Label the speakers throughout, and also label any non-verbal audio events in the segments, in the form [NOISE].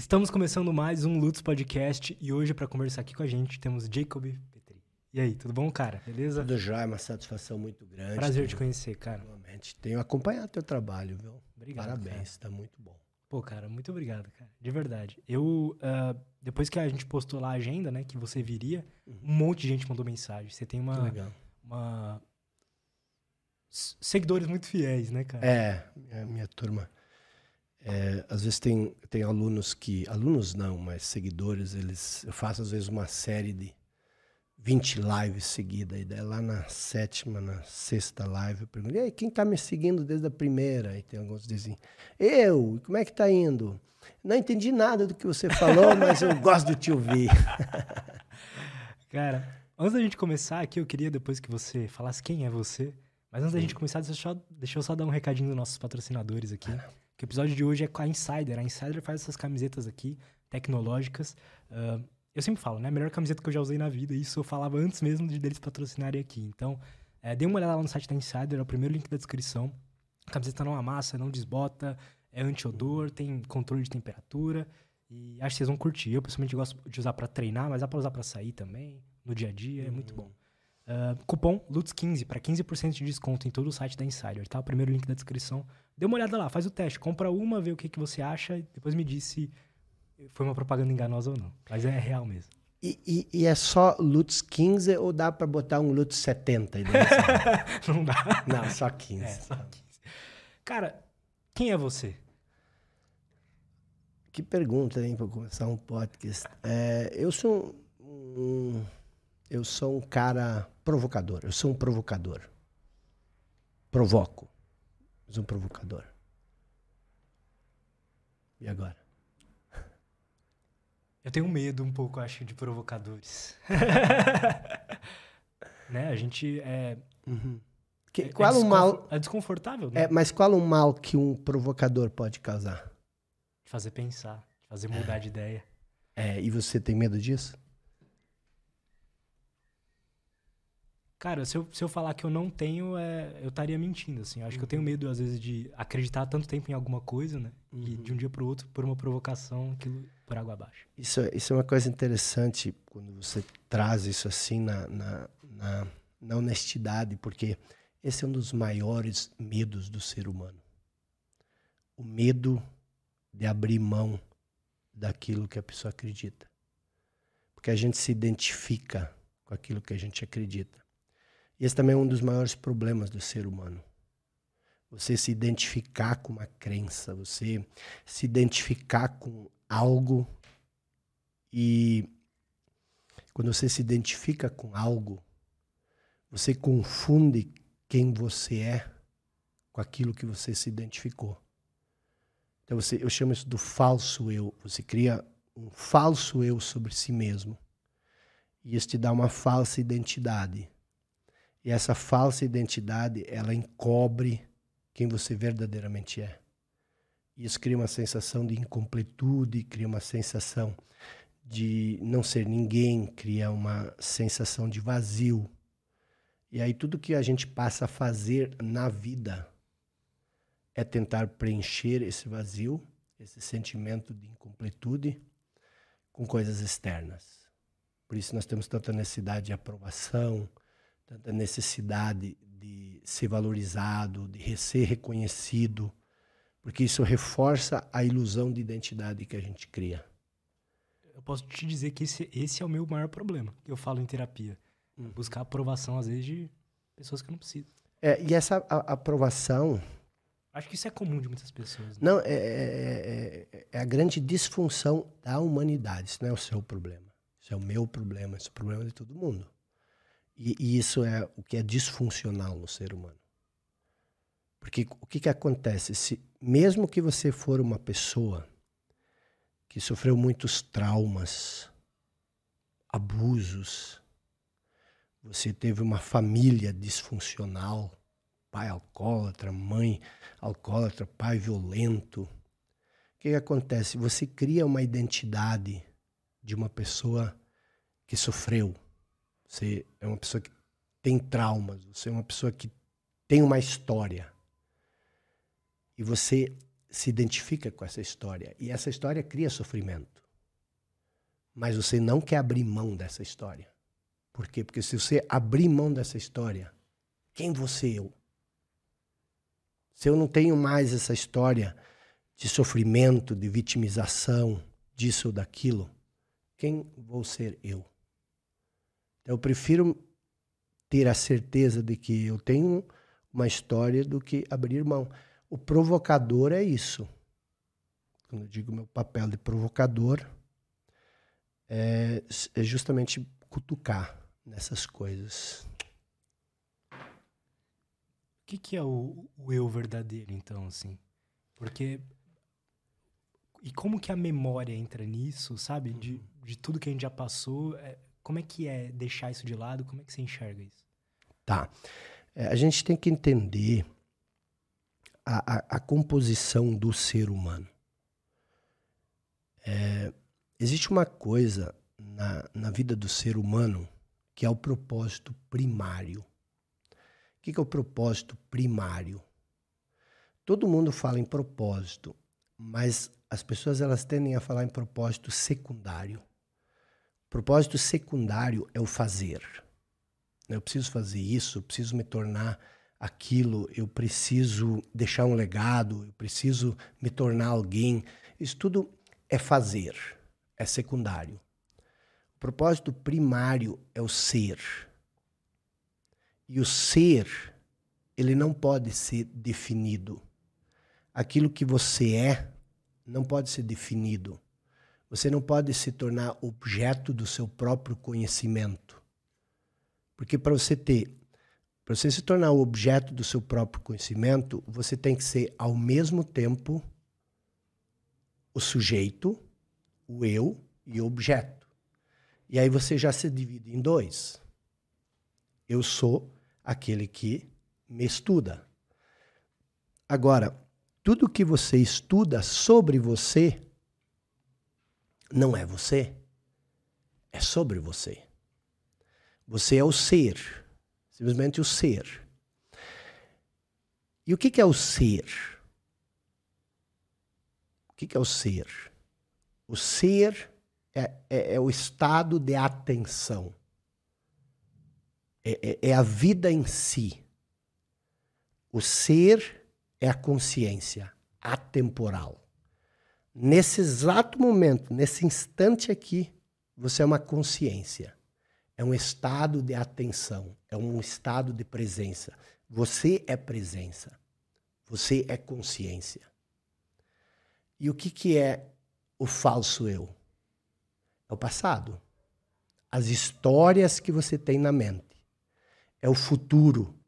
Speaker 1: Estamos começando mais um Lutz Podcast e hoje para conversar aqui com a gente temos Jacob Petri. E aí, tudo bom, cara? Beleza?
Speaker 2: Tudo já é uma satisfação muito grande.
Speaker 1: Prazer te conhecer, cara.
Speaker 2: Realmente. Tenho acompanhado teu trabalho, viu?
Speaker 1: Obrigado.
Speaker 2: Parabéns, está muito bom.
Speaker 1: Pô, cara, muito obrigado, cara. De verdade. Eu, uh, depois que a gente postou lá a agenda, né, que você viria, uhum. um monte de gente mandou mensagem. Você tem uma. uma seguidores muito fiéis, né, cara?
Speaker 2: É, é minha turma. É, às vezes tem, tem alunos que. Alunos não, mas seguidores, eles. Eu faço às vezes uma série de 20 lives seguidas. E daí lá na sétima, na sexta live, eu pergunto, e aí, quem tá me seguindo desde a primeira? E tem alguns que dizem, eu, como é que tá indo? Não entendi nada do que você falou, [LAUGHS] mas eu gosto de te ouvir. [LAUGHS]
Speaker 1: Cara, antes da gente começar aqui, eu queria depois que você falasse quem é você. Mas antes da gente começar, deixa eu, só, deixa eu só dar um recadinho dos nossos patrocinadores aqui. Que o episódio de hoje é com a Insider. A Insider faz essas camisetas aqui, tecnológicas. Uh, eu sempre falo, né? A melhor camiseta que eu já usei na vida. Isso eu falava antes mesmo de deles patrocinarem aqui. Então, é, dê uma olhada lá no site da Insider, é o primeiro link da descrição. A camiseta não amassa, não desbota, é anti-odor, tem controle de temperatura. E acho que vocês vão curtir. Eu, pessoalmente, gosto de usar para treinar, mas dá para usar para sair também, no dia a dia, é muito bom. Uh, cupom LUTS15 para 15% de desconto em todo o site da Insider, tá? O primeiro link da descrição. Dê uma olhada lá, faz o teste, compra uma, vê o que, que você acha e depois me diz se foi uma propaganda enganosa ou não. Mas é real mesmo.
Speaker 2: E, e, e é só Lutz 15 ou dá para botar um Lutz 70? [LAUGHS]
Speaker 1: não dá.
Speaker 2: Não, só 15.
Speaker 1: É, só 15. Cara, quem é você?
Speaker 2: Que pergunta, hein, para começar um podcast. É, eu sou um, eu sou um cara provocador. Eu sou um provocador. Provoco. Mas um provocador. E agora? [LAUGHS]
Speaker 1: Eu tenho medo um pouco, acho, de provocadores. [LAUGHS] né? A gente é.
Speaker 2: Uhum. Que, é, qual é o mal?
Speaker 1: É desconfortável, né?
Speaker 2: É, mas qual o mal que um provocador pode causar?
Speaker 1: De fazer pensar, de fazer mudar é. de ideia.
Speaker 2: É, e você tem medo disso?
Speaker 1: Cara, se eu, se eu falar que eu não tenho, é, eu estaria mentindo, assim. Eu acho uhum. que eu tenho uhum. medo, às vezes, de acreditar tanto tempo em alguma coisa, né? Uhum. E de um dia para o outro, por uma provocação, aquilo por água abaixo.
Speaker 2: Isso, isso é uma coisa interessante quando você traz isso assim na, na, na, na honestidade, porque esse é um dos maiores medos do ser humano. O medo de abrir mão daquilo que a pessoa acredita. Porque a gente se identifica com aquilo que a gente acredita. Esse também é um dos maiores problemas do ser humano. Você se identificar com uma crença, você se identificar com algo e quando você se identifica com algo, você confunde quem você é com aquilo que você se identificou. Então você, eu chamo isso do falso eu. Você cria um falso eu sobre si mesmo. E isso te dá uma falsa identidade. E essa falsa identidade, ela encobre quem você verdadeiramente é. Isso cria uma sensação de incompletude, cria uma sensação de não ser ninguém, cria uma sensação de vazio. E aí tudo que a gente passa a fazer na vida é tentar preencher esse vazio, esse sentimento de incompletude com coisas externas. Por isso nós temos tanta necessidade de aprovação, tanta necessidade de ser valorizado, de ser reconhecido, porque isso reforça a ilusão de identidade que a gente cria.
Speaker 1: Eu posso te dizer que esse, esse é o meu maior problema, que eu falo em terapia. Hum. Buscar aprovação, às vezes, de pessoas que eu não preciso.
Speaker 2: É, e essa a, aprovação.
Speaker 1: Acho que isso é comum de muitas pessoas. Né?
Speaker 2: Não, é, é, é, é, a grande disfunção da humanidade. Isso não é o seu problema. Isso é o meu problema. Isso é o problema de todo mundo. E, e, isso é o que é disfuncional no ser humano. Porque o que, que acontece? Se, mesmo que você for uma pessoa que sofreu muitos traumas, abusos, você teve uma família disfuncional, pai alcoólatra, mãe alcoólatra, pai violento. O que, que acontece? Você cria uma identidade de uma pessoa que sofreu você é uma pessoa que tem traumas, você é uma pessoa que tem uma história. E você se identifica com essa história e essa história cria sofrimento. Mas você não quer abrir mão dessa história. Por quê? Porque se você abrir mão dessa história, quem você eu? Se eu não tenho mais essa história de sofrimento, de vitimização, disso ou daquilo, quem vou ser eu? Eu prefiro ter a certeza de que eu tenho uma história do que abrir mão. O provocador é isso. Quando eu digo meu papel de provocador, é, é justamente cutucar nessas coisas.
Speaker 1: O que, que é o, o eu verdadeiro, então, assim? Porque e como que a memória entra nisso, sabe? De, uhum. de tudo que a gente já passou. É, como é que é deixar isso de lado? Como é que você enxerga isso?
Speaker 2: Tá. É, a gente tem que entender a, a, a composição do ser humano. É, existe uma coisa na, na vida do ser humano que é o propósito primário. O que, que é o propósito primário? Todo mundo fala em propósito, mas as pessoas elas tendem a falar em propósito secundário. Propósito secundário é o fazer. Eu preciso fazer isso, eu preciso me tornar aquilo, eu preciso deixar um legado, eu preciso me tornar alguém. Isso tudo é fazer, é secundário. O propósito primário é o ser. E o ser, ele não pode ser definido. Aquilo que você é não pode ser definido. Você não pode se tornar objeto do seu próprio conhecimento. Porque para você ter, para você se tornar o objeto do seu próprio conhecimento, você tem que ser ao mesmo tempo o sujeito, o eu e o objeto. E aí você já se divide em dois. Eu sou aquele que me estuda. Agora, tudo que você estuda sobre você não é você, é sobre você. Você é o ser, simplesmente o ser. E o que é o ser? O que é o ser? O ser é, é, é o estado de atenção, é, é, é a vida em si. O ser é a consciência atemporal. Nesse exato momento, nesse instante aqui, você é uma consciência. É um estado de atenção, é um estado de presença. Você é presença. Você é consciência. E o que, que é o falso eu? É o passado. As histórias que você tem na mente. É o futuro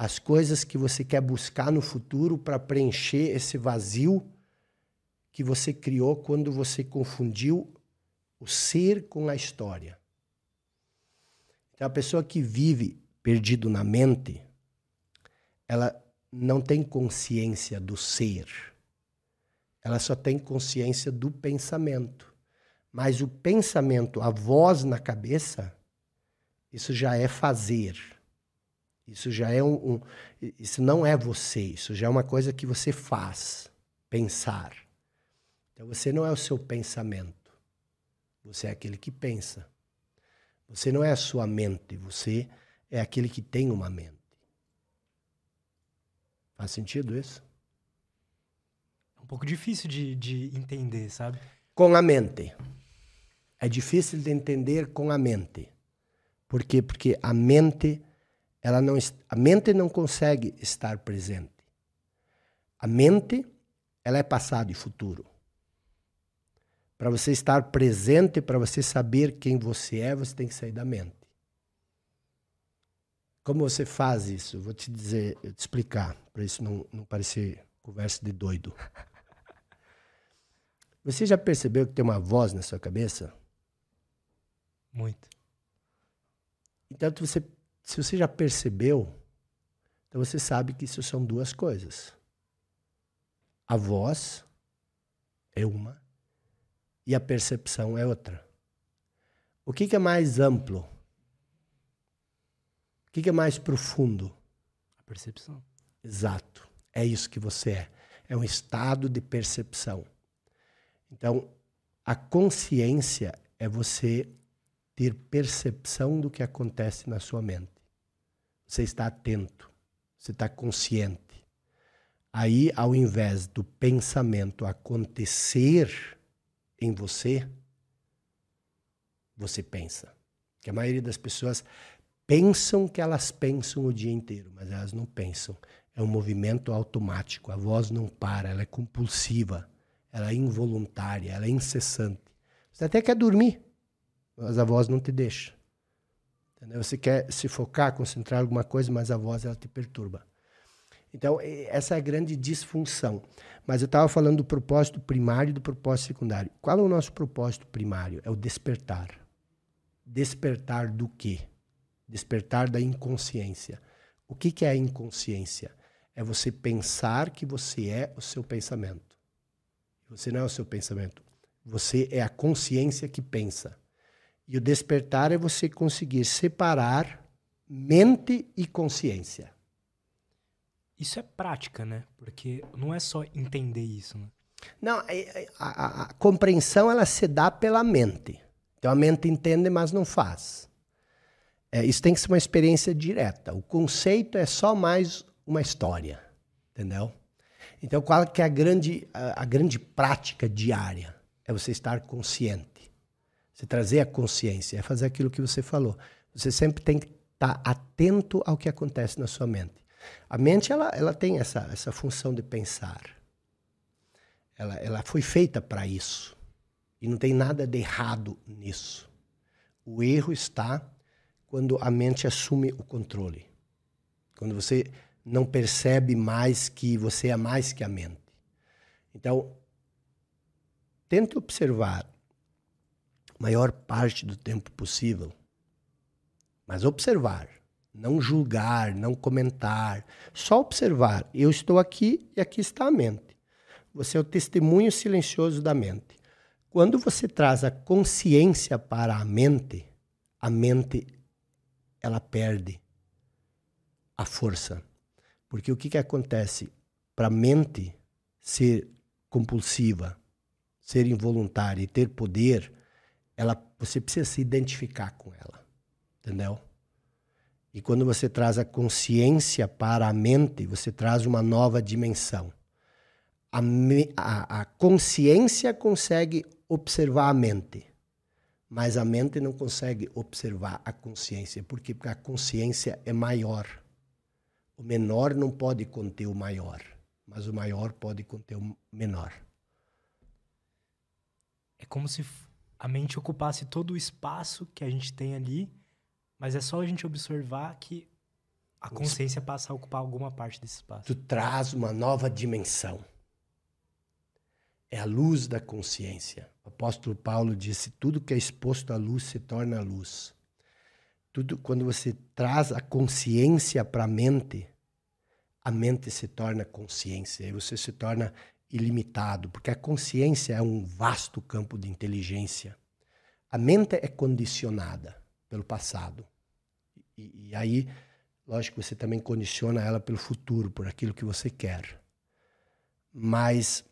Speaker 2: as coisas que você quer buscar no futuro para preencher esse vazio que você criou quando você confundiu o ser com a história. Então, a pessoa que vive perdido na mente, ela não tem consciência do ser. Ela só tem consciência do pensamento. Mas o pensamento, a voz na cabeça, isso já é fazer. Isso já é um, um, Isso não é você, isso já é uma coisa que você faz. Pensar. Então você não é o seu pensamento. Você é aquele que pensa. Você não é a sua mente, você é aquele que tem uma mente. Faz sentido isso?
Speaker 1: É um pouco difícil de, de entender, sabe?
Speaker 2: Com a mente. É difícil de entender com a mente. Por quê? Porque a mente ela não, a mente não consegue estar presente. A mente, ela é passado e futuro. Para você estar presente, para você saber quem você é, você tem que sair da mente. Como você faz isso? Vou te dizer, te explicar, para isso não, não parecer conversa de doido. [LAUGHS] Você já percebeu que tem uma voz na sua cabeça?
Speaker 1: Muito.
Speaker 2: Então você se você já percebeu, então você sabe que isso são duas coisas. A voz é uma e a percepção é outra. O que, que é mais amplo? O que, que é mais profundo?
Speaker 1: A percepção.
Speaker 2: Exato. É isso que você é. é um estado de percepção. Então, a consciência é você ter percepção do que acontece na sua mente. Você está atento, você está consciente. Aí, ao invés do pensamento acontecer em você, você pensa. Que a maioria das pessoas pensam que elas pensam o dia inteiro, mas elas não pensam. É um movimento automático. A voz não para, ela é compulsiva, ela é involuntária, ela é incessante. Você até quer dormir, mas a voz não te deixa. Entendeu? Você quer se focar, concentrar em alguma coisa, mas a voz ela te perturba. Então, essa é a grande disfunção. Mas eu estava falando do propósito primário e do propósito secundário. Qual é o nosso propósito primário? É o despertar. Despertar do quê? Despertar da inconsciência. O que, que é a inconsciência? É você pensar que você é o seu pensamento. Você não é o seu pensamento. Você é a consciência que pensa. E o despertar é você conseguir separar mente e consciência.
Speaker 1: Isso é prática, né? Porque não é só entender isso, né?
Speaker 2: Não, é, é, a, a, a, compreensão ela se dá pela mente. Então a mente entende, mas não faz. É, isso tem que ser uma experiência direta. O conceito é só mais uma história, entendeu? Então qual que é a grande, a, a grande prática diária? É você estar consciente. Você trazer a consciência, é fazer aquilo que você falou. Você sempre tem que estar atento ao que acontece na sua mente. A mente ela, ela tem essa, essa função de pensar. Ela, ela foi feita para isso. E não tem nada de errado nisso. O erro está quando a mente assume o controle. Quando você não percebe mais que você é mais que a mente. Então, tente observar a maior parte do tempo possível, mas observar não julgar, não comentar, só observar. Eu estou aqui e aqui está a mente. Você é o testemunho silencioso da mente. Quando você traz a consciência para a mente, a mente ela perde a força. Porque o que, que acontece? Para a mente ser compulsiva, ser involuntária e ter poder, ela, você precisa se identificar com ela. Entendeu? E quando você traz a consciência para a mente, você traz uma nova dimensão. A, a, a consciência consegue observar a mente, mas a mente não consegue observar a consciência. Por quê? Porque a consciência é maior. O menor não pode conter o maior, mas o maior pode conter o menor.
Speaker 1: É como se a mente ocupasse todo o espaço que a gente tem ali mas é só a gente observar que a consciência passa a ocupar alguma parte desse espaço.
Speaker 2: Tu traz uma nova dimensão. É a luz da consciência. O apóstolo Paulo disse: tudo que é exposto à luz se torna luz. Tudo quando você traz a consciência para a mente, a mente se torna consciência e você se torna ilimitado, porque a consciência é um vasto campo de inteligência. A mente é condicionada pelo passado. E, e aí, lógico, você também condiciona ela pelo futuro, por aquilo que você quer. Mas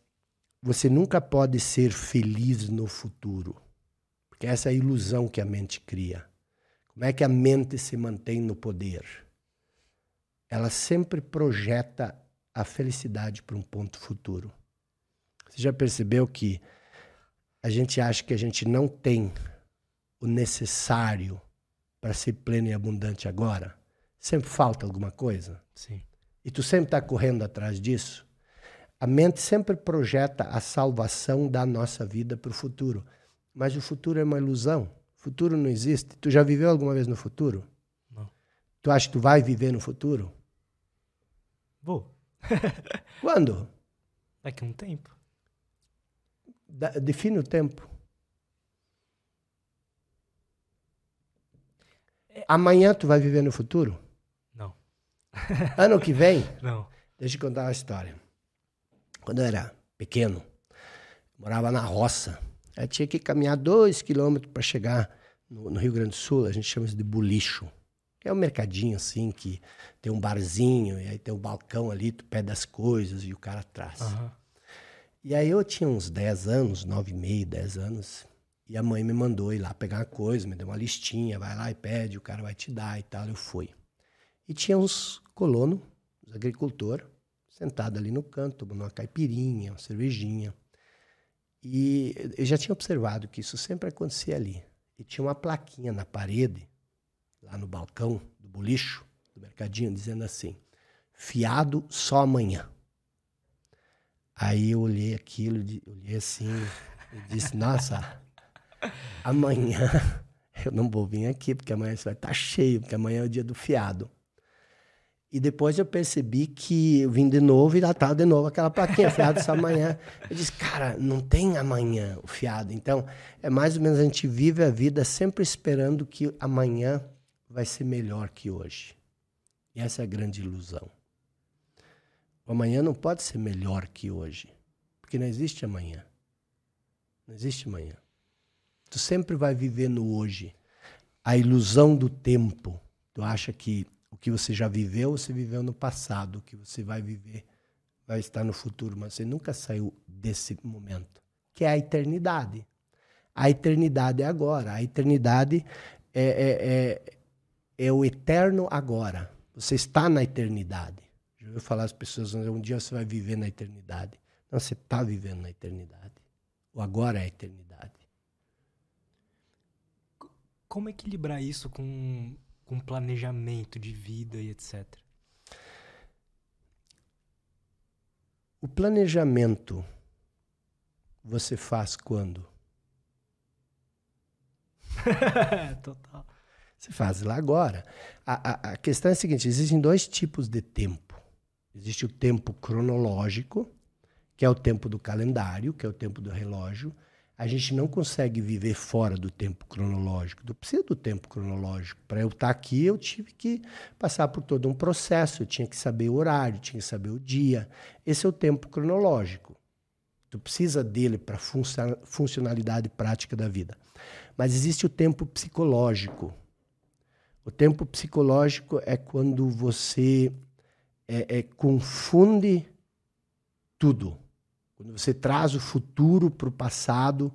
Speaker 2: você nunca pode ser feliz no futuro, porque essa é a ilusão que a mente cria. Como é que a mente se mantém no poder? Ela sempre projeta a felicidade para um ponto futuro. Você já percebeu que a gente acha que a gente não tem o necessário para ser pleno e abundante agora? Sempre falta alguma coisa?
Speaker 1: Sim.
Speaker 2: E tu sempre está correndo atrás disso? A mente sempre projeta a salvação da nossa vida para o futuro. Mas o futuro é uma ilusão. O futuro não existe. Tu já viveu alguma vez no futuro?
Speaker 1: Não.
Speaker 2: Tu acha que tu vai viver no futuro?
Speaker 1: Vou. [LAUGHS]
Speaker 2: Quando?
Speaker 1: Daqui a um tempo.
Speaker 2: Da, define o tempo. Amanhã tu vai viver no futuro?
Speaker 1: Não. [LAUGHS]
Speaker 2: Ano que vem?
Speaker 1: Não.
Speaker 2: Deixa eu contar uma história. Quando eu era pequeno, morava na roça. Eu tinha que caminhar dois quilômetros para chegar no, no, Rio Grande do Sul. A gente chama isso de bulicho. É um mercadinho assim que tem um barzinho, e aí tem um balcão ali, tu pede as coisas e o cara traz.
Speaker 1: Aham.
Speaker 2: E aí eu tinha uns 10 anos, 9 e meio, 10 anos. E a mãe me mandou ir lá pegar uma coisa, me deu uma listinha, vai lá e pede, o cara vai te dar e tal. Eu fui. E tinha uns colonos, uns agricultores, sentados ali no canto, tomando uma caipirinha, uma cervejinha. E eu já tinha observado que isso sempre acontecia ali. E tinha uma plaquinha na parede, lá no balcão do bolicho, do mercadinho, dizendo assim: fiado só amanhã. Aí eu olhei aquilo, olhei assim, e disse: nossa, amanhã [LAUGHS] eu não vou vir aqui, porque amanhã vai estar cheio, porque amanhã é o dia do fiado. E depois eu percebi que eu vim de novo e lá estava de novo aquela plaquinha, fiado só amanhã. Eu disse, cara, não tem amanhã o fiado. Então, é mais ou menos a gente vive a vida sempre esperando que amanhã vai ser melhor que hoje. E essa é a grande ilusão. O amanhã não pode ser melhor que hoje, porque não existe amanhã. Não existe amanhã. Tu sempre vai viver no hoje. A ilusão do tempo. Tu acha que o que você já viveu, você viveu no passado. O que você vai viver vai estar no futuro, mas você nunca saiu desse momento, que é a eternidade. A eternidade é agora. A eternidade é, é, é, é o eterno agora. Você está na eternidade. Já ouviu falar as pessoas, um dia você vai viver na eternidade. Não, você está vivendo na eternidade. O agora é a eternidade.
Speaker 1: Como equilibrar isso com, com planejamento de vida e etc?
Speaker 2: O planejamento você faz quando? [LAUGHS]
Speaker 1: Total.
Speaker 2: Você faz lá agora. A, a, a questão é a seguinte: existem dois tipos de tempo. Existe o tempo cronológico, que é o tempo do calendário, que é o tempo do relógio. A gente não consegue viver fora do tempo cronológico. Eu preciso do tempo cronológico. Para eu estar aqui, eu tive que passar por todo um processo. Eu tinha que saber o horário, tinha que saber o dia. Esse é o tempo cronológico. Tu precisa dele para funcionalidade prática da vida. Mas existe o tempo psicológico. O tempo psicológico é quando você é, é, confunde tudo. Quando você traz o futuro para o passado,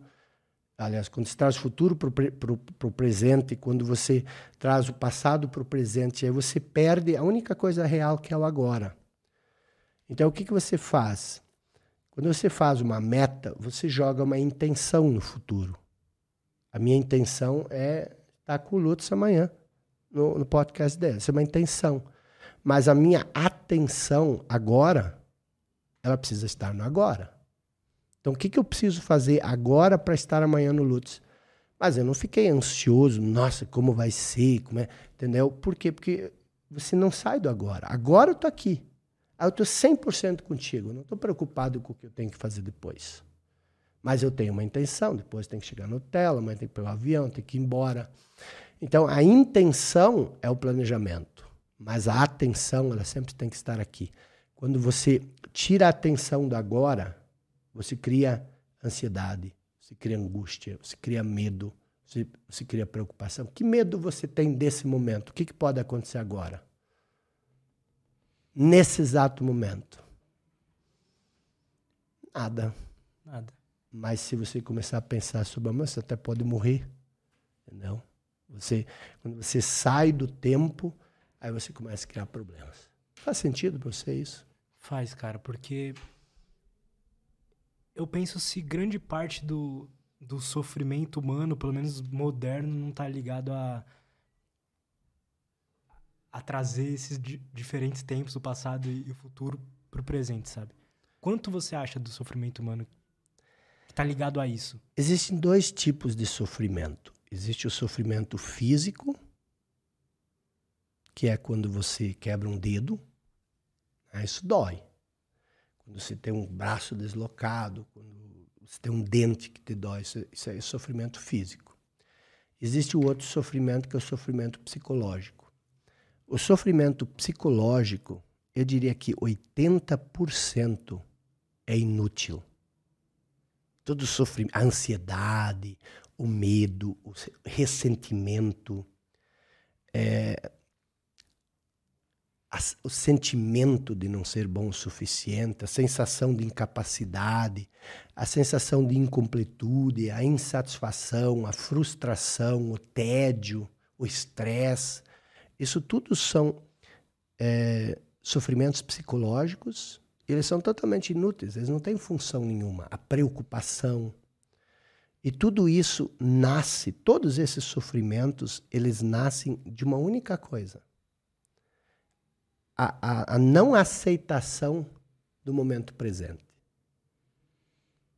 Speaker 2: aliás, quando você traz o futuro para o presente, quando você traz o passado para o presente, aí você perde a única coisa real que é o agora. Então, o que, que você faz? Quando você faz uma meta, você joga uma intenção no futuro. A minha intenção é estar com o Lutz amanhã, no, no podcast dela. Essa é uma intenção. Mas a minha atenção agora, ela precisa estar no agora. Então, o que, que eu preciso fazer agora para estar amanhã no Lutz? Mas eu não fiquei ansioso, nossa, como vai ser, como é, entendeu? Por quê? Porque você não sai do agora. Agora eu tô aqui. Eu tô 100% contigo. Eu não tô preocupado com o que eu tenho que fazer depois. Mas eu tenho uma intenção, depois tem que chegar no hotel, amanhã tem que pegar o avião, tem que ir embora. Então, a intenção é o planejamento, mas a atenção, ela sempre tem que estar aqui. Quando você tira a atenção do agora, você cria ansiedade, você cria angústia, você cria medo, você, você cria preocupação. Que medo você tem desse momento? O que, que pode acontecer agora? Nesse exato momento? Nada.
Speaker 1: Nada.
Speaker 2: Mas se você começar a pensar sobre a você até pode morrer, entendeu? Você, quando você sai do tempo, aí você começa a criar problemas. Faz sentido para você isso?
Speaker 1: Faz, cara, porque eu penso se grande parte do, do sofrimento humano, pelo menos moderno, não tá ligado a a trazer esses di diferentes tempos do passado e, e o futuro pro presente, sabe? Quanto você acha do sofrimento humano que tá ligado a isso?
Speaker 2: Existem dois tipos de sofrimento. Existe o sofrimento físico, que é quando você quebra um dedo, né? isso dói. Quando você tem um braço deslocado, quando você tem um dente que te dói, isso, isso é sofrimento físico. Existe o outro sofrimento que é o sofrimento psicológico. O sofrimento psicológico, eu diria que 80% é inútil. Todo sofrimento, a ansiedade, o medo, o ressentimento, é, a, o sentimento de não ser bom o suficiente, a sensação de incapacidade, a sensação de incompletude, a insatisfação, a frustração, o tédio, o estresse. Isso tudo são é, sofrimentos psicológicos. Eles são totalmente inúteis, eles não têm função nenhuma. A preocupação. E tudo isso nasce, todos esses sofrimentos, eles nascem de uma única coisa a, a, a não aceitação do momento presente.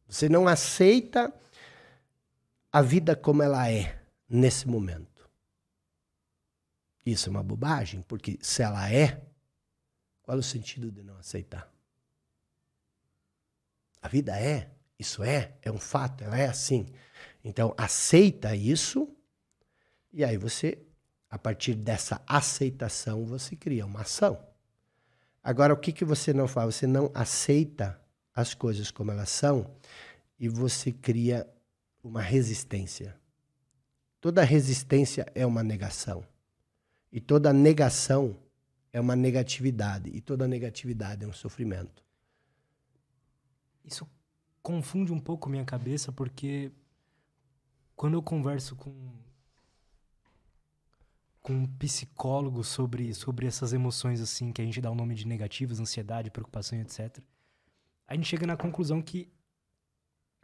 Speaker 2: Você não aceita a vida como ela é nesse momento. Isso é uma bobagem, porque se ela é, qual é o sentido de não aceitar? A vida é, isso é, é um fato, ela é assim. Então, aceita isso, e aí você a partir dessa aceitação, você cria uma ação. Agora, o que, que você não faz? Você não aceita as coisas como elas são e você cria uma resistência. Toda resistência é uma negação. E toda negação é uma negatividade. E toda negatividade é um sofrimento.
Speaker 1: Isso confunde um pouco minha cabeça, porque quando eu converso com com um psicólogo sobre, sobre essas emoções assim que a gente dá o nome de negativas, ansiedade, preocupação, etc. A gente chega na conclusão que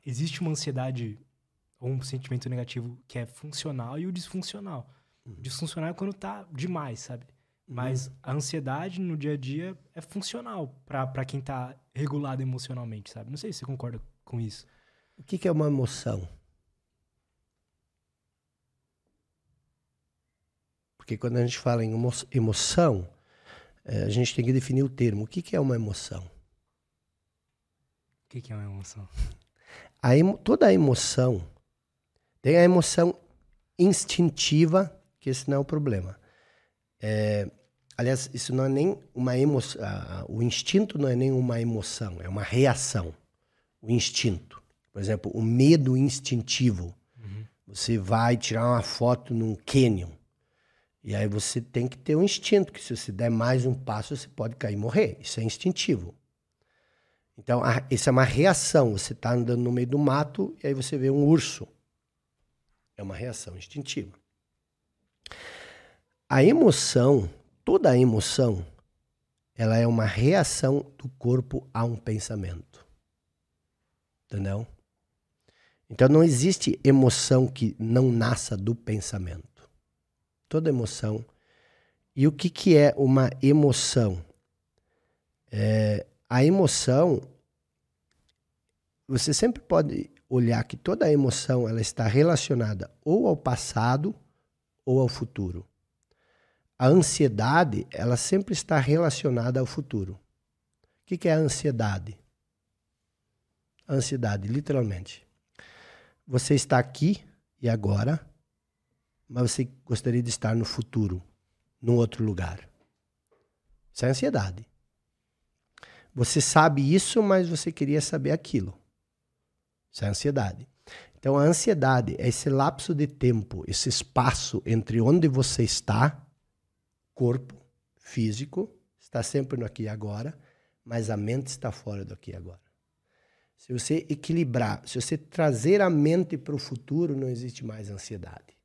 Speaker 1: existe uma ansiedade ou um sentimento negativo que é funcional e o disfuncional. Uhum. O disfuncional é quando tá demais, sabe? Uhum. Mas a ansiedade no dia a dia é funcional para quem tá regulado emocionalmente, sabe? Não sei se você concorda com isso.
Speaker 2: O que, que é uma emoção? Porque quando a gente fala em emoção, é, a gente tem que definir o termo. O que, é uma emoção?
Speaker 1: O que, é uma emoção?
Speaker 2: A emo, toda a emoção tem a emoção instintiva, que esse não é o problema. É, aliás, isso não é nem uma emoção. O instinto não é nem uma emoção, é uma reação. O instinto. Por exemplo, o medo instintivo. Uhum. Você vai tirar uma foto num cânion. E aí você tem que ter um instinto, que se você der mais um passo, você pode cair e morrer. Isso é instintivo. Então, a, isso é uma reação. Você está andando no meio do mato e aí você vê um urso. É uma reação instintiva. A emoção, toda a emoção, ela é uma reação do corpo a um pensamento. Entendeu? Então não existe emoção que não nasça do pensamento toda emoção. E o que, que é uma emoção? É, a emoção, você sempre pode olhar que toda emoção ela está relacionada ou ao passado ou ao futuro. A ansiedade, ela sempre está relacionada ao futuro. O que, que é a ansiedade? A ansiedade, literalmente. Você está aqui e agora mas você gostaria de estar no futuro, num outro lugar. Isso é ansiedade. Você sabe isso, mas você queria saber aquilo. Isso é ansiedade. Então, a ansiedade é esse lapso de tempo, esse espaço entre onde você está, corpo, físico, está sempre no aqui e agora, mas a mente está fora do aqui e agora. Se você equilibrar, se você trazer a mente para o futuro, não existe mais ansiedade.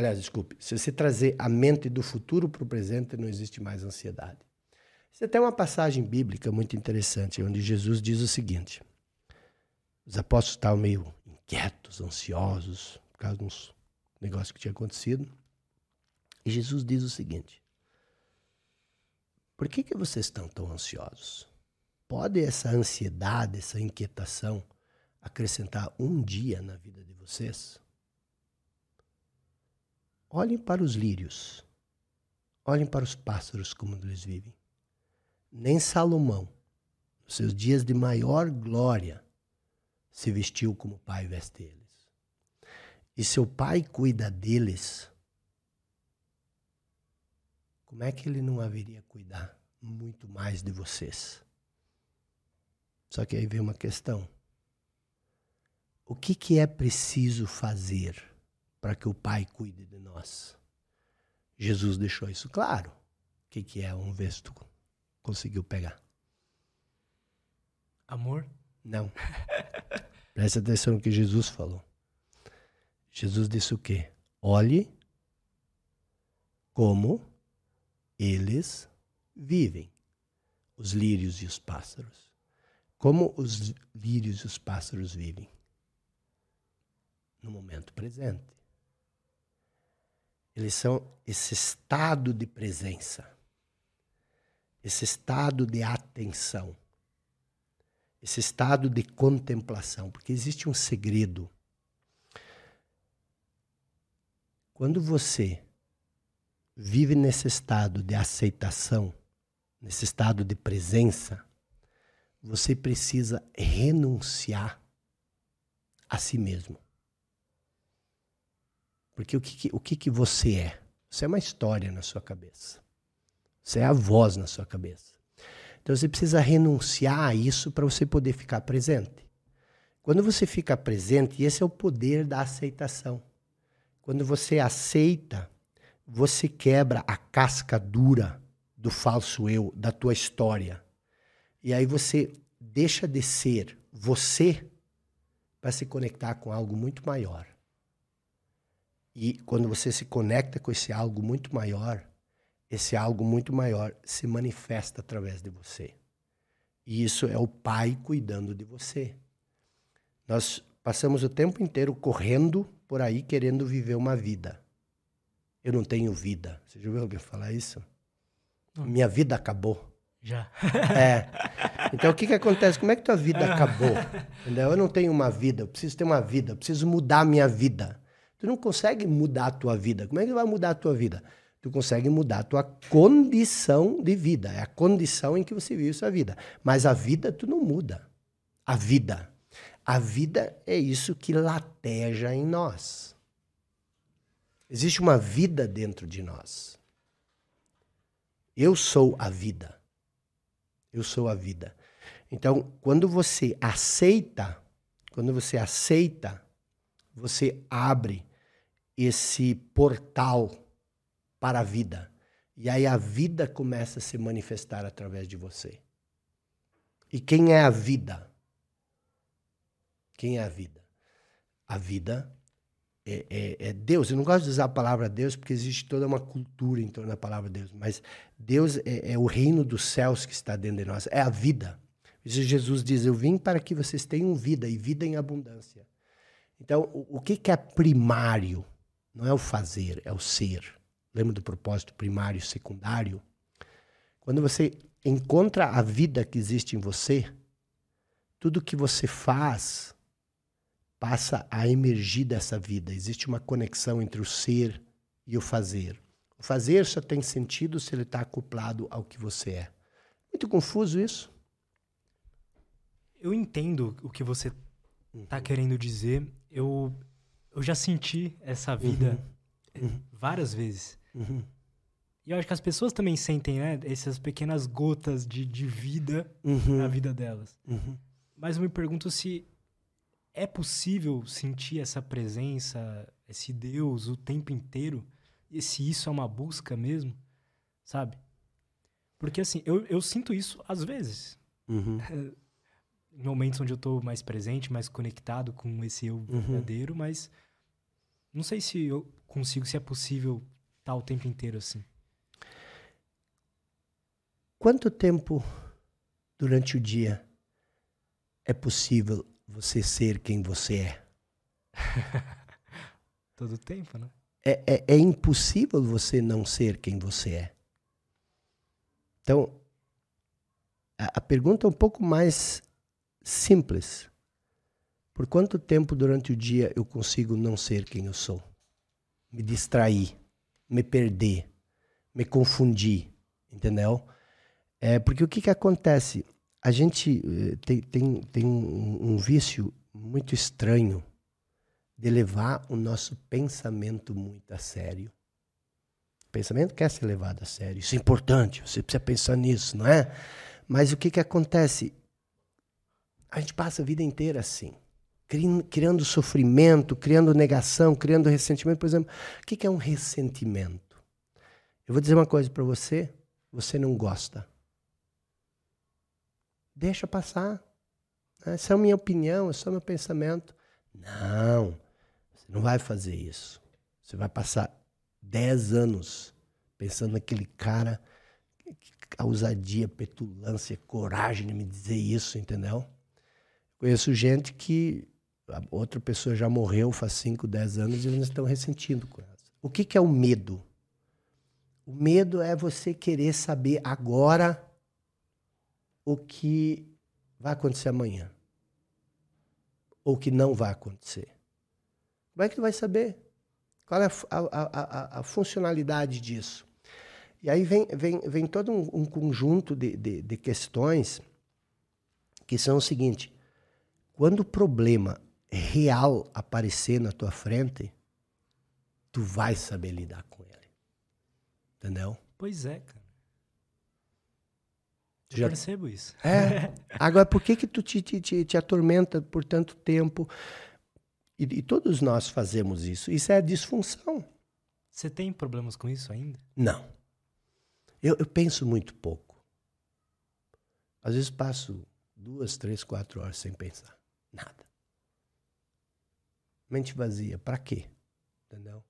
Speaker 2: Aliás, desculpe, se você trazer a mente do futuro para o presente, não existe mais ansiedade. Você tem uma passagem bíblica muito interessante, onde Jesus diz o seguinte: os apóstolos estavam meio inquietos, ansiosos, por causa de uns negócios que tinha acontecido. E Jesus diz o seguinte: Por que, que vocês estão tão ansiosos? Pode essa ansiedade, essa inquietação acrescentar um dia na vida de vocês? Olhem para os lírios. Olhem para os pássaros como eles vivem. Nem Salomão, nos seus dias de maior glória, se vestiu como o pai veste eles. E seu pai cuida deles. Como é que ele não haveria cuidar muito mais de vocês? Só que aí vem uma questão. O que, que é preciso fazer para que o Pai cuide de nós. Jesus deixou isso claro. O que, que é? Vamos ver se tu conseguiu pegar.
Speaker 1: Amor?
Speaker 2: Não. [LAUGHS] Presta atenção no que Jesus falou. Jesus disse o quê? Olhe como eles vivem, os lírios e os pássaros. Como os lírios e os pássaros vivem? No momento presente. Eles são esse estado de presença, esse estado de atenção, esse estado de contemplação, porque existe um segredo. Quando você vive nesse estado de aceitação, nesse estado de presença, você precisa renunciar a si mesmo. Porque o que, o que, que você é? Você é uma história na sua cabeça. Você é a voz na sua cabeça. Então você precisa renunciar a isso para você poder ficar presente. Quando você fica presente, esse é o poder da aceitação. Quando você aceita, você quebra a casca dura do falso eu, da tua história. E aí você deixa de ser você para se conectar com algo muito maior. E quando você se conecta com esse algo muito maior, esse algo muito maior se manifesta através de você. E isso é o Pai cuidando de você. Nós passamos o tempo inteiro correndo por aí querendo viver uma vida. Eu não tenho vida. Você já ouviu alguém falar isso? Minha vida acabou.
Speaker 1: Já.
Speaker 2: É. Então o que, que acontece? Como é que tua vida acabou? [LAUGHS] Entendeu? Eu não tenho uma vida, eu preciso ter uma vida, eu preciso mudar a minha vida. Tu não consegue mudar a tua vida. Como é que vai mudar a tua vida? Tu consegue mudar a tua condição de vida. É a condição em que você vive sua vida. Mas a vida tu não muda. A vida. A vida é isso que lateja em nós. Existe uma vida dentro de nós. Eu sou a vida. Eu sou a vida. Então, quando você aceita, quando você aceita, você abre esse portal para a vida. E aí a vida começa a se manifestar através de você. E quem é a vida? Quem é a vida? A vida é, é, é, Deus. Eu não gosto de usar a palavra Deus porque existe toda uma cultura em torno da palavra Deus. Mas Deus é, é o reino dos céus que está dentro de nós. É a vida. Jesus diz: Eu vim para que vocês tenham vida e vida em abundância. Então, o, o que, que é primário? Não é o fazer, é o ser. Lembra do propósito primário e secundário? Quando você encontra a vida que existe em você, tudo que você faz passa a emergir dessa vida. Existe uma conexão entre o ser e o fazer. O fazer só tem sentido se ele está acoplado ao que você é. Muito confuso isso?
Speaker 1: Eu entendo o que você está uhum. querendo dizer. Eu eu já senti essa vida uhum. uhum. várias vezes. Uhum. E eu acho que as pessoas também sentem, né? Essas pequenas gotas de, de vida uhum. na vida delas. Uhum. Mas eu me pergunto se é possível sentir essa presença, esse Deus o tempo inteiro? E se isso é uma busca mesmo, sabe? Porque assim, eu, eu sinto isso às vezes. [LAUGHS] Uhum. em momentos onde eu tô mais presente, mais conectado com esse eu uhum. verdadeiro, mas não sei se eu consigo, se é possível estar tá o tempo inteiro assim.
Speaker 2: Quanto tempo durante o dia é possível você ser quem você é? [LAUGHS]
Speaker 1: Todo tempo, né?
Speaker 2: É, é, é impossível você não ser quem você é. Então, a, a pergunta é um pouco mais simples. Por quanto tempo durante o dia eu consigo não ser quem eu sou? Me distrair, me perder, me confundir, entendeu? É, porque o que, que acontece? A gente eh, tem, tem, tem um, um vício muito estranho de levar o nosso pensamento muito a sério. O pensamento quer ser levado a sério. Isso é importante, você precisa pensar nisso, não é? Mas o que, que acontece? A gente passa a vida inteira assim, criando sofrimento, criando negação, criando ressentimento. Por exemplo, o que é um ressentimento? Eu vou dizer uma coisa para você, você não gosta. Deixa passar. Essa é a minha opinião, é só meu pensamento. Não, você não vai fazer isso. Você vai passar 10 anos pensando naquele cara, a ousadia, petulância, coragem de me dizer isso, entendeu? Conheço gente que outra pessoa já morreu faz 5, 10 anos e eles estão ressentindo com ela. O que, que é o medo? O medo é você querer saber agora o que vai acontecer amanhã. Ou o que não vai acontecer. Como é que tu vai saber? Qual é a, a, a, a funcionalidade disso? E aí vem, vem, vem todo um, um conjunto de, de, de questões que são o seguinte: quando o problema real aparecer na tua frente, tu vai saber lidar com ele. Entendeu?
Speaker 1: Pois é, cara. Eu
Speaker 2: Já-
Speaker 1: percebo isso.
Speaker 2: É. [LAUGHS] Agora, por que que tu te, te, te, te atormenta por tanto tempo? E, e todos nós fazemos isso. Isso é disfunção.
Speaker 1: Você tem problemas com isso ainda?
Speaker 2: Não. Eu, eu penso muito pouco. Às vezes passo duas, três, quatro horas sem pensar. Nada. Mente vazia. Para quê? Entendeu?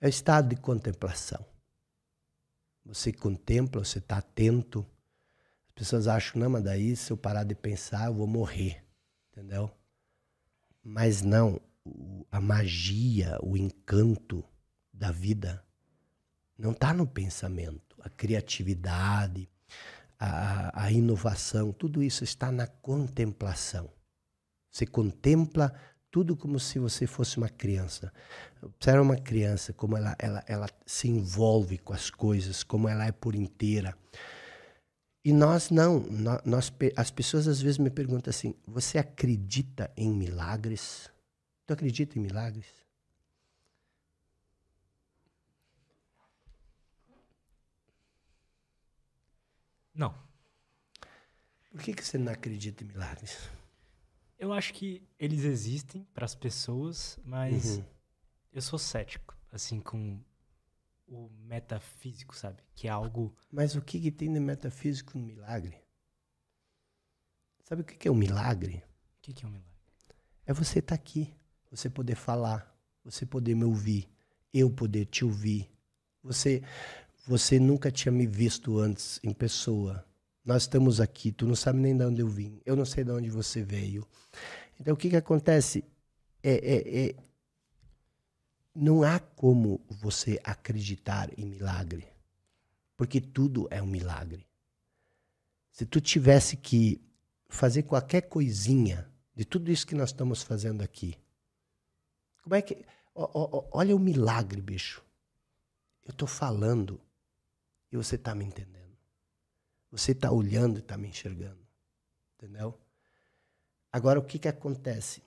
Speaker 2: É o estado de contemplação. Você contempla, você está atento. As pessoas acham, não, mas daí se eu parar de pensar, eu vou morrer. Entendeu? Mas não. a magia, o encanto da vida não está no pensamento. A criatividade, a, a inovação, tudo isso está na contemplação. Você contempla tudo como se você fosse uma criança. Observa uma criança, como ela, ela, ela se envolve com as coisas, como ela é por inteira. E nós não. Nó- Nós, as pessoas às vezes me perguntam assim: você acredita em milagres? Tu acredita em milagres?
Speaker 1: Não.
Speaker 2: Por que, que você não acredita em milagres?
Speaker 1: Eu acho que eles existem para as pessoas, mas
Speaker 2: Uhum.
Speaker 1: eu sou cético, assim, com o metafísico, sabe? Que é algo.
Speaker 2: Mas o que, que tem de metafísico no milagre? Sabe o que, que é um milagre?
Speaker 1: O que, que é um milagre?
Speaker 2: É você estar aqui, você poder falar, você poder me ouvir, eu poder te ouvir. Você, você nunca tinha me visto antes em pessoa. Nós estamos aqui, tu não sabe nem de onde eu vim, eu não sei de onde você veio. Então o que, que acontece? É, é, é, não há como você acreditar em milagre, porque tudo é um milagre. Se tu tivesse que fazer qualquer coisinha de tudo isso que nós estamos fazendo aqui, como é que. olha o milagre, bicho. Eu estou falando e você está me entendendo. Você está olhando e está me enxergando. Entendeu? Agora, o que, que acontece?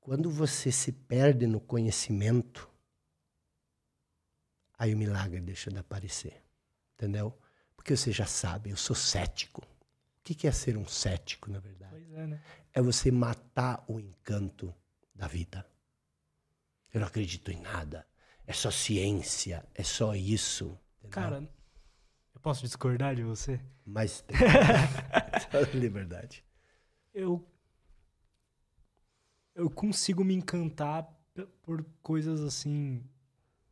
Speaker 2: Quando você se perde no conhecimento, aí o milagre deixa de aparecer. Entendeu? Porque você já sabe, eu sou cético. O que, que é ser um cético, na verdade?
Speaker 1: Pois é, né?
Speaker 2: é você matar o encanto da vida. Eu não acredito em nada. É só ciência, é só isso. entendeu?
Speaker 1: Cara, posso discordar de você?
Speaker 2: mas [LAUGHS] tem liberdade.
Speaker 1: Eu. Eu consigo me encantar por coisas assim.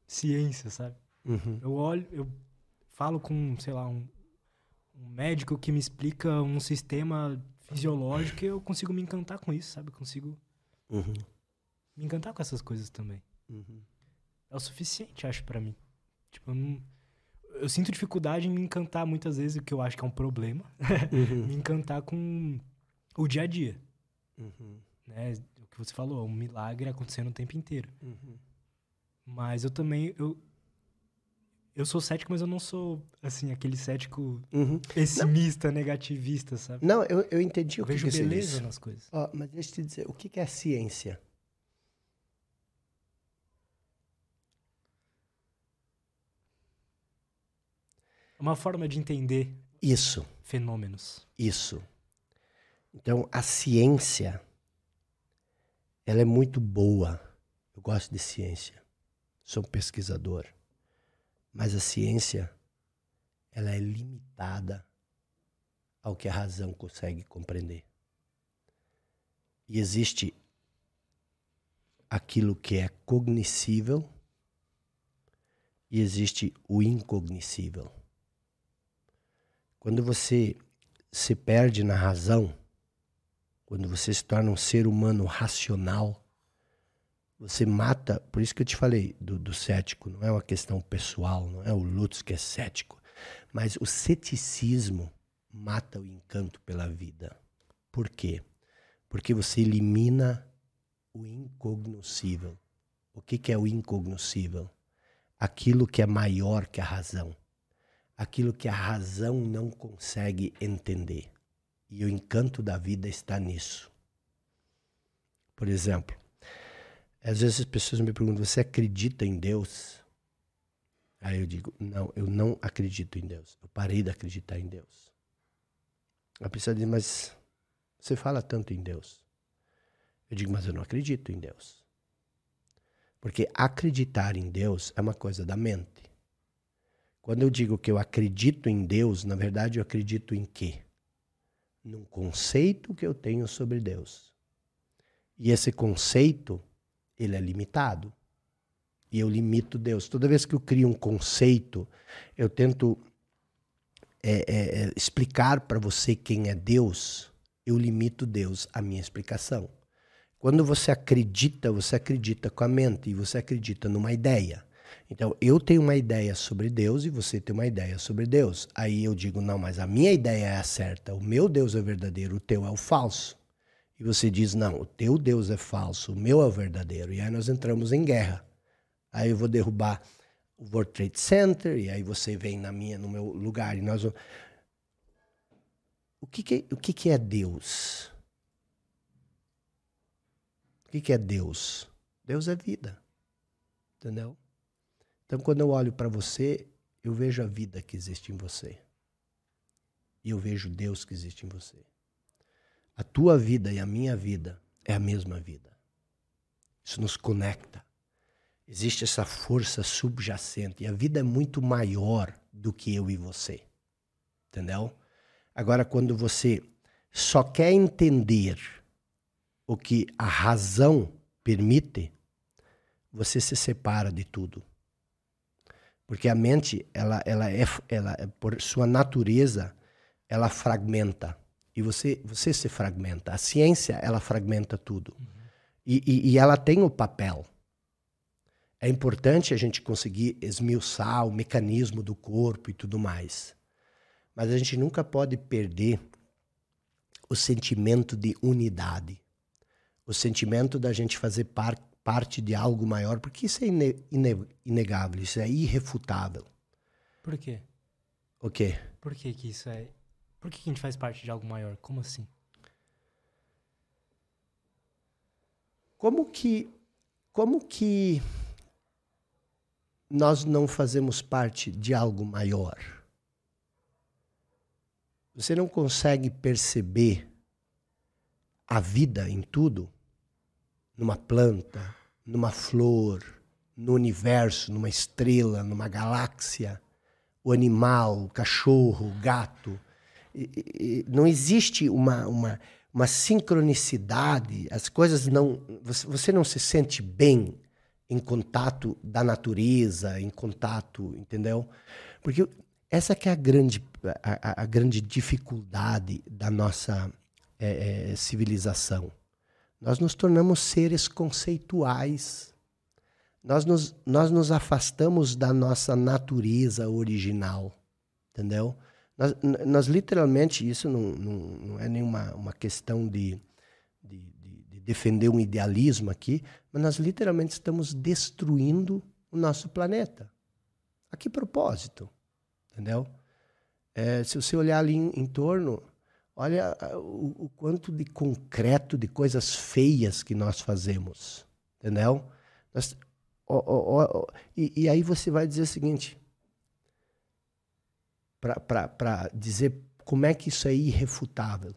Speaker 1: Ciência, sabe?
Speaker 2: Uhum.
Speaker 1: Eu olho, eu falo com, sei lá, um, um médico que me explica um sistema fisiológico e eu consigo me encantar com isso, sabe? Eu consigo
Speaker 2: Uhum.
Speaker 1: me encantar com essas coisas também.
Speaker 2: Uhum.
Speaker 1: É o suficiente, acho, pra mim. Tipo, eu não. Eu sinto dificuldade em me encantar muitas vezes, o que eu acho que é um problema.
Speaker 2: Uhum. [LAUGHS]
Speaker 1: me encantar com o dia a dia.
Speaker 2: Uhum.
Speaker 1: Né? O que você falou, é um milagre acontecendo o tempo inteiro.
Speaker 2: Uhum.
Speaker 1: Mas eu também. Eu, eu sou cético, mas eu não sou, assim, aquele cético
Speaker 2: Uhum.
Speaker 1: pessimista, negativista, sabe?
Speaker 2: Não, eu, eu entendi
Speaker 1: Eu
Speaker 2: o que,
Speaker 1: vejo
Speaker 2: que você
Speaker 1: beleza
Speaker 2: disse.
Speaker 1: nas coisas.
Speaker 2: Ó, mas deixa eu te dizer, o que é ciência?
Speaker 1: Uma forma de entender
Speaker 2: Isso.
Speaker 1: fenômenos.
Speaker 2: Isso. Então, a ciência, ela é muito boa. Eu gosto de ciência. Sou um pesquisador. Mas a ciência, ela é limitada ao que a razão consegue compreender. E existe aquilo que é cognoscível e existe o incognoscível. Quando você se perde na razão, quando você se torna um ser humano racional, você mata. Por isso que eu te falei do, do cético, não é uma questão pessoal, não é o Lutz que é cético, mas o ceticismo mata o encanto pela vida. Por quê? Porque você elimina o incognoscível. O que, que é o incognoscível? Aquilo que é maior que a razão. Aquilo que a razão não consegue entender. E o encanto da vida está nisso. Por exemplo, às vezes as pessoas me perguntam: você acredita em Deus? Aí eu digo: não, eu não acredito em Deus. Eu parei de acreditar em Deus. A pessoa diz: mas você fala tanto em Deus. Eu digo: mas eu não acredito em Deus. Porque acreditar em Deus é uma coisa da mente. Quando eu digo que eu acredito em Deus, na verdade eu acredito em quê? Num conceito que eu tenho sobre Deus. E esse conceito ele é limitado. E eu limito Deus. Toda vez que eu crio um conceito, eu tento é, é, é explicar para você quem é Deus, eu limito Deus à minha explicação. Quando você acredita, você acredita com a mente e você acredita numa ideia. Então, eu tenho uma ideia sobre Deus e você tem uma ideia sobre Deus. Aí eu digo, não, mas a minha ideia é a certa, o meu Deus é verdadeiro, o teu é o falso e você diz: não, o teu Deus é falso, o meu é o verdadeiro. E aí nós entramos em guerra. Aí eu vou derrubar o World Trade Center, e aí você vem na minha, no meu lugar, e nós. O que, que, o que, que é Deus? O que, que é Deus? Deus é vida. Entendeu? Então, quando eu olho para você, eu vejo a vida que existe em você. E eu vejo Deus que existe em você. A tua vida e a minha vida é a mesma vida. Isso nos conecta. Existe essa força subjacente. E a vida é muito maior do que eu e você. Entendeu? Agora, quando você só quer entender o que a razão permite, você se separa de tudo. Porque a mente, ela, ela é, ela, por sua natureza, ela fragmenta e você, você se fragmenta. A ciência, ela fragmenta tudo. Uhum. E, e, e, ela tem o papel. É importante a gente conseguir esmiuçar o mecanismo do corpo e tudo mais. Mas a gente nunca pode perder o sentimento de unidade. O sentimento da gente fazer par parte de algo maior, porque isso é ine ine inegável, isso é irrefutável.
Speaker 1: Por quê?
Speaker 2: O quê?
Speaker 1: Por que, que isso é por que a gente faz parte de algo maior? Como assim?
Speaker 2: Como que como que nós não fazemos parte de algo maior? Você não consegue perceber a vida em tudo? Numa planta, numa flor, no universo, numa estrela, numa galáxia, o animal, o cachorro, o gato, não existe uma, uma, uma sincronicidade, as coisas não. Você não se sente bem em contato da natureza, em contato, entendeu? Porque essa que é a grande, a, a grande dificuldade da nossa é, é, civilização. Nós nos tornamos seres conceituais. Nós nos, nós nos afastamos da nossa natureza original, entendeu? Nós, nós literalmente, isso não, não, não é nenhuma uma questão de, de, de, defender um idealismo aqui, mas nós literalmente estamos destruindo o nosso planeta. A que propósito? Entendeu? É, se você olhar ali em, em torno, olha o, o, quanto de concreto, de coisas feias que nós fazemos. Entendeu? Nós, e, e aí você vai dizer o seguinte: para dizer como é que isso é irrefutável.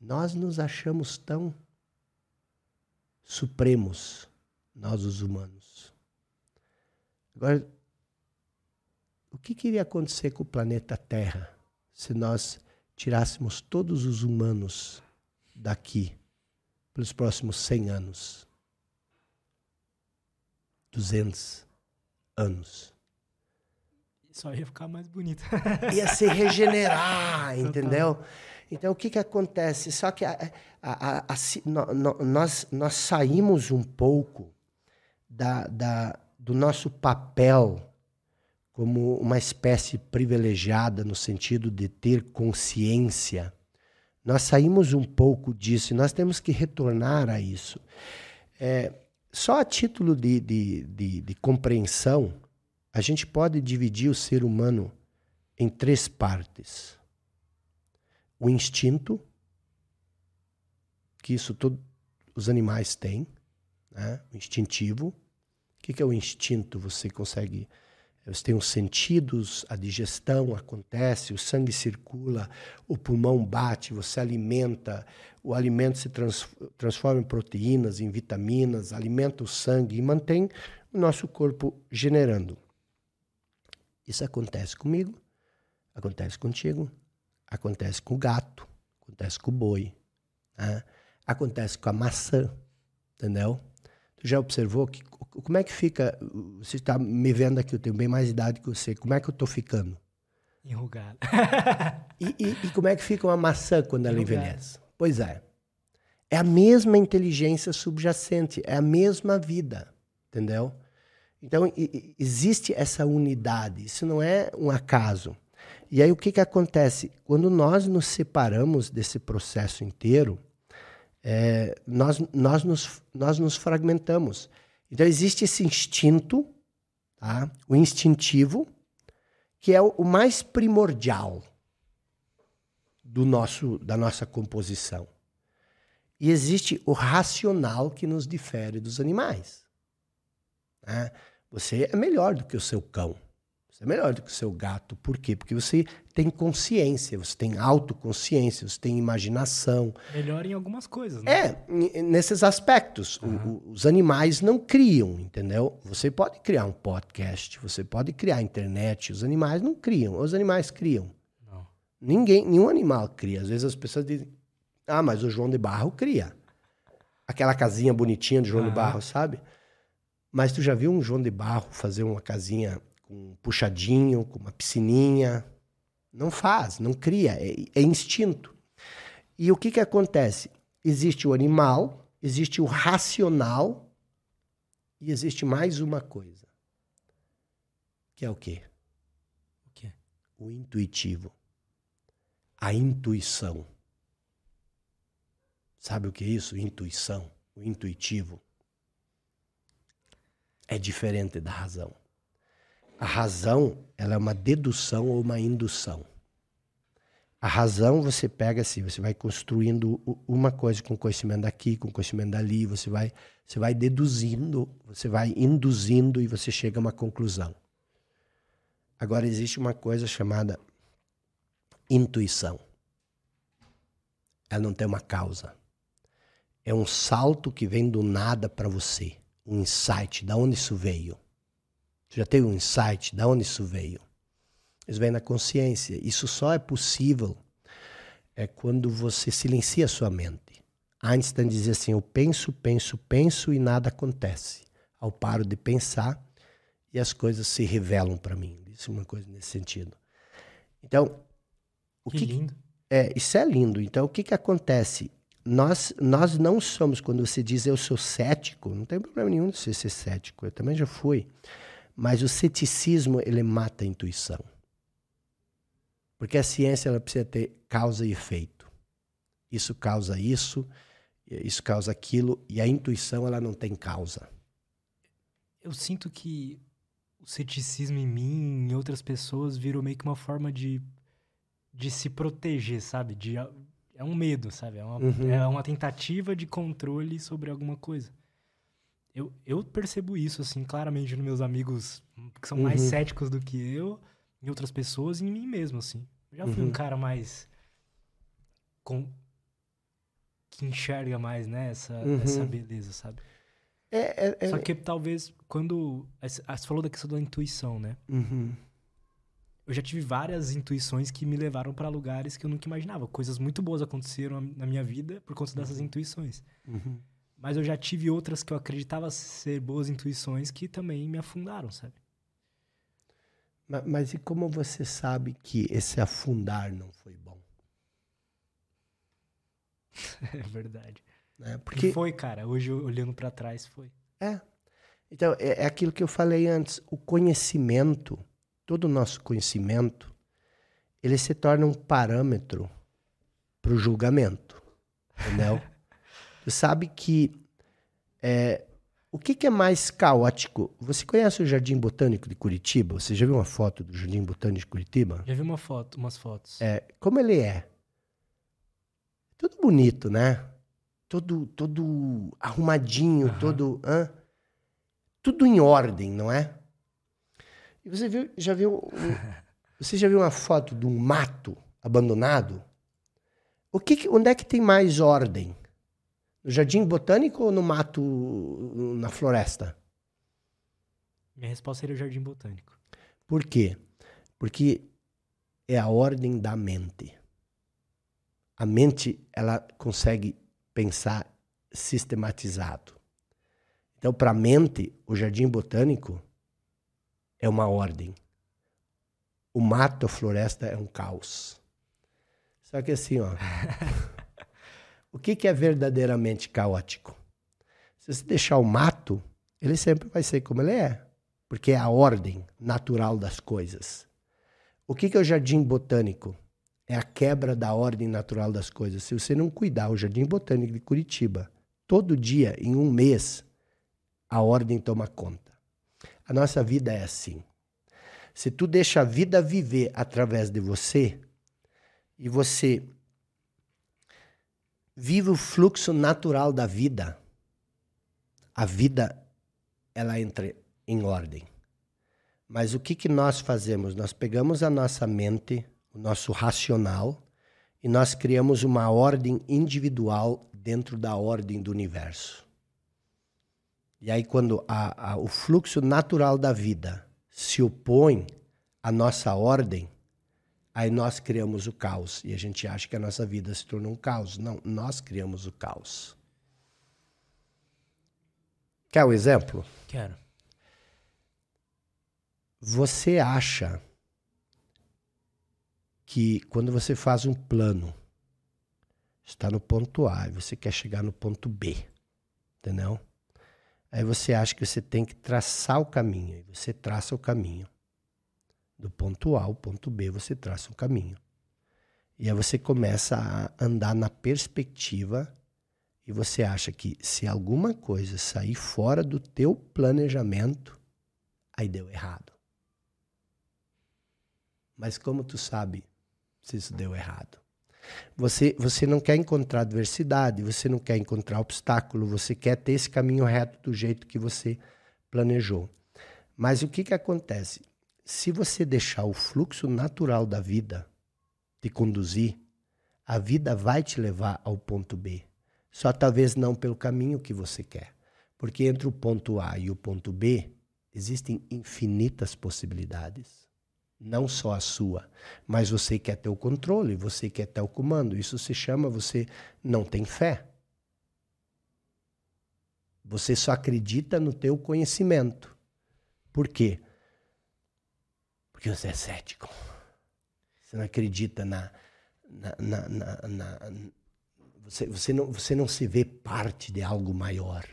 Speaker 2: Nós nos achamos tão supremos, nós os humanos. Agora, o que, que iria acontecer com o planeta Terra se nós tirássemos todos os humanos daqui pelos próximos 100 anos? 200 anos.
Speaker 1: Só ia ficar mais bonito. [LAUGHS]
Speaker 2: ia se regenerar, entendeu? Então, o que, que acontece? Só que a, a, a, nós, nós saímos um pouco da, da, do nosso papel como uma espécie privilegiada no sentido de ter consciência. Nós saímos um pouco disso e nós temos que retornar a isso. É, só a título de, de, de, de compreensão, a gente pode dividir o ser humano em três partes: o instinto, que isso todos os animais têm, né? o instintivo. O que, que é o instinto? Você consegue eles têm os sentidos, a digestão acontece, o sangue circula, o pulmão bate, você alimenta, o alimento se trans, transforma em proteínas, em vitaminas, alimenta o sangue e mantém o nosso corpo generando. Isso acontece comigo, acontece contigo, acontece com o gato, acontece com o boi, né? acontece com a maçã, entendeu? Tu já observou que como é que fica? Você está me vendo aqui, eu tenho bem mais idade que você. Como é que eu estou ficando?
Speaker 1: Enrugado.
Speaker 2: e, e, e, como é que fica uma maçã quando ela Enrugado. envelhece? Pois é. É a mesma inteligência subjacente, é a mesma vida, entendeu? Então, e, existe essa unidade, isso não é um acaso. E aí, o que, que acontece? Quando nós nos separamos desse processo inteiro, é, nós, nós, nos, nós nos fragmentamos. Então existe esse instinto, tá? o instintivo, que é o, o mais primordial do nosso, da nossa composição. E existe o racional que nos difere dos animais. Né? Você é melhor do que o seu cão. Você é melhor do que o seu gato. Por quê? Porque você tem consciência, você tem autoconsciência, você tem imaginação.
Speaker 1: Melhor em algumas coisas, né?
Speaker 2: É, nesses aspectos. Uhum. O, os animais não criam, entendeu? Você pode criar um podcast, você pode criar internet, os animais não criam, os animais criam. Não. Ninguém, nenhum animal cria. Às vezes as pessoas dizem, ah, mas o João de Barro cria. Aquela casinha bonitinha de João uhum. de Barro, sabe? Mas tu já viu um João de Barro fazer uma casinha com um puxadinho, com uma piscininha. Não faz, não cria, é, é instinto. E o que, que acontece? Existe o animal, existe o racional e existe mais uma coisa. Que é o quê?
Speaker 1: O quê?
Speaker 2: O intuitivo. A intuição. Sabe o que é isso? Intuição. O intuitivo. É diferente da razão. A razão, ela é uma dedução ou uma indução. A razão você pega assim, você vai construindo uma coisa com conhecimento daqui, com conhecimento dali, você vai, você vai deduzindo, você vai induzindo e você chega a uma conclusão. Agora existe uma coisa chamada intuição. Ela não tem uma causa. É um salto que vem do nada para você, um insight, da onde isso veio? Já teve um insight? Da onde isso veio? Isso vem na consciência. Isso só é possível é quando você silencia a sua mente. Einstein dizia assim: Eu penso, penso, penso e nada acontece. Ao paro de pensar e as coisas se revelam para mim. Isso é uma coisa nesse sentido. Então,
Speaker 1: o que, que lindo.
Speaker 2: É, isso é lindo. Então, o que, que acontece? Nós, nós não somos, quando você diz eu sou cético, não tem problema nenhum de você ser cético, eu também já fui. Mas o ceticismo, ele mata a intuição. Porque a ciência ela precisa ter causa e efeito. Isso causa isso, isso causa aquilo, e a intuição ela não tem causa.
Speaker 1: Eu sinto que o ceticismo em mim, em outras pessoas, virou meio que uma forma de, de se proteger, sabe? De, é um medo, sabe? É uma, uhum. é uma tentativa de controle sobre alguma coisa eu, eu percebo isso, assim, claramente nos meus amigos que são uhum. mais céticos do que eu, em outras pessoas e em mim mesmo, assim. Eu já fui uhum. um cara mais. Com, que enxerga mais, né, essa, uhum. essa beleza, sabe?
Speaker 2: É, é, é...
Speaker 1: Só que talvez quando. Você falou da questão da intuição, né?
Speaker 2: Uhum.
Speaker 1: eu já tive várias intuições que me levaram para lugares que eu nunca imaginava. Coisas muito boas aconteceram na minha vida por conta dessas uhum. intuições. Uhum. Mas eu já tive outras que eu acreditava ser boas intuições que também me afundaram, sabe?
Speaker 2: Mas, mas e como você sabe que esse afundar não foi bom? [LAUGHS]
Speaker 1: é verdade.
Speaker 2: É, porque
Speaker 1: e foi, cara. Hoje, olhando para trás, foi.
Speaker 2: É. Então, é, é aquilo que eu falei antes. O conhecimento, todo o nosso conhecimento, ele se torna um parâmetro para o julgamento. Entendeu? [LAUGHS] Sabe que é, o que, que, é mais caótico? Você conhece o Jardim Botânico de Curitiba? Você já viu uma foto do Jardim Botânico de Curitiba?
Speaker 1: Já vi uma foto, umas fotos.
Speaker 2: É, como ele é? Tudo bonito, né? Todo, todo arrumadinho, uhum. todo. Hã? Tudo em ordem, não é? E você viu, já viu. Um, [LAUGHS] você já viu uma foto de um mato abandonado? O que, onde é que tem mais ordem? No jardim botânico ou no mato, na floresta?
Speaker 1: Minha resposta seria o jardim botânico.
Speaker 2: Por quê? Porque é a ordem da mente. A mente, ela consegue pensar sistematizado. Então, para a mente, o jardim botânico é uma ordem. O mato, a floresta é um caos. Só que assim, ó. [LAUGHS] O que, que é verdadeiramente caótico? Se você deixar o mato, ele sempre vai ser como ele é, porque é a ordem natural das coisas. O que, que é o jardim botânico? É a quebra da ordem natural das coisas. Se você não cuidar, o jardim botânico de Curitiba, todo dia, em um mês, a ordem toma conta. A nossa vida é assim. Se tu deixa a vida viver através de você, e você vive o fluxo natural da vida, a vida ela entra em ordem. Mas o que, que nós fazemos? Nós pegamos a nossa mente, o nosso racional, e nós criamos uma ordem individual dentro da ordem do universo. E aí, quando a, a, o fluxo natural da vida se opõe à nossa ordem, Aí nós criamos o caos e a gente acha que a nossa vida se tornou um caos. Não, nós criamos o caos. Quer um exemplo?
Speaker 1: Quero.
Speaker 2: Você acha que quando você faz um plano, está no ponto A e você quer chegar no ponto B, entendeu? Aí você acha que você tem que traçar o caminho e você traça o caminho. Do ponto A ao ponto B, você traça um caminho. E aí você começa a andar na perspectiva e você acha que se alguma coisa sair fora do teu planejamento, aí deu errado. Mas como tu sabe se isso deu errado? Você, você não quer encontrar adversidade, você não quer encontrar obstáculo, você quer ter esse caminho reto do jeito que você planejou. Mas o que, que acontece? Se você deixar o fluxo natural da vida te conduzir, a vida vai te levar ao ponto B. Só talvez não pelo caminho que você quer. Porque entre o ponto A e o ponto B existem infinitas possibilidades. Não só a sua, mas você quer ter o controle, você quer ter o comando. Isso se chama você não tem fé. Você só acredita no teu conhecimento. Por quê? Porque você é cético. Você não acredita na. na, na, na, na você, você, não, você não se vê parte de algo maior.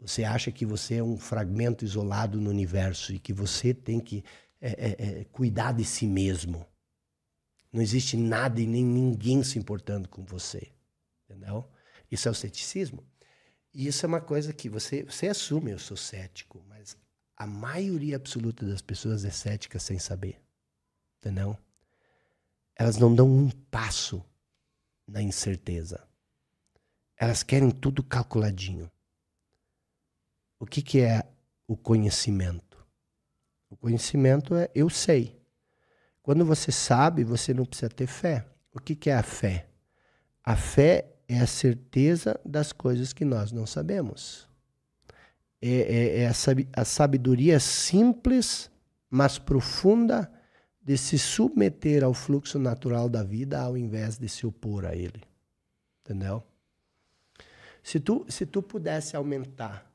Speaker 2: Você acha que você é um fragmento isolado no universo e que você tem que é, é, é, cuidar de si mesmo. Não existe nada e nem ninguém se importando com você. Entendeu? Isso é o ceticismo. E isso é uma coisa que você, você assume, eu sou cético, a maioria absoluta das pessoas é cética sem saber. Entendeu? Elas não dão um passo na incerteza. Elas querem tudo calculadinho. O que, que é o conhecimento? O conhecimento é eu sei. Quando você sabe, você não precisa ter fé. O que, que é a fé? A fé é a certeza das coisas que nós não sabemos é, é, é a sabedoria simples, mas profunda de se submeter ao fluxo natural da vida ao invés de se opor a ele. Entendeu? Se tu, se tu pudesse aumentar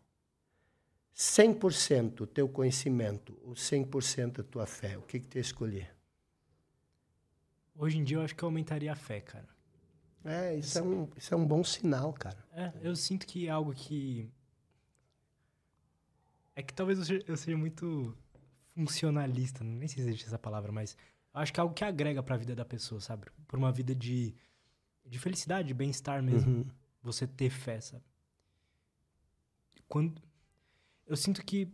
Speaker 2: 100% o teu conhecimento ou 100% a tua fé, o que, que tu ia escolher?
Speaker 1: Hoje em dia eu acho que eu aumentaria a fé, cara.
Speaker 2: É, isso, é um, isso é um bom sinal, cara.
Speaker 1: É, eu sinto que é algo que. É que talvez eu seja, eu seja muito funcionalista, nem sei se existe essa palavra, mas acho que é algo que agrega para a vida da pessoa, sabe? Por uma vida de, de felicidade, de bem-estar mesmo. Uhum. Você ter fé, sabe? Quando. Eu sinto que,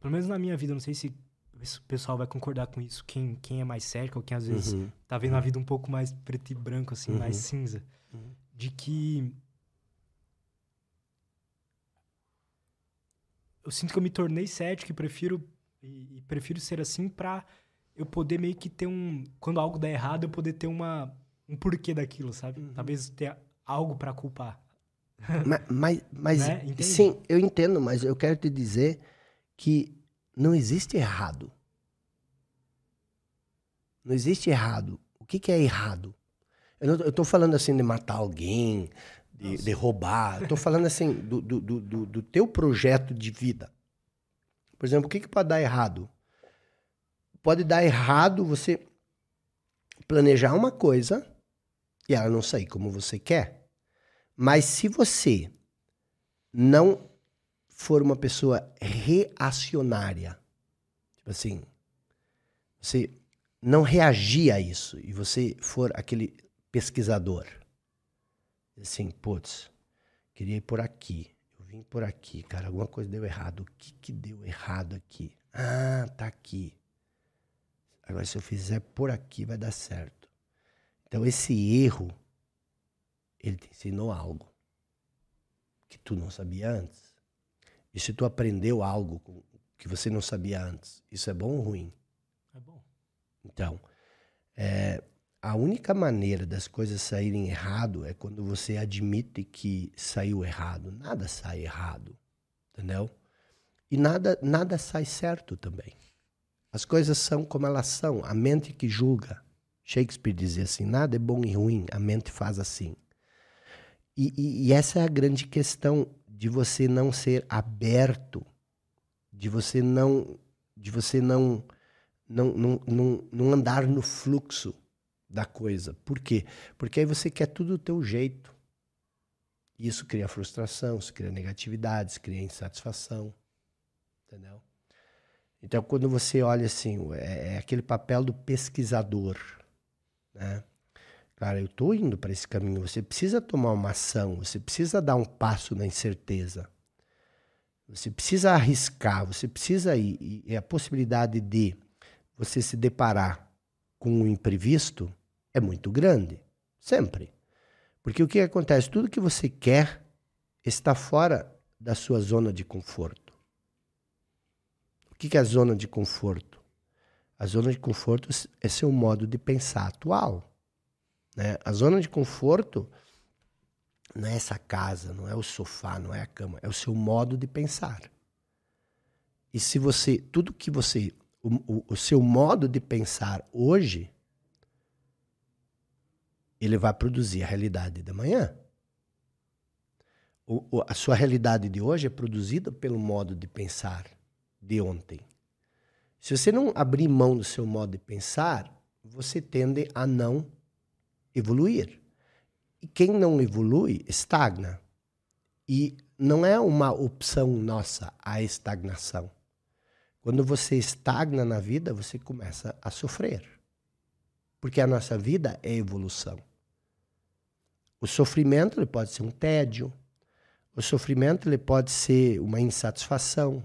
Speaker 1: pelo menos na minha vida, não sei se o pessoal vai concordar com isso, quem, quem é mais cético, ou quem às vezes uhum. tá vendo a vida um pouco mais preto e branco, assim, uhum. mais cinza. Uhum. De que. Eu sinto que eu me tornei cético e prefiro e, e, prefiro ser assim pra eu poder meio que ter um. Quando algo dá errado, eu poder ter uma, um porquê daquilo, sabe? Uhum. Talvez ter algo para culpar. [LAUGHS]
Speaker 2: Mas, mas, mas né? sim, eu entendo, mas eu quero te dizer que não existe errado. Não existe errado. O que, que é errado? Eu estou falando assim de matar alguém, de, de roubar. Estou falando assim do, do, do, do teu projeto de vida. Por exemplo, o que, que pode dar errado? Pode dar errado você planejar uma coisa e ela não sair como você quer. Mas se você não for uma pessoa reacionária, tipo assim, você não reagir a isso e você for aquele pesquisador, assim, putz, queria ir por aqui, vim por aqui, cara, alguma coisa deu errado. O que, que deu errado aqui? Ah, tá aqui. Agora, se eu fizer por aqui, vai dar certo. Então, esse erro, ele te ensinou algo que tu não sabia antes. E se tu aprendeu algo que você não sabia antes, isso é bom ou ruim?
Speaker 1: É bom.
Speaker 2: Então, é, a única maneira das coisas saírem errado é quando você admite que saiu errado. Nada sai errado, entendeu? E nada, nada sai certo também. As coisas são como elas são. A mente que julga. Shakespeare dizia assim: nada é bom e ruim, a mente faz assim. E, e, e essa é a grande questão de você não ser aberto, de você não, de você não, não, não, não, não andar no fluxo da coisa. Por quê? Porque aí você quer tudo do teu jeito. Isso cria frustração, isso cria negatividade, isso cria insatisfação. Entendeu? Então, quando você olha assim, é, é aquele papel do pesquisador. Né? Cara, eu estou indo para esse caminho. Você precisa tomar uma ação, você precisa dar um passo na incerteza. Você precisa arriscar, você precisa ir. E a possibilidade de você se deparar com um imprevisto é muito grande. Sempre. Porque o que acontece? Tudo que você quer está fora da sua zona de conforto. O que é a zona de conforto? A zona de conforto é seu modo de pensar atual. Né? A zona de conforto não é essa casa, não é o sofá, não é a cama, é o seu modo de pensar. E se você, tudo que você, o, o, o seu modo de pensar hoje ele vai produzir a realidade da manhã. O, o, a sua realidade de hoje é produzida pelo modo de pensar de ontem. Se você não abrir mão do seu modo de pensar, você tende a não evoluir. E quem não evolui estagna. E não é uma opção nossa a estagnação. Quando você estagna na vida, você começa a sofrer. Porque a nossa vida é evolução. O sofrimento ele pode ser um tédio. O sofrimento ele pode ser uma insatisfação.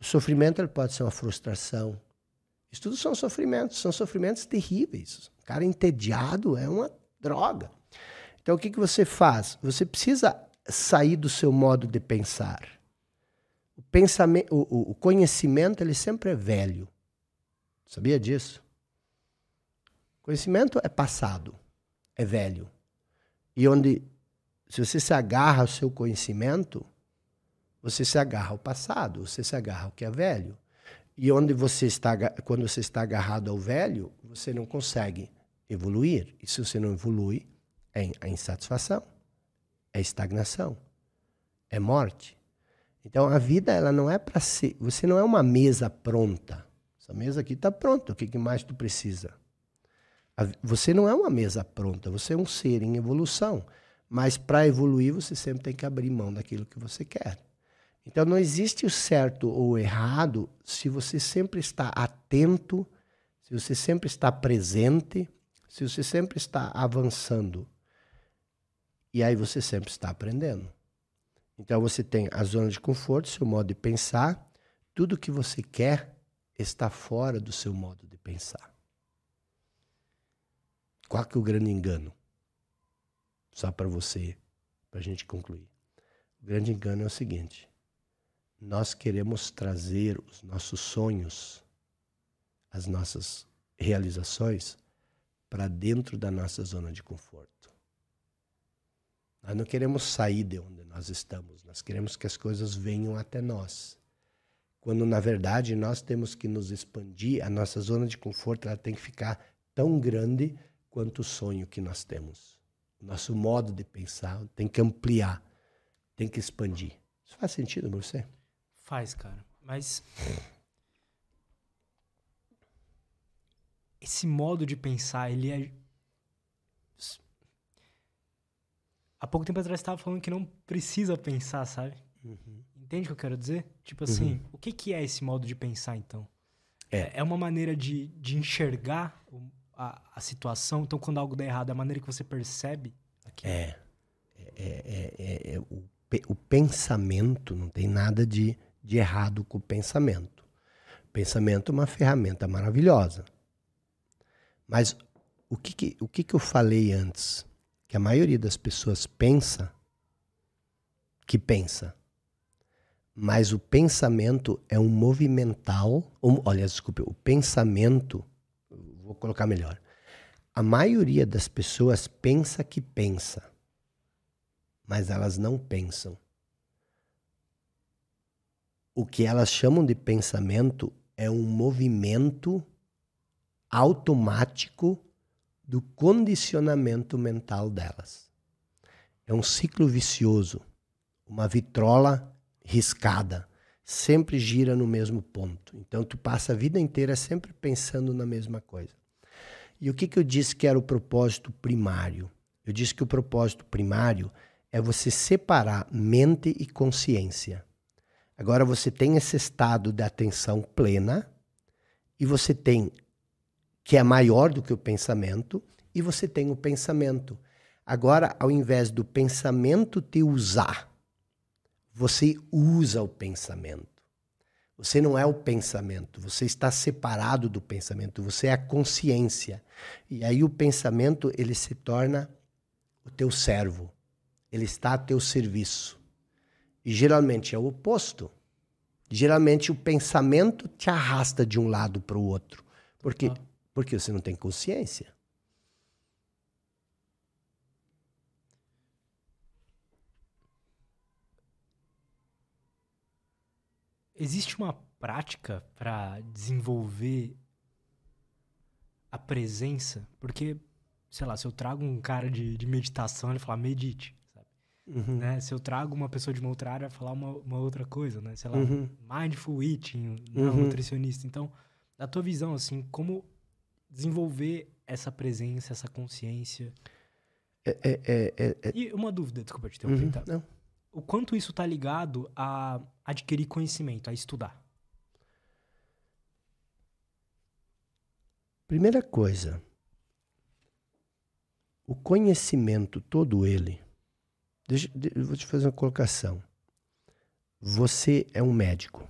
Speaker 2: O sofrimento ele pode ser uma frustração. Isso tudo são sofrimentos, são sofrimentos terríveis. O cara entediado é uma droga. Então o que, que você faz? Você precisa sair do seu modo de pensar. O, pensamento, o, o conhecimento ele sempre é velho. Sabia disso? Conhecimento é passado, é velho. E onde, se você se agarra ao seu conhecimento, você se agarra ao passado, você se agarra ao que é velho. E onde você está, quando você está agarrado ao velho, você não consegue evoluir. E se você não evolui, é a insatisfação, é estagnação, é morte. Então a vida ela não é para ser. Você não é uma mesa pronta. Essa mesa aqui está pronta. O que mais tu precisa? Você não é uma mesa pronta. Você é um ser em evolução. Mas para evoluir você sempre tem que abrir mão daquilo que você quer. Então não existe o certo ou o errado se você sempre está atento, se você sempre está presente, se você sempre está avançando. E aí você sempre está aprendendo. Então você tem a zona de conforto, seu modo de pensar, tudo que você quer está fora do seu modo de pensar. Qual que é o grande engano? Só para você, para a gente concluir. O grande engano é o seguinte: nós queremos trazer os nossos sonhos, as nossas realizações, para dentro da nossa zona de conforto. Nós não queremos sair de onde nós estamos, nós queremos que as coisas venham até nós. Quando na verdade nós temos que nos expandir, a nossa zona de conforto ela tem que ficar tão grande quanto o sonho que nós temos. O nosso modo de pensar tem que ampliar, tem que expandir. Isso faz sentido para você?
Speaker 1: Faz, cara. Mas. Esse modo de pensar, ele é. Há pouco tempo atrás você estava falando que não precisa pensar, sabe? Uhum. Entende o que eu quero dizer? Tipo assim, uhum. o que, que é esse modo de pensar, então? É, é uma maneira de, de enxergar a, a situação. Então, quando algo dá errado, é a maneira que você percebe
Speaker 2: aquilo. É. É, é, é, é o, o pensamento não tem nada de de errado com o pensamento. O pensamento é uma ferramenta maravilhosa. Mas o que, que o que, que eu falei antes? Que a maioria das pessoas pensa que pensa. Mas o pensamento é um movimental. Um, olha, desculpe, o pensamento. Vou colocar melhor. A maioria das pessoas pensa que pensa, mas elas não pensam o que elas chamam de pensamento é um movimento automático do condicionamento mental delas. É um ciclo vicioso, uma vitrola riscada, sempre gira no mesmo ponto. Então tu passa a vida inteira sempre pensando na mesma coisa. E o que, que eu disse que era o propósito primário? Eu disse que o propósito primário é você separar mente e consciência. Agora você tem esse estado de atenção plena e você tem que é maior do que o pensamento e você tem o pensamento. Agora, ao invés do pensamento te usar, você usa o pensamento. Você não é o pensamento, você está separado do pensamento, você é a consciência. E aí o pensamento, ele se torna o teu servo. Ele está a teu serviço. E geralmente é o oposto. Geralmente o pensamento te arrasta de um lado para o outro. Por quê? Ah. Porque você não tem consciência.
Speaker 1: Existe uma prática para desenvolver a presença? Porque, sei lá, se eu trago um cara de, de meditação, ele fala, medite. Uhum. Né? Se eu trago uma pessoa de uma outra área, falar uma, uma outra coisa, né? Sei lá, uhum. mindful eating, não, uhum. nutricionista. Então, da tua visão, assim, como desenvolver essa presença, essa consciência?
Speaker 2: É, é, é, é, é.
Speaker 1: E uma dúvida, desculpa te interromper,
Speaker 2: uhum. tá? Não.
Speaker 1: O quanto isso está ligado a adquirir conhecimento, a estudar?
Speaker 2: Primeira coisa, o conhecimento todo ele Deixa, eu vou te fazer uma colocação. Você é um médico.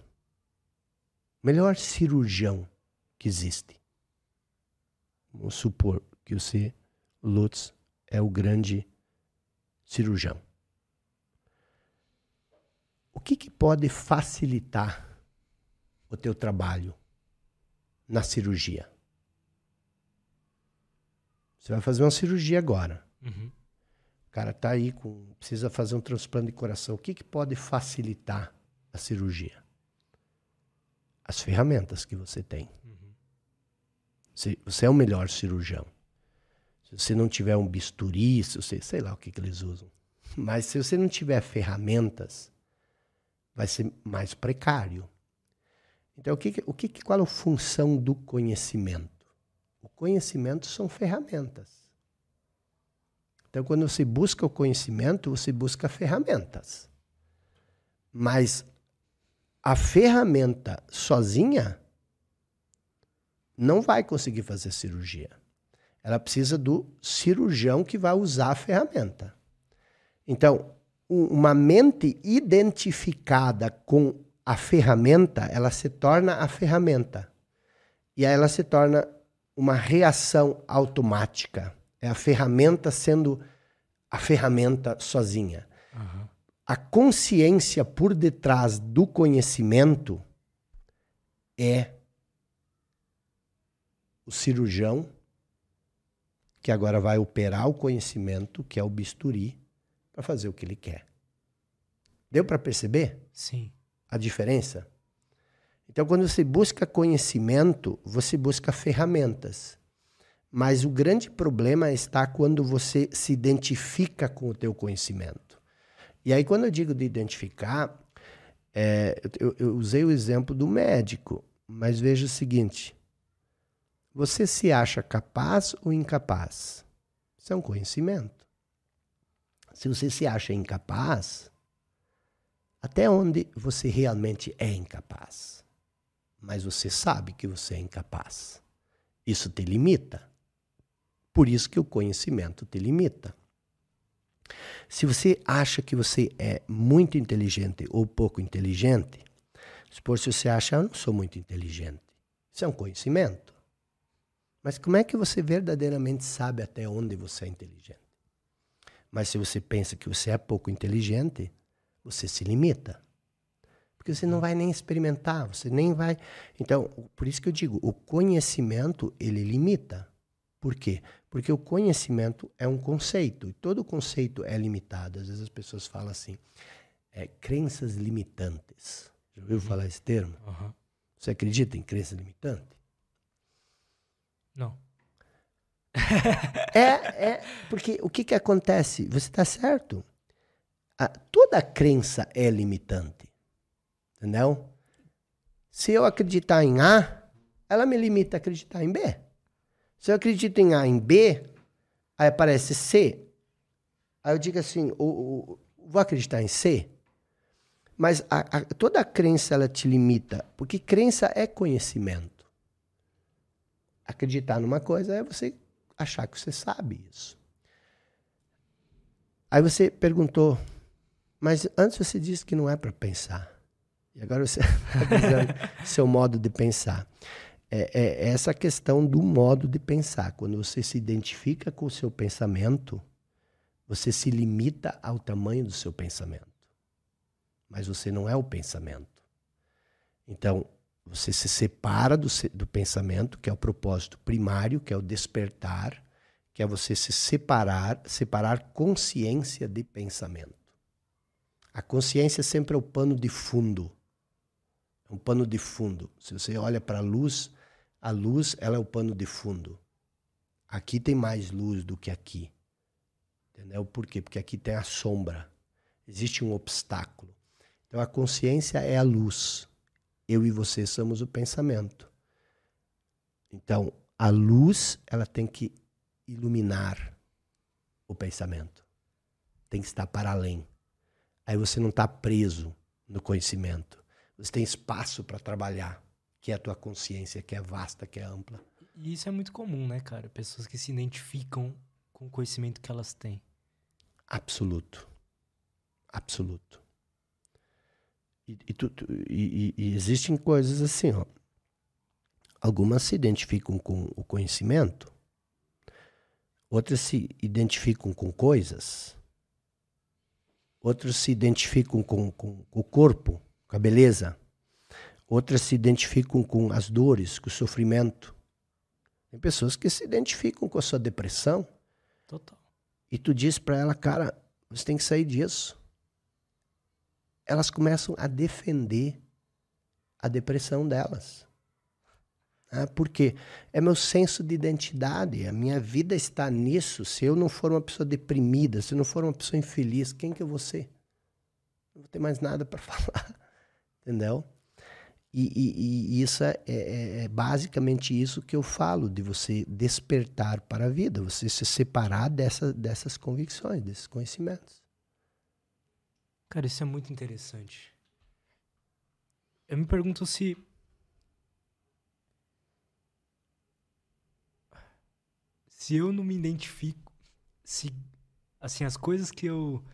Speaker 2: Melhor cirurgião que existe. Vamos supor que você, Lutz, é o grande cirurgião. O que, que pode facilitar o teu trabalho na cirurgia? Você vai fazer uma cirurgia agora. Uhum cara está aí com precisa fazer um transplante de coração. O que, que pode facilitar a cirurgia? as ferramentas que você tem. Uhum. Se, você é o melhor cirurgião. Se você não tiver um bisturi, se você, sei lá o que, que eles usam. Mas se você não tiver ferramentas, vai ser mais precário. Então, o que, o que, qual é a função do conhecimento? O conhecimento são ferramentas. Então, quando você busca o conhecimento, você busca ferramentas. Mas a ferramenta sozinha não vai conseguir fazer cirurgia. Ela precisa do cirurgião que vai usar a ferramenta. Então, uma mente identificada com a ferramenta, ela se torna a ferramenta. E aí ela se torna uma reação automática. É a ferramenta sendo a ferramenta sozinha. Uhum. A consciência por detrás do conhecimento é o cirurgião que agora vai operar o conhecimento, que é o bisturi, para fazer o que ele quer. Deu para perceber?
Speaker 1: Sim.
Speaker 2: A diferença? Então, quando você busca conhecimento, você busca ferramentas. Mas o grande problema está quando você se identifica com o teu conhecimento. E aí, quando eu digo de identificar, é, eu, eu usei o exemplo do médico, mas veja o seguinte: você se acha capaz ou incapaz? Isso é um conhecimento. Se você se acha incapaz, até onde você realmente é incapaz? Mas você sabe que você é incapaz. Isso te limita. Por isso que o conhecimento te limita. Se você acha que você é muito inteligente ou pouco inteligente, supor se você acha, eu não sou muito inteligente. Isso é um conhecimento. Mas como é que você verdadeiramente sabe até onde você é inteligente? Mas se você pensa que você é pouco inteligente, você se limita. Porque você não vai nem experimentar, você nem vai. Então, por isso que eu digo, o conhecimento ele limita. Por quê? Porque o conhecimento é um conceito, e todo conceito é limitado. Às vezes as pessoas falam assim, é, crenças limitantes. Já ouviu uhum. falar esse termo? Uhum. Você acredita em crença limitante?
Speaker 1: Não
Speaker 2: é, é, porque o que, que acontece? Você está certo. A, toda crença é limitante. Entendeu? Se eu acreditar em A, ela me limita a acreditar em B. Se eu acredito em A em B, aí aparece C. Aí eu digo assim, o, o, vou acreditar em C? Mas a, a, toda a crença ela te limita, porque crença é conhecimento. Acreditar numa coisa é você achar que você sabe isso. Aí você perguntou, mas antes você disse que não é para pensar. E agora você [LAUGHS] está seu modo de pensar. É, é, essa questão do modo de pensar. Quando você se identifica com o seu pensamento, você se limita ao tamanho do seu pensamento. Mas você não é o pensamento. Então, você se separa do, do pensamento, que é o propósito primário, que é o despertar, que é você se separar, separar consciência de pensamento. A consciência sempre é o pano de fundo. É um pano de fundo. Se você olha para a luz, a luz ela é o pano de fundo. Aqui tem mais luz do que aqui. Entendeu? Por quê? Porque aqui tem a sombra. Existe um obstáculo. Então a consciência é a luz eu e você somos o pensamento. Então, a luz, ela tem que iluminar o pensamento. Tem que estar para além. Aí você não está preso no conhecimento. Você tem espaço para trabalhar, que é a tua consciência, que é vasta, que é ampla.
Speaker 1: E isso é muito comum, né, cara? Pessoas que se identificam com o conhecimento que elas têm.
Speaker 2: Absoluto. Absoluto. E, e, tu, tu, e, e, existem coisas assim, ó. Algumas se identificam com o conhecimento, outras se identificam com coisas, outras se identificam com, com, com o corpo, com a beleza, outras se identificam com as dores, com o sofrimento. Tem pessoas que se identificam com a sua depressão.
Speaker 1: Total.
Speaker 2: E tu diz para ela, cara, você tem que sair disso elas começam a defender a depressão delas. Ah, por quê? É meu senso de identidade. A minha vida está nisso. Se eu não for uma pessoa deprimida, se eu não for uma pessoa infeliz, quem que eu vou ser? Não vou ter mais nada para [LAUGHS] falar. Entendeu? E, e, e isso é, é, é, basicamente isso que eu falo, de você despertar para a vida, você se separar dessa, dessas convicções, desses conhecimentos.
Speaker 1: Cara, isso é muito interessante. Eu me pergunto se se eu não me identifico, se assim as coisas que eu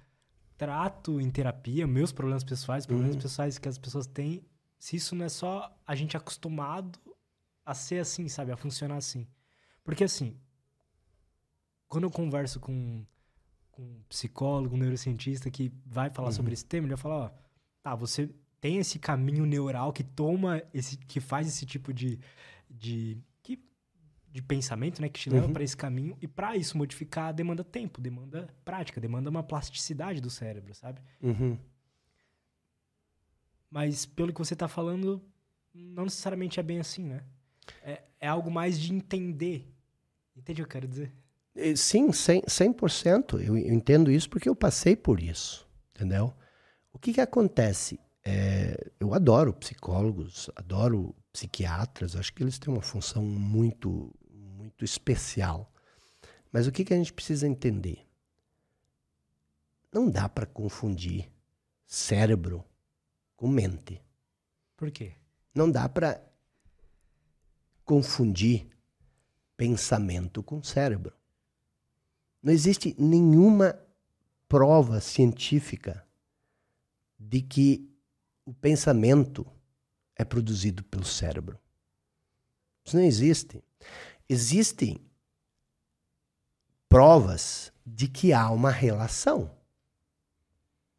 Speaker 1: trato em terapia, meus problemas pessoais, problemas uhum. pessoais que as pessoas têm, se isso não é só a gente acostumado a ser assim, sabe, a funcionar assim. Porque assim, quando eu converso com, com um psicólogo, um neurocientista que vai falar uhum. sobre esse tema, ele vai falar, ó, tá, você tem esse caminho neural que toma esse que faz esse tipo de, de de pensamento, né, que te leva uhum. para esse caminho. E para isso modificar demanda tempo, demanda prática, demanda uma plasticidade do cérebro, sabe?
Speaker 2: Uhum.
Speaker 1: Mas pelo que você está falando, não necessariamente é bem assim, né? É, é algo mais de entender. Entende o que eu quero dizer?
Speaker 2: Sim, 100%. 100%. Eu, eu entendo isso porque eu passei por isso, entendeu? O que, que acontece? É, eu adoro psicólogos, adoro psiquiatras, acho que eles têm uma função muito muito especial. Mas o que, que a gente precisa entender? Não dá para confundir cérebro com mente.
Speaker 1: Por quê?
Speaker 2: Não dá para confundir pensamento com cérebro. Não existe nenhuma prova científica de que o pensamento é produzido pelo cérebro. Isso não existe existem provas de que há uma relação.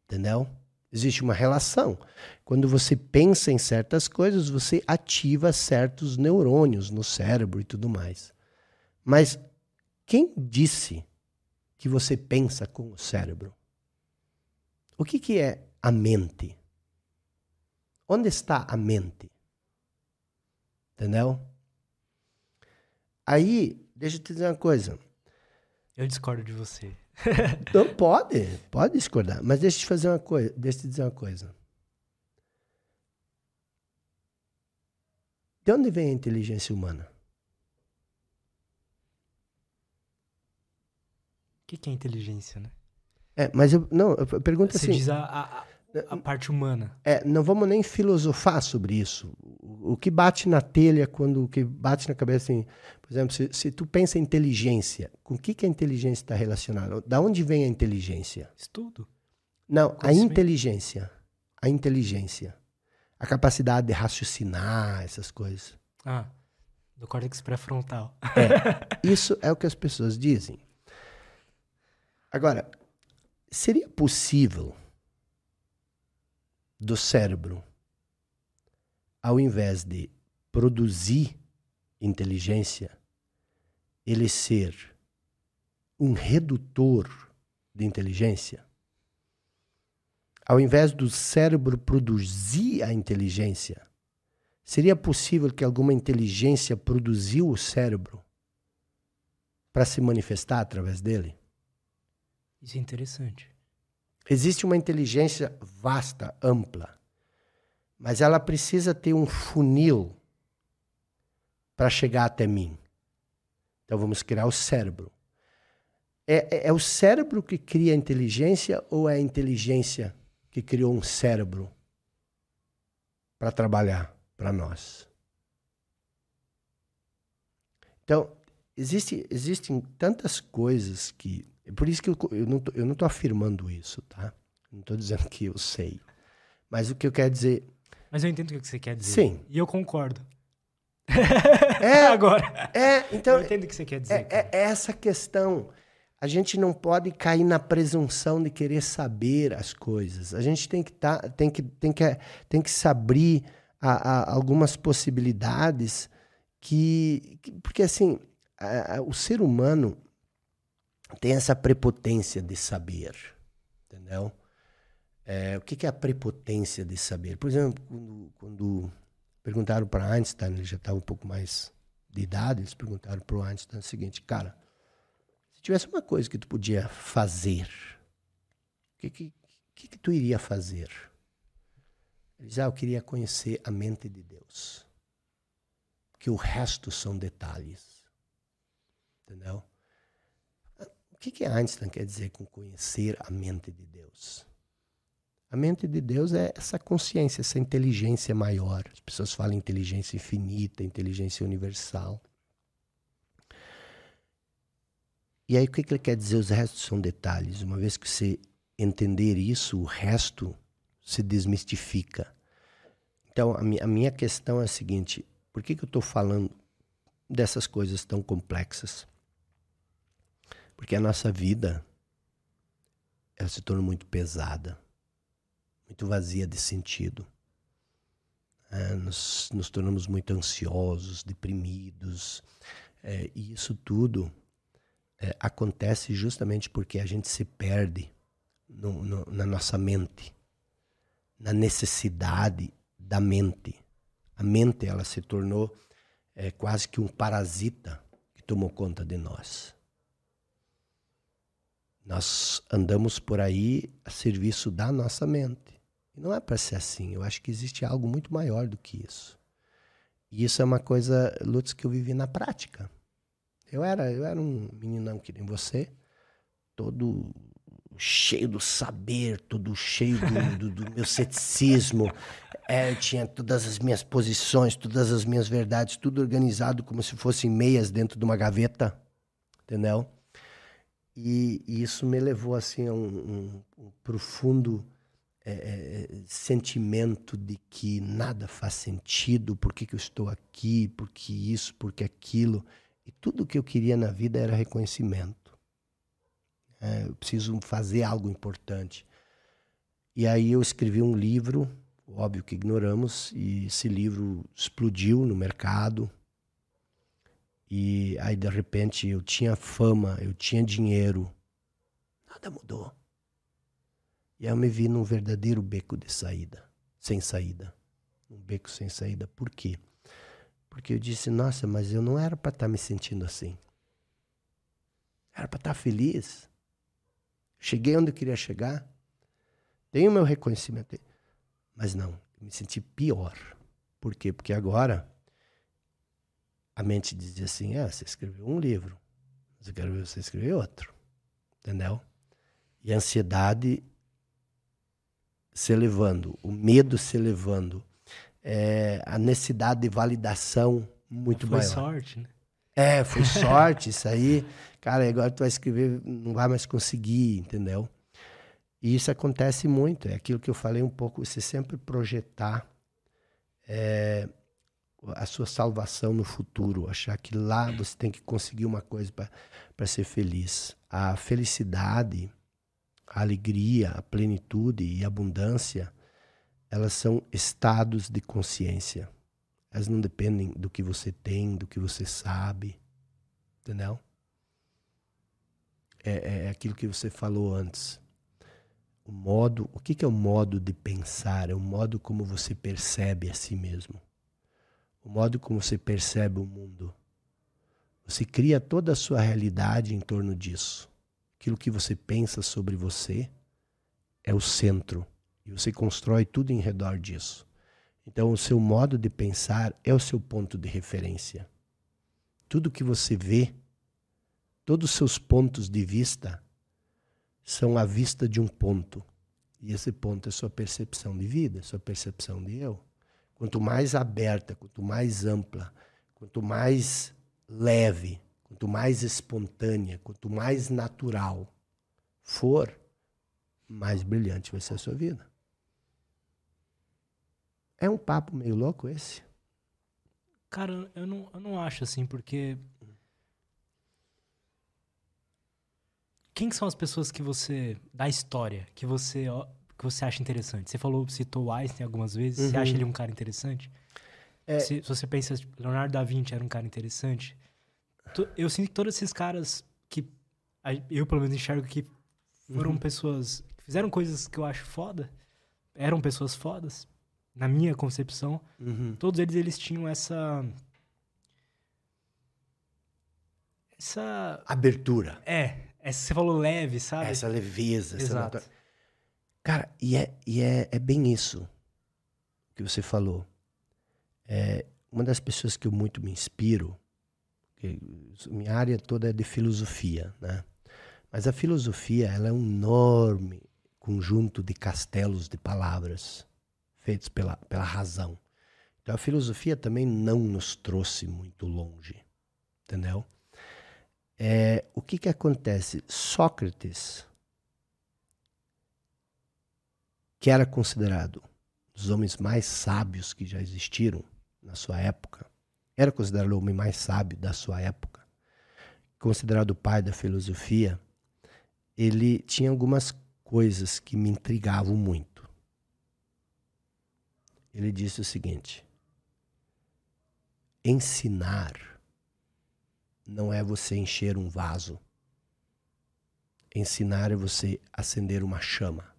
Speaker 2: Entendeu? Existe uma relação. Quando você pensa em certas coisas, você ativa certos neurônios no cérebro e tudo mais. Mas quem disse que você pensa com o cérebro? O que, que é a mente? Onde está a mente? Entendeu? Aí, deixa eu te dizer uma coisa.
Speaker 1: Eu discordo de você. [LAUGHS]
Speaker 2: Não, pode, pode discordar. Mas deixa eu te fazer uma coisa, deixa eu te dizer uma coisa. De onde vem a inteligência humana?
Speaker 1: O que, que é inteligência, né?
Speaker 2: É, mas eu, não, eu pergunto
Speaker 1: Você
Speaker 2: assim.
Speaker 1: Você diz a, a, a parte humana.
Speaker 2: É, não vamos nem filosofar sobre isso. O, o, que bate na telha quando o que bate na cabeça, assim, por exemplo, se, se tu pensa em inteligência, com o que, que a inteligência está relacionada? Da onde vem a inteligência?
Speaker 1: Estudo.
Speaker 2: Não, a inteligência. A inteligência. A capacidade de raciocinar, essas coisas.
Speaker 1: Ah, do córtex pré-frontal.
Speaker 2: É, [LAUGHS] isso é o que as pessoas dizem. Agora, seria possível do cérebro, ao invés de produzir inteligência, ele ser um redutor de inteligência, ao invés do cérebro produzir a inteligência, seria possível que alguma inteligência produziu o cérebro para se manifestar através dele?
Speaker 1: Isso é interessante.
Speaker 2: Existe uma inteligência vasta, ampla, mas ela precisa ter um funil para chegar até mim. Então vamos criar o cérebro. É, é, é, o cérebro que cria a inteligência ou é a inteligência que criou um cérebro para trabalhar para nós? Então, existe, existem tantas coisas que é por isso que eu, eu não, tô, eu não tô afirmando isso, tá? Não estou dizendo que eu sei. Mas o que eu quero dizer.
Speaker 1: Mas eu entendo o que você quer dizer.
Speaker 2: Sim.
Speaker 1: E eu concordo.
Speaker 2: É, [LAUGHS]
Speaker 1: agora.
Speaker 2: É, então.
Speaker 1: Eu entendo o que você quer dizer.
Speaker 2: É, é, é essa questão. A gente não pode cair na presunção de querer saber as coisas. A gente tem que, tá, tem que, tem que, tem que se abrir a, a algumas possibilidades que, que. Porque, assim, a, a, o ser humano tem essa prepotência de saber, entendeu? É, o que, é a prepotência de saber? Por exemplo, quando, quando Perguntaram para Einstein, ele já estava um pouco mais de idade, eles perguntaram para o Einstein o seguinte, cara, se tivesse uma coisa que tu podia fazer, o que, que, que, que tu iria fazer? Ele diz, ah, eu queria conhecer a mente de Deus. Que o resto são detalhes. Entendeu? Que, que Einstein quer dizer com conhecer a mente de Deus? A mente de Deus é essa consciência, essa inteligência maior. As pessoas falam inteligência infinita, inteligência universal. E aí o que, que ele quer dizer? Os restos são detalhes. Uma vez que você entender isso, o resto se desmistifica. Então, a minha questão é a seguinte: por que, que eu estou falando dessas coisas tão complexas? Porque a nossa vida ela se torna muito pesada muito vazia de sentido. É, nos, nos, tornamos muito ansiosos, deprimidos. É, e isso tudo é, acontece justamente porque a gente se perde no, no, na nossa mente, na necessidade da mente. A mente ela se tornou é, quase que um parasita que tomou conta de nós. Nós andamos por aí a serviço da nossa mente. E não é para ser assim. Eu acho que existe algo muito maior do que isso. E isso é uma coisa, Lutz, que eu vivi na prática. Eu era, eu era um meninão que nem você, todo cheio do saber, todo cheio do, [LAUGHS] do, do meu ceticismo. É, eu tinha todas as minhas posições, todas as minhas verdades, tudo organizado como se fossem meias dentro de uma gaveta, entendeu? E, isso me levou assim a um, um, um profundo é, sentimento de que nada faz sentido, por que, que eu estou aqui, por que isso, por que aquilo. E tudo que eu queria na vida era reconhecimento. É, eu preciso fazer algo importante. E aí eu escrevi um livro, óbvio que ignoramos, e esse livro explodiu no mercado. E aí de repente eu tinha fama, eu tinha dinheiro. Nada mudou. E aí eu me vi num verdadeiro beco de saída, sem saída. Um beco sem saída. Por quê? Porque eu disse, nossa, mas eu não era para estar tá me sentindo assim. Era para estar tá feliz. Cheguei onde eu queria chegar. Tenho meu reconhecimento. Mas não, eu me senti pior. Por quê? Porque agora a mente dizia assim: ah, você escreveu um livro, mas eu quero ver você escrever outro. Entendeu? E a ansiedade se elevando, o medo se elevando, é, a necessidade de validação muito foi maior.
Speaker 1: Foi sorte, né?
Speaker 2: É, foi [LAUGHS] sorte isso aí. Cara, agora tu vai escrever, não vai mais conseguir, entendeu? E isso acontece muito. É aquilo que eu falei um pouco, você sempre projetar é, a sua salvação no futuro, achar que lá você tem que conseguir uma coisa para ser feliz. A felicidade a alegria, a plenitude e a abundância, elas são estados de consciência. Elas não dependem do que você tem, do que você sabe. Entendeu? É, é aquilo que você falou antes. O modo, o que, que é o modo de pensar? É o modo como você percebe a si mesmo. O modo como você percebe o mundo. Você cria toda a sua realidade em torno disso aquilo que você pensa sobre você é o centro e você constrói tudo em redor disso. Então, o seu modo de pensar é o seu ponto de referência. Tudo que você vê, todos os seus pontos de vista, são a vista de um ponto. E esse ponto é sua percepção de vida, sua percepção de eu. Quanto mais aberta, quanto mais ampla, quanto mais leve quanto mais espontânea, quanto mais natural for, mais brilhante vai ser a sua vida. É um papo meio louco esse?
Speaker 1: Cara, eu não, eu não acho assim, porque. Quem são as pessoas que você. da história, que você, que você acha interessante? Você falou, citou o Einstein algumas vezes. Uhum. Você acha ele um cara interessante? É... Se, se, você pensa, Leonardo da Vinci era um cara interessante, eu sinto que todos esses caras que eu pelo menos enxergo que foram uhum. pessoas que fizeram coisas que eu acho foda, eram pessoas fodas, na minha concepção,
Speaker 2: Uhum.
Speaker 1: todos eles eles tinham essa essa
Speaker 2: Abertura.
Speaker 1: é, essa você falou leve, sabe?
Speaker 2: Essa leveza. essa
Speaker 1: Exato.
Speaker 2: natu- Cara, e, é, e é, é bem isso que você falou. É, uma das pessoas que eu muito me inspiro, minha área toda é de filosofia, né? Mas a filosofia, ela é um enorme conjunto de castelos de palavras feitos pela, pela razão. Então a filosofia também não nos trouxe muito longe, entendeu? É, o que que acontece? Sócrates, que era considerado dos homens mais sábios que já existiram na sua época, era considerado o homem mais sábio da sua época, considerado o pai da filosofia, ele tinha algumas coisas que me intrigavam muito. Ele disse o seguinte: ensinar não é você encher um vaso. Ensinar é você acender uma chama.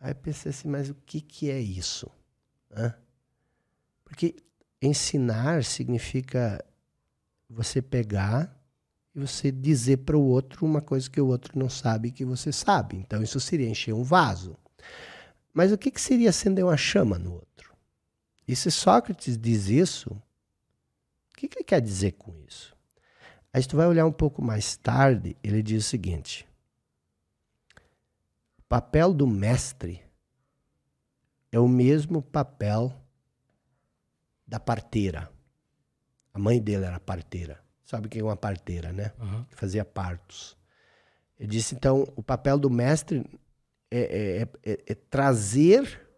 Speaker 2: Aí pensei assim, mas o que, que é isso? Hã? Porque ensinar significa você pegar e você dizer para o outro uma coisa que o outro não sabe que você sabe. Então isso seria encher um vaso. Mas o que, que seria acender uma chama no outro? E se Sócrates diz isso, o que, que ele quer dizer com isso? Aí tu vai olhar um pouco mais tarde, ele diz o seguinte: papel do mestre é o mesmo papel da parteira. A mãe dele era parteira. Sabe o que é uma parteira, né? Que fazia partos. Ele disse, então, o papel do mestre é, é- é- é trazer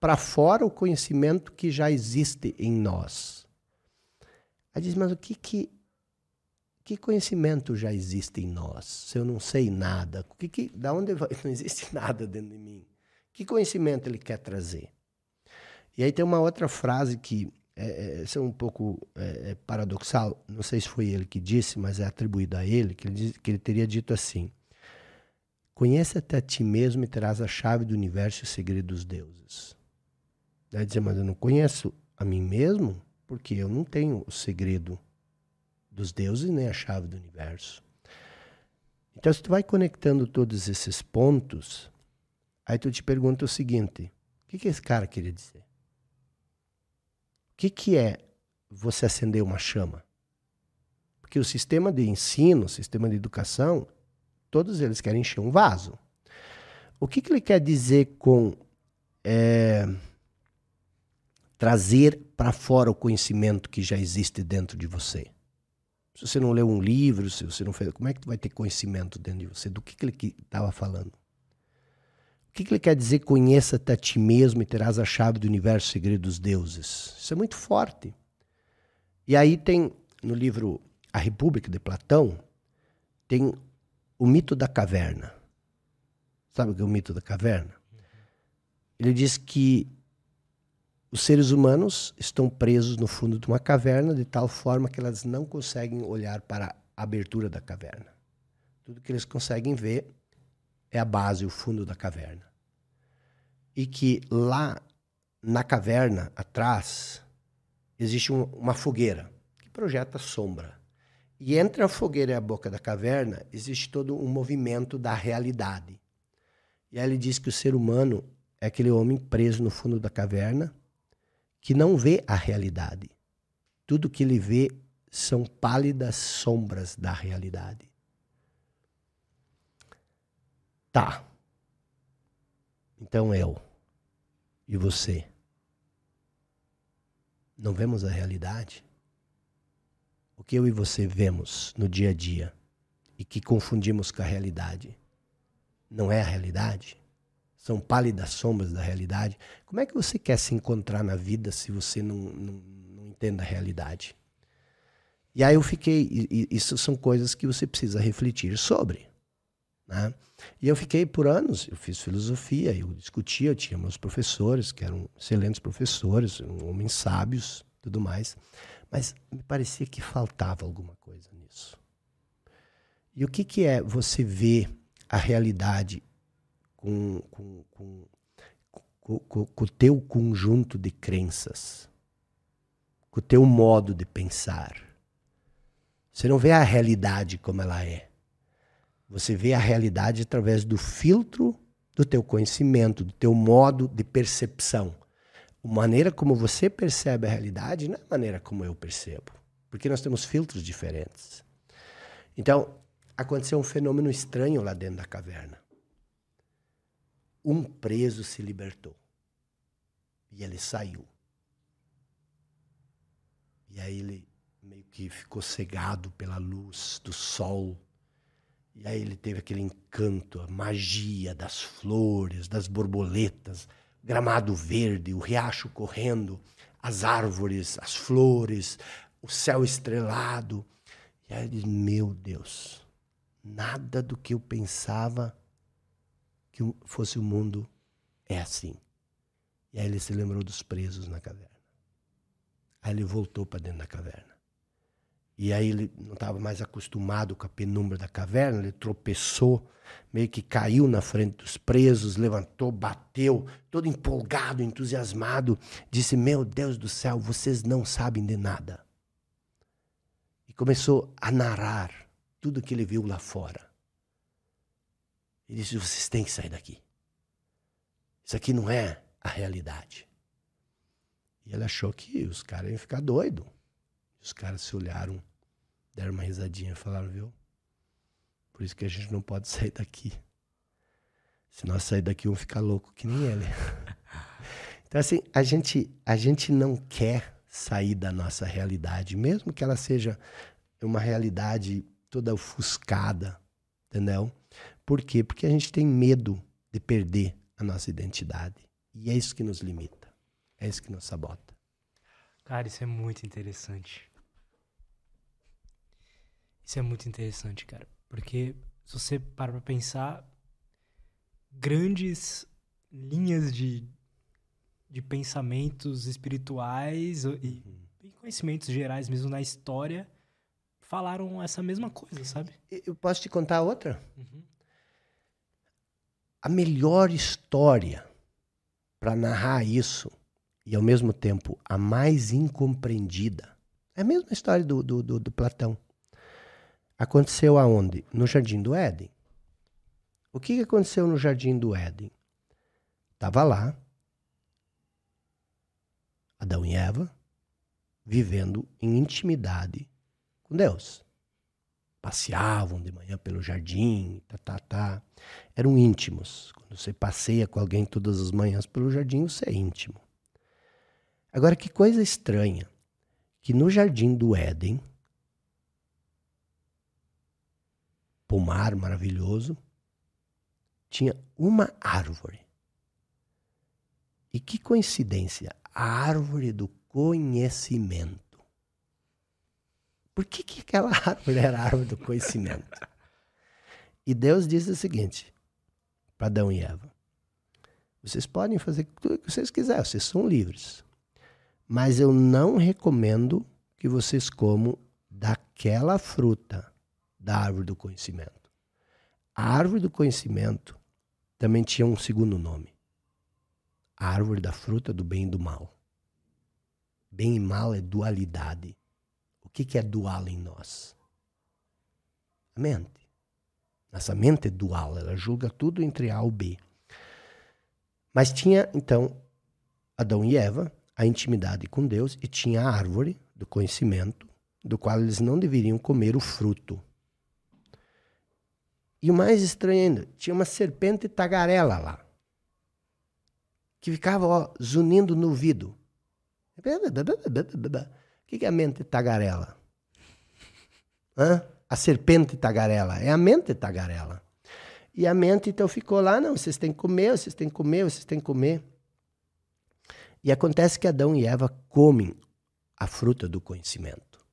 Speaker 2: para fora o conhecimento que já existe em nós. Aí diz, mas o que que, que conhecimento já existe em nós? Se eu não sei nada, que que, da onde vai? [LAUGHS] Não existe nada dentro de mim. Que conhecimento ele quer trazer? E aí tem uma outra frase que é, é, é um pouco é, é paradoxal. Não sei se foi ele que disse, mas é atribuído a ele que ele, diz- que ele teria dito assim: Conheça-te a ti mesmo e terás a chave do universo e o segredo dos deuses. Daí dizer, mas eu não conheço a mim mesmo porque eu não tenho o segredo dos deuses nem a chave do universo. Então, se tu vai conectando todos esses pontos, aí tu te pergunta o seguinte: o que, que esse cara queria dizer? O que, que é você acender uma chama? Porque o sistema de ensino, o sistema de educação, todos eles querem encher um vaso. O que, que ele quer dizer com é, trazer para fora o conhecimento que já existe dentro de você? Se você não leu um livro, se você não fez, como é que tu vai ter conhecimento dentro de você? Do que, que ele estava falando? O que, que ele quer dizer conheça-te a ti mesmo e terás a chave do universo, segredo dos deuses? Isso é muito forte. E aí tem, no livro A República de Platão, tem o mito da caverna. Sabe o que é o mito da caverna? Ele diz que os seres humanos estão presos no fundo de uma caverna de tal forma que elas não conseguem olhar para a abertura da caverna. Tudo que eles conseguem ver é a base, o fundo da caverna. E que lá na caverna, atrás, existe um- uma fogueira que projeta sombra. E entre a fogueira e a boca da caverna existe todo um movimento da realidade. E aí ele diz que o ser humano é aquele homem preso no fundo da caverna que não vê a realidade. Tudo que ele vê são pálidas sombras da realidade. Tá. Então eu e você não vemos a realidade? O que eu e você vemos no dia a dia e que confundimos com a realidade não é a realidade? São pálidas sombras da realidade. Como é que você quer se encontrar na vida se você não, não, não entende a realidade? E aí eu fiquei. Isso são coisas que você precisa refletir sobre. Né? E eu fiquei por anos, eu fiz filosofia, eu discutia, eu tinha meus professores, que eram excelentes professores, homens sábios, tudo mais. Mas me parecia que faltava alguma coisa nisso. E o que, que é você ver a realidade com, com, com, com, com, o teu conjunto de crenças, com o teu modo de pensar. Você não vê a realidade como ela é. Você vê a realidade através do filtro do teu conhecimento, do teu modo de percepção. A maneira como você percebe a realidade não é a maneira como eu percebo, porque nós temos filtros diferentes. Então, aconteceu um fenômeno estranho lá dentro da caverna. Um preso se libertou. E ele saiu. E aí ele meio que ficou cegado pela luz do sol. E aí ele teve aquele encanto, a magia das flores, das borboletas, gramado verde, o riacho correndo, as árvores, as flores, o céu estrelado. E aí ele Meu Deus, nada do que eu pensava que fosse o mundo é assim. E aí ele se lembrou dos presos na caverna. Aí ele voltou para dentro da caverna. E aí ele não estava mais acostumado com a penumbra da caverna, ele tropeçou, meio que caiu na frente dos presos, levantou, bateu, todo empolgado, entusiasmado, disse: Meu Deus do céu, vocês não sabem de nada. E começou a narrar tudo que ele viu lá fora. Ele disse: Vocês têm que sair daqui. Isso aqui não é a realidade. E ele achou que os caras iam ficar doidos. Os caras se olharam, deram uma risadinha e falaram, viu? Por isso que a gente não pode [LAUGHS] sair daqui. Se nós sair daqui, vamos ficar louco que nem ele. [LAUGHS] então, assim, a gente, a gente não quer sair da nossa realidade, mesmo que ela seja uma realidade toda ofuscada, entendeu? Por quê? Porque a gente tem medo de perder a nossa identidade. E é isso que nos limita. É isso que nos sabota.
Speaker 1: Cara, isso é muito interessante. Isso é muito interessante, cara. Porque se você para pra pensar, grandes linhas de, de pensamentos espirituais e, uhum. e conhecimentos gerais mesmo na história falaram essa mesma coisa, sabe?
Speaker 2: Eu posso te contar outra? Uhum. A melhor história para narrar isso e ao mesmo tempo a mais incompreendida é a mesma história do, do, do, do Platão. Aconteceu aonde? No Jardim do Éden. O que aconteceu no Jardim do Éden? Estava lá, Adão e Eva, vivendo em intimidade com Deus. Passeavam de manhã pelo jardim, tá, tá, tá. Eram íntimos. Quando você passeia com alguém todas as manhãs pelo jardim, você é íntimo. Agora, que coisa estranha, que no jardim do Éden, pomar maravilhoso, tinha uma árvore. E que coincidência, a árvore do conhecimento. Por que, que aquela [LAUGHS] árvore era a árvore do conhecimento? E Deus diz o seguinte para Adão e Eva: vocês podem fazer tudo o que vocês quiserem, vocês são livres. Mas eu não recomendo que vocês comam daquela fruta da árvore do conhecimento. A árvore do conhecimento também tinha um segundo nome: a árvore da fruta do bem e do mal. Bem e mal é dualidade. Que, que é dual em nós? A mente. Nossa mente é dual, ela julga tudo entre A ou B. Mas tinha, então, Adão e Eva, a intimidade com Deus, e tinha a árvore do conhecimento, do qual eles não deveriam comer o fruto. E o mais estranho ainda, tinha uma serpente tagarela lá. Que ficava ó, zunindo no ouvido. O que é a mente tagarela? Hã? A serpente tagarela. É a mente tagarela. E a mente então ficou lá, não, vocês têm que comer, vocês têm que comer, vocês têm que comer. E acontece que Adão e Eva comem a fruta do conhecimento.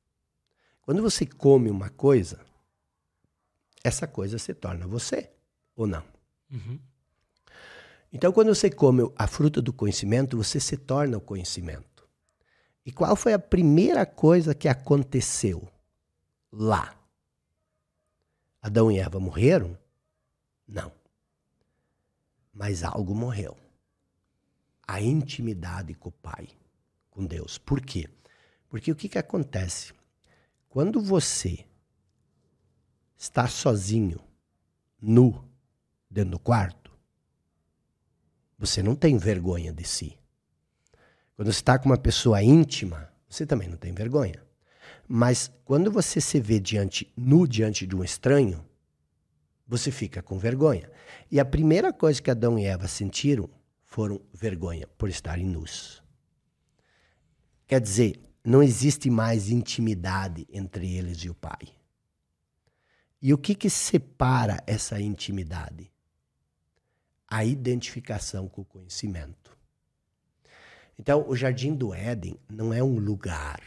Speaker 2: Quando você come uma coisa, essa coisa se torna você, ou não? Uhum. Então, quando você come a fruta do conhecimento, você se torna o conhecimento. E qual foi a primeira coisa que aconteceu lá? Adão e Eva morreram? Não. Mas algo morreu. a intimidade com o Pai, com Deus. Por quê? Porque o que, que acontece? Quando você está sozinho, nu, dentro do quarto, você não tem vergonha de si. Quando você está com uma pessoa íntima, você também não tem vergonha. Mas quando você se vê diante, nu diante de um estranho, você fica com vergonha. E a primeira coisa que Adão e Eva sentiram foram vergonha por estarem nus. Quer dizer, não existe mais intimidade entre eles e o Pai. E o que, que separa essa intimidade? A identificação com o conhecimento. Então, o Jardim do Éden não é um lugar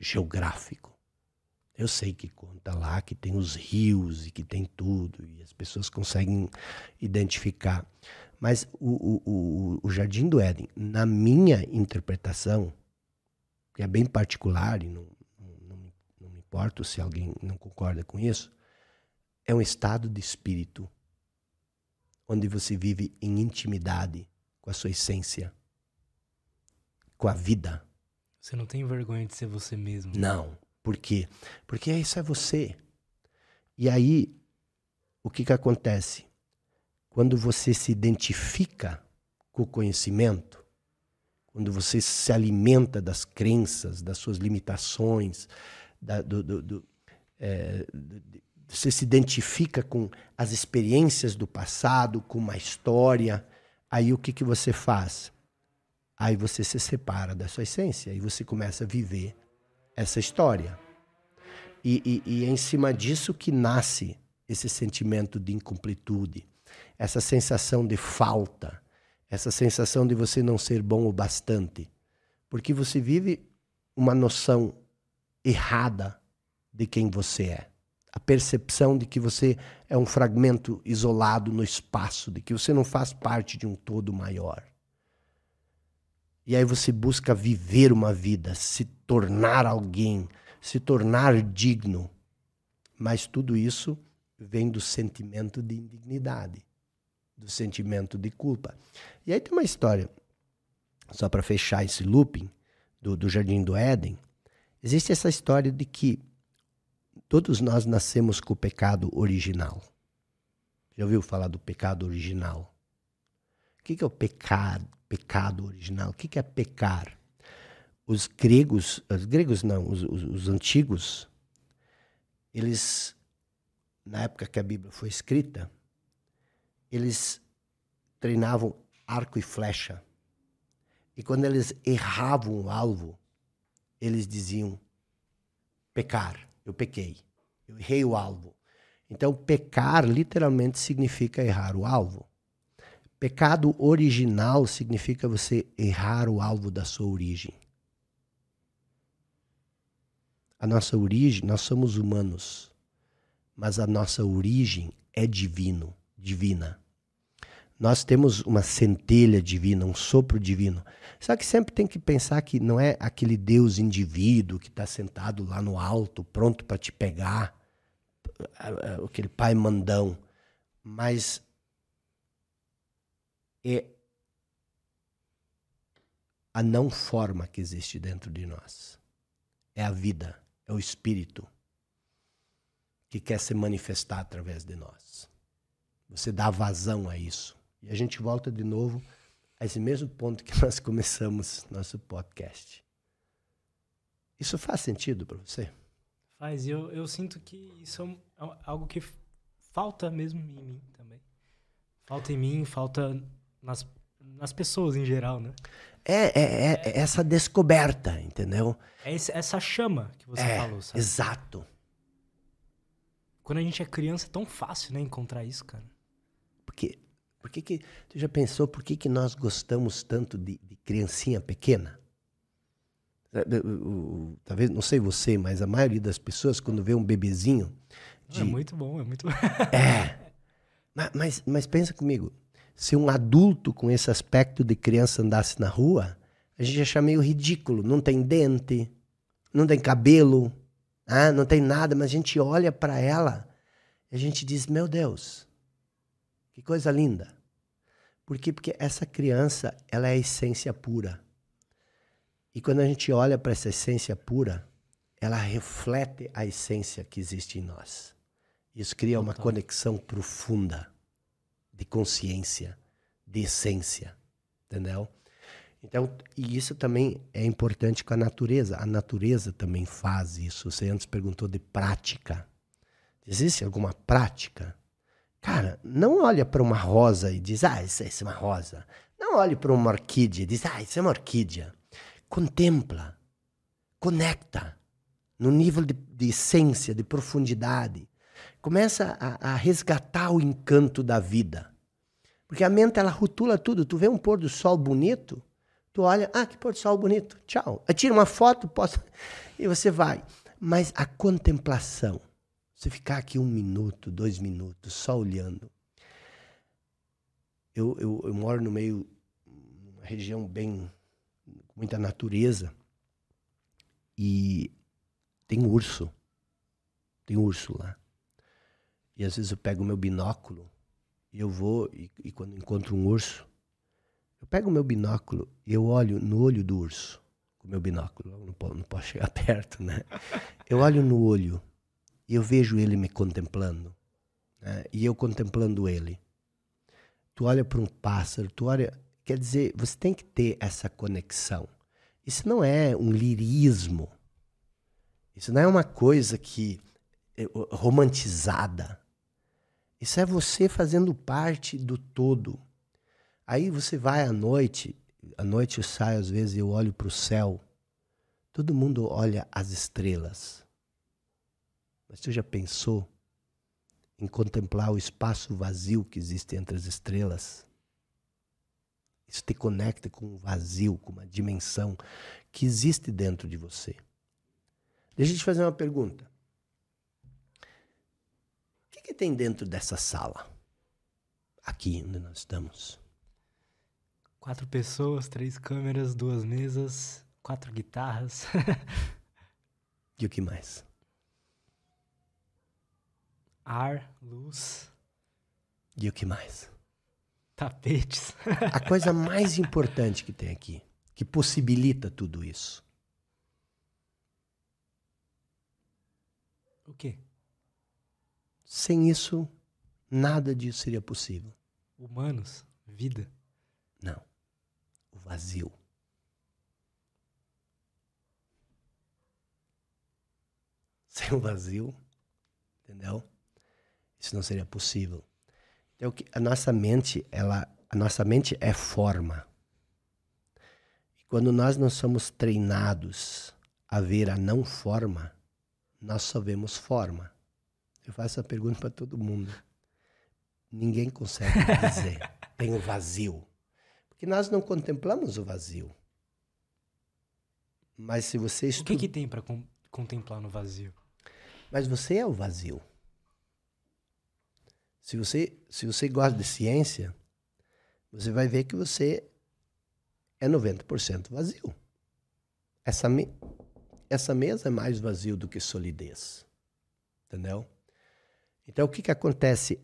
Speaker 2: geográfico. Eu sei que conta lá que tem os rios e que tem tudo, e as pessoas conseguem identificar. Mas o, o, o, o Jardim do Éden, na minha interpretação, que é bem particular e não, não, não me importo se alguém não concorda com isso, é um estado de espírito onde você vive em intimidade com a sua essência, com a vida.
Speaker 1: Você não tem vergonha de ser você mesmo?
Speaker 2: Não. Por quê? Porque isso é você. E aí, o que, que acontece? Quando você se identifica com o conhecimento, quando você se alimenta das crenças, das suas limitações, da, do, do, do, é, você se identifica com as experiências do passado, com uma história, aí o que, que você faz? Aí você se separa da sua essência e você começa a viver essa história. E, e, e é em cima disso que nasce esse sentimento de incompletude, essa sensação de falta, essa sensação de você não ser bom o bastante. Porque você vive uma noção errada de quem você é. A percepção de que você é um fragmento isolado no espaço, de que você não faz parte de um todo maior. E aí você busca viver uma vida, se tornar alguém, se tornar digno. Mas tudo isso vem do sentimento de indignidade do sentimento de culpa. E aí tem uma história, só para fechar esse looping do, do Jardim do Éden. Existe essa história de que todos nós nascemos com o pecado original. Já ouviu falar do pecado original? O que é o pecado, pecado original? O que é pecar? Os gregos, os gregos não, os, os, os antigos, eles, na época que a Bíblia foi escrita, eles treinavam arco e flecha. E quando eles erravam o alvo, eles diziam: pecar, eu pequei, eu errei o alvo. Então, pecar literalmente significa errar o alvo. Pecado original significa você errar o alvo da sua origem. A nossa origem, nós somos humanos, mas a nossa origem é divino, divina. Nós temos uma centelha divina, um sopro divino. Só que sempre tem que pensar que não é aquele Deus indivíduo que está sentado lá no alto, pronto para te pegar, aquele pai mandão. Mas é a não forma que existe dentro de nós. É a vida, é o espírito que quer se manifestar através de nós. Você dá vazão a isso. E a gente volta de novo a esse mesmo ponto que [LAUGHS] nós começamos nosso podcast. Isso faz sentido para você?
Speaker 1: Faz. Eu, eu sinto que isso é, é algo que falta mesmo em mim também. Falta em mim, falta nas, nas pessoas em geral, né?
Speaker 2: É, é, é, é essa descoberta, entendeu?
Speaker 1: É esse, essa chama que você
Speaker 2: é,
Speaker 1: falou, sabe?
Speaker 2: Exato.
Speaker 1: Quando a gente é criança é tão fácil, né, encontrar isso, cara.
Speaker 2: Porque por que, que tu já pensou por que, que nós gostamos tanto de, de criancinha pequena? Talvez, não sei você, mas a maioria das pessoas, quando vê um bebezinho.
Speaker 1: É de... É muito bom, é [LAUGHS] muito
Speaker 2: É. Mas, mas pensa comigo: se um adulto com esse aspecto de criança andasse na rua, a gente achar meio ridículo. Não tem dente, não tem cabelo, ah, não tem nada, mas a gente olha para ela e a gente diz: Meu Deus, que coisa linda. Por quê? Porque essa criança, ela é a essência pura. E quando a gente olha para essa essência pura, ela reflete a essência que existe em nós. Isso cria uma conexão profunda de consciência, de essência, entendeu? Então, e isso também é importante com a natureza. A natureza também faz isso. Você antes perguntou de prática. Existe alguma prática? Cara, não olha para uma rosa e diz, ah, isso, isso é uma rosa. Não olhe para uma orquídea e diz, ah, isso é uma orquídea. Contempla, conecta no nível de, de essência, de profundidade. Começa a, a resgatar o encanto da vida. Porque a mente, ela rotula tudo. Tu vê um pôr do sol bonito, tu olha, ah, que pôr do sol bonito, tchau. Tira uma foto, posso... [LAUGHS] e você vai. Mas a contemplação, você ficar aqui um minuto, dois minutos, só olhando. Eu, eu, eu moro no meio, uma região bem, com muita natureza, e tem urso. Tem urso lá. E às vezes eu pego o meu binóculo e eu vou, e, e quando encontro um urso, eu pego o meu binóculo e eu olho no olho do urso. Com o meu binóculo, não posso, não posso chegar [LAUGHS] perto, né? Eu olho no olho e eu vejo ele me contemplando. Né? E eu contemplando ele. Tu olha para um pássaro, tu olha. Quer dizer, você tem que ter essa conexão. Isso não é um lirismo. Isso não é uma coisa que é, romantizada. Isso é você fazendo parte do todo. Aí você vai à noite, à noite eu saio às vezes eu olho para o céu. Todo mundo olha as estrelas. Mas você já pensou em contemplar o espaço vazio que existe entre as estrelas? Isso te conecta com um vazio, com uma dimensão que existe dentro de você. Deixa eu te fazer uma pergunta. Que tem dentro dessa sala? Aqui onde nós estamos.
Speaker 1: Quatro pessoas, três câmeras, duas mesas, quatro guitarras. [LAUGHS]
Speaker 2: e o que mais?
Speaker 1: ar, luz.
Speaker 2: E o que mais?
Speaker 1: Tapetes.
Speaker 2: A coisa [LAUGHS] mais importante que tem aqui, que possibilita tudo isso.
Speaker 1: O quê?
Speaker 2: Sem isso, nada disso seria possível.
Speaker 1: Humanos? Vida?
Speaker 2: Não. O vazio. [LAUGHS] Sem o vazio, entendeu? Isso não seria possível. Então, a nossa mente, ela, a nossa mente é forma. E quando nós não somos treinados a ver a não forma, nós só vemos forma. Eu faço essa pergunta para todo mundo. Ninguém consegue dizer. [LAUGHS] Tem o vazio. Porque nós não contemplamos o vazio. Mas se você
Speaker 1: estuda... O que, que tem para contemplar no vazio?
Speaker 2: Mas você é o vazio. Se você, se você gosta de ciência, você vai ver que você é 90% vazio. Essa, me, essa mesa é mais vazio do que solidez. Entendeu? Então, o que, que acontece?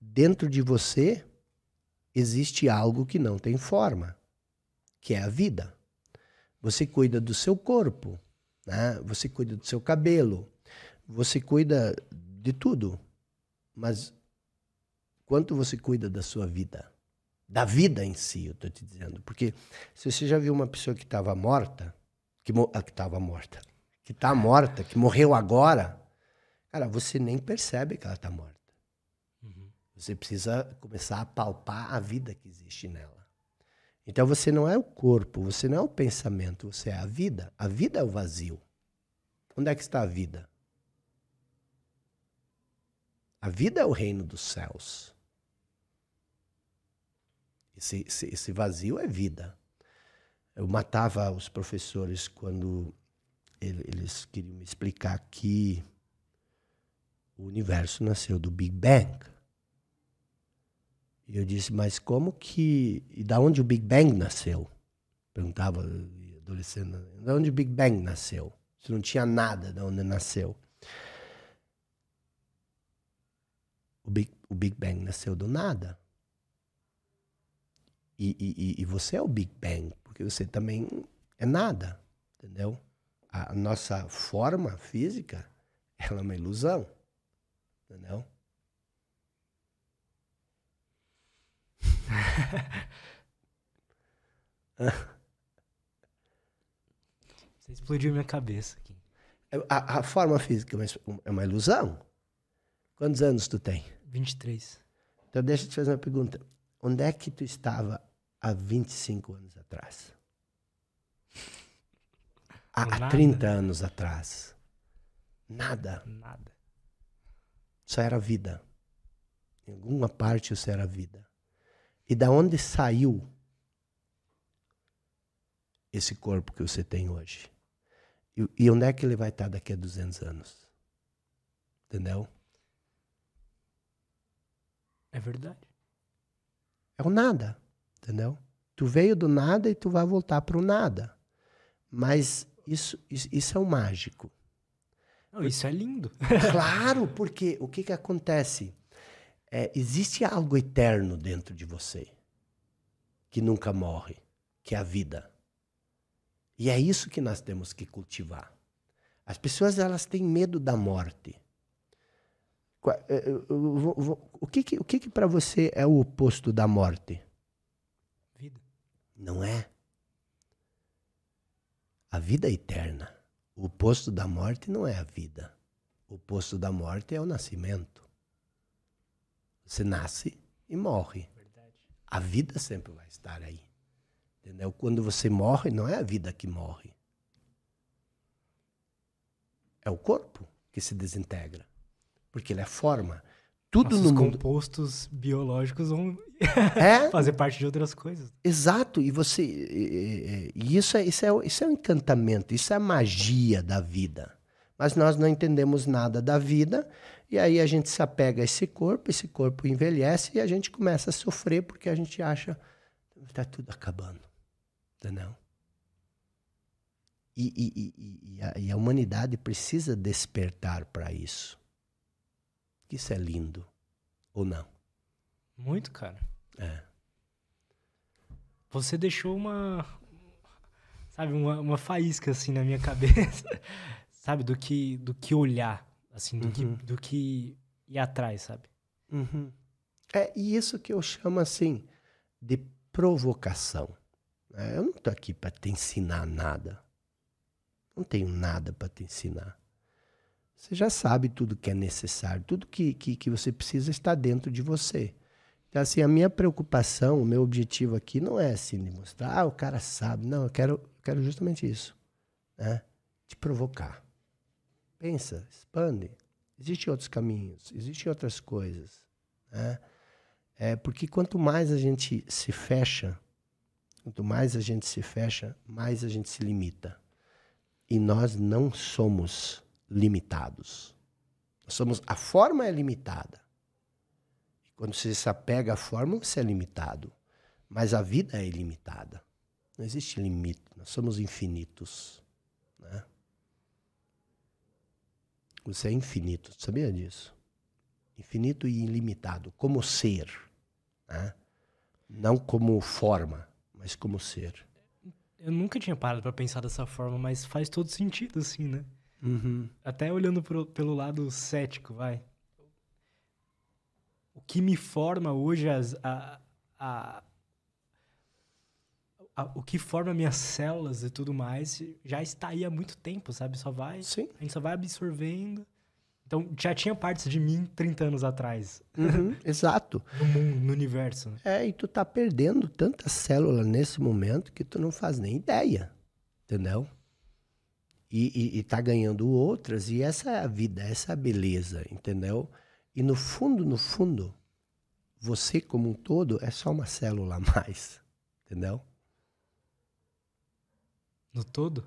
Speaker 2: Dentro de você existe algo que não tem forma, que é a vida. Você cuida do seu corpo, né? você cuida do seu cabelo, você cuida de tudo. Mas quanto você cuida da sua vida, da vida em si, eu estou te dizendo. Porque se você já viu uma pessoa que estava morta, que ah, estava morta, que está morta, que morreu agora, cara, você nem percebe que ela está morta. Uhum. Você precisa começar a palpar a vida que existe nela. Então você não é o corpo, você não é o pensamento, você é a vida. A vida é o vazio. Onde é que está a vida? A vida é o reino dos céus. Esse, esse, esse vazio é vida. Eu matava os professores quando eles queriam me explicar que o universo nasceu do Big Bang. E eu disse, mas como que. E da onde o Big Bang nasceu? Perguntava adolescente. Da onde o Big Bang nasceu? Se não tinha nada de onde nasceu. O Big, o Big Bang nasceu do nada. E, e, e você é o Big Bang, porque você também é nada, entendeu? A nossa forma física, ela é uma ilusão, entendeu? [LAUGHS]
Speaker 1: Você explodiu minha cabeça aqui.
Speaker 2: A, a forma física é uma, é uma ilusão. Quantos anos tu tem?
Speaker 1: 23.
Speaker 2: Então deixa eu te fazer uma pergunta. Onde é que tu estava há 25 anos atrás? Há, há 30 anos atrás? Nada.
Speaker 1: Nada.
Speaker 2: Só era vida. Em alguma parte isso era vida. E da onde saiu esse corpo que você tem hoje? E, e onde é que ele vai estar daqui a 200 anos? Entendeu?
Speaker 1: É verdade.
Speaker 2: É o nada, entendeu? Tu veio do nada e tu vai voltar para o nada. Mas isso, isso, isso é o mágico.
Speaker 1: Não, isso é lindo. [LAUGHS]
Speaker 2: claro, porque o que, que acontece? É, existe algo eterno dentro de você que nunca morre, que é a vida. E é isso que nós temos que cultivar. As pessoas elas têm medo da morte. Eh, o que, que, o que, que para você é o oposto da morte?
Speaker 1: Vida.
Speaker 2: Não é. A vida é eterna. O oposto da morte não é a vida. O oposto da morte é o nascimento. Você nasce e morre. A vida sempre vai estar aí. Entendeu? Quando você morre, não é a vida que morre. É o corpo que se desintegra. Porque ele é forma. Tudo
Speaker 1: Nossos
Speaker 2: no mundo.
Speaker 1: compostos biológicos vão
Speaker 2: É? [LAUGHS]
Speaker 1: fazer parte de outras coisas.
Speaker 2: Exato, e você. E, e isso, é, isso, é, isso é um encantamento, isso é a magia da vida. Mas nós não entendemos nada da vida, e aí a gente se apega a esse corpo, esse corpo envelhece e a gente começa a sofrer porque a gente acha que está tudo acabando. Entendeu? E, e, e, a, e a humanidade precisa despertar para isso. Isso é lindo. Ou não?
Speaker 1: Muito, cara.
Speaker 2: É.
Speaker 1: Você deixou uma. Sabe, uma, uma faísca assim na minha [LAUGHS] cabeça. sabe, do que, do que olhar. Assim, do,
Speaker 2: Uhum.
Speaker 1: que, do que ir atrás, sabe?
Speaker 2: Uhum. É isso que eu chamo assim de provocação. É, Eu não estou aqui para te ensinar nada. Não tenho nada para te ensinar. Você já sabe tudo que é necessário, tudo que, que, que você precisa está dentro de você. Então, assim, a minha preocupação, o meu objetivo aqui não é assim de mostrar, ah, o cara sabe. Não, eu quero, quero justamente isso. Né? Te provocar. Pensa, expande. Existem outros caminhos, existem outras coisas. Né? É porque quanto mais a gente se fecha, quanto mais a gente se fecha, mais a gente se limita. E nós não somos limitados. Nós somos, a forma é limitada. Quando você se apega à forma, você é limitado. Mas a vida é ilimitada. Não existe limite. Nós somos infinitos. Né? Você é infinito. Sabia disso? Infinito e ilimitado. Como ser. Né? Não como forma, mas como ser.
Speaker 1: Eu nunca tinha parado pra pensar dessa forma, mas faz todo sentido, assim, né?
Speaker 2: Uhum.
Speaker 1: Até olhando pro- pelo lado cético, vai. O que me forma hoje as, a, a, a- o que forma minhas células e tudo mais já está aí há muito tempo, sabe? Só vai,
Speaker 2: Sim.
Speaker 1: a gente só vai absorvendo. Então já tinha partes de mim 30 anos atrás,
Speaker 2: Uhum. [LAUGHS] Exato.
Speaker 1: no mundo, no universo. né?
Speaker 2: É, e tu tá perdendo tanta célula nesse momento que tu não faz nem ideia. Entendeu? E, e, e tá ganhando outras, e essa é a vida, essa é a beleza, entendeu? E no fundo, no fundo, você como um todo é só uma célula a mais. Entendeu?
Speaker 1: No todo.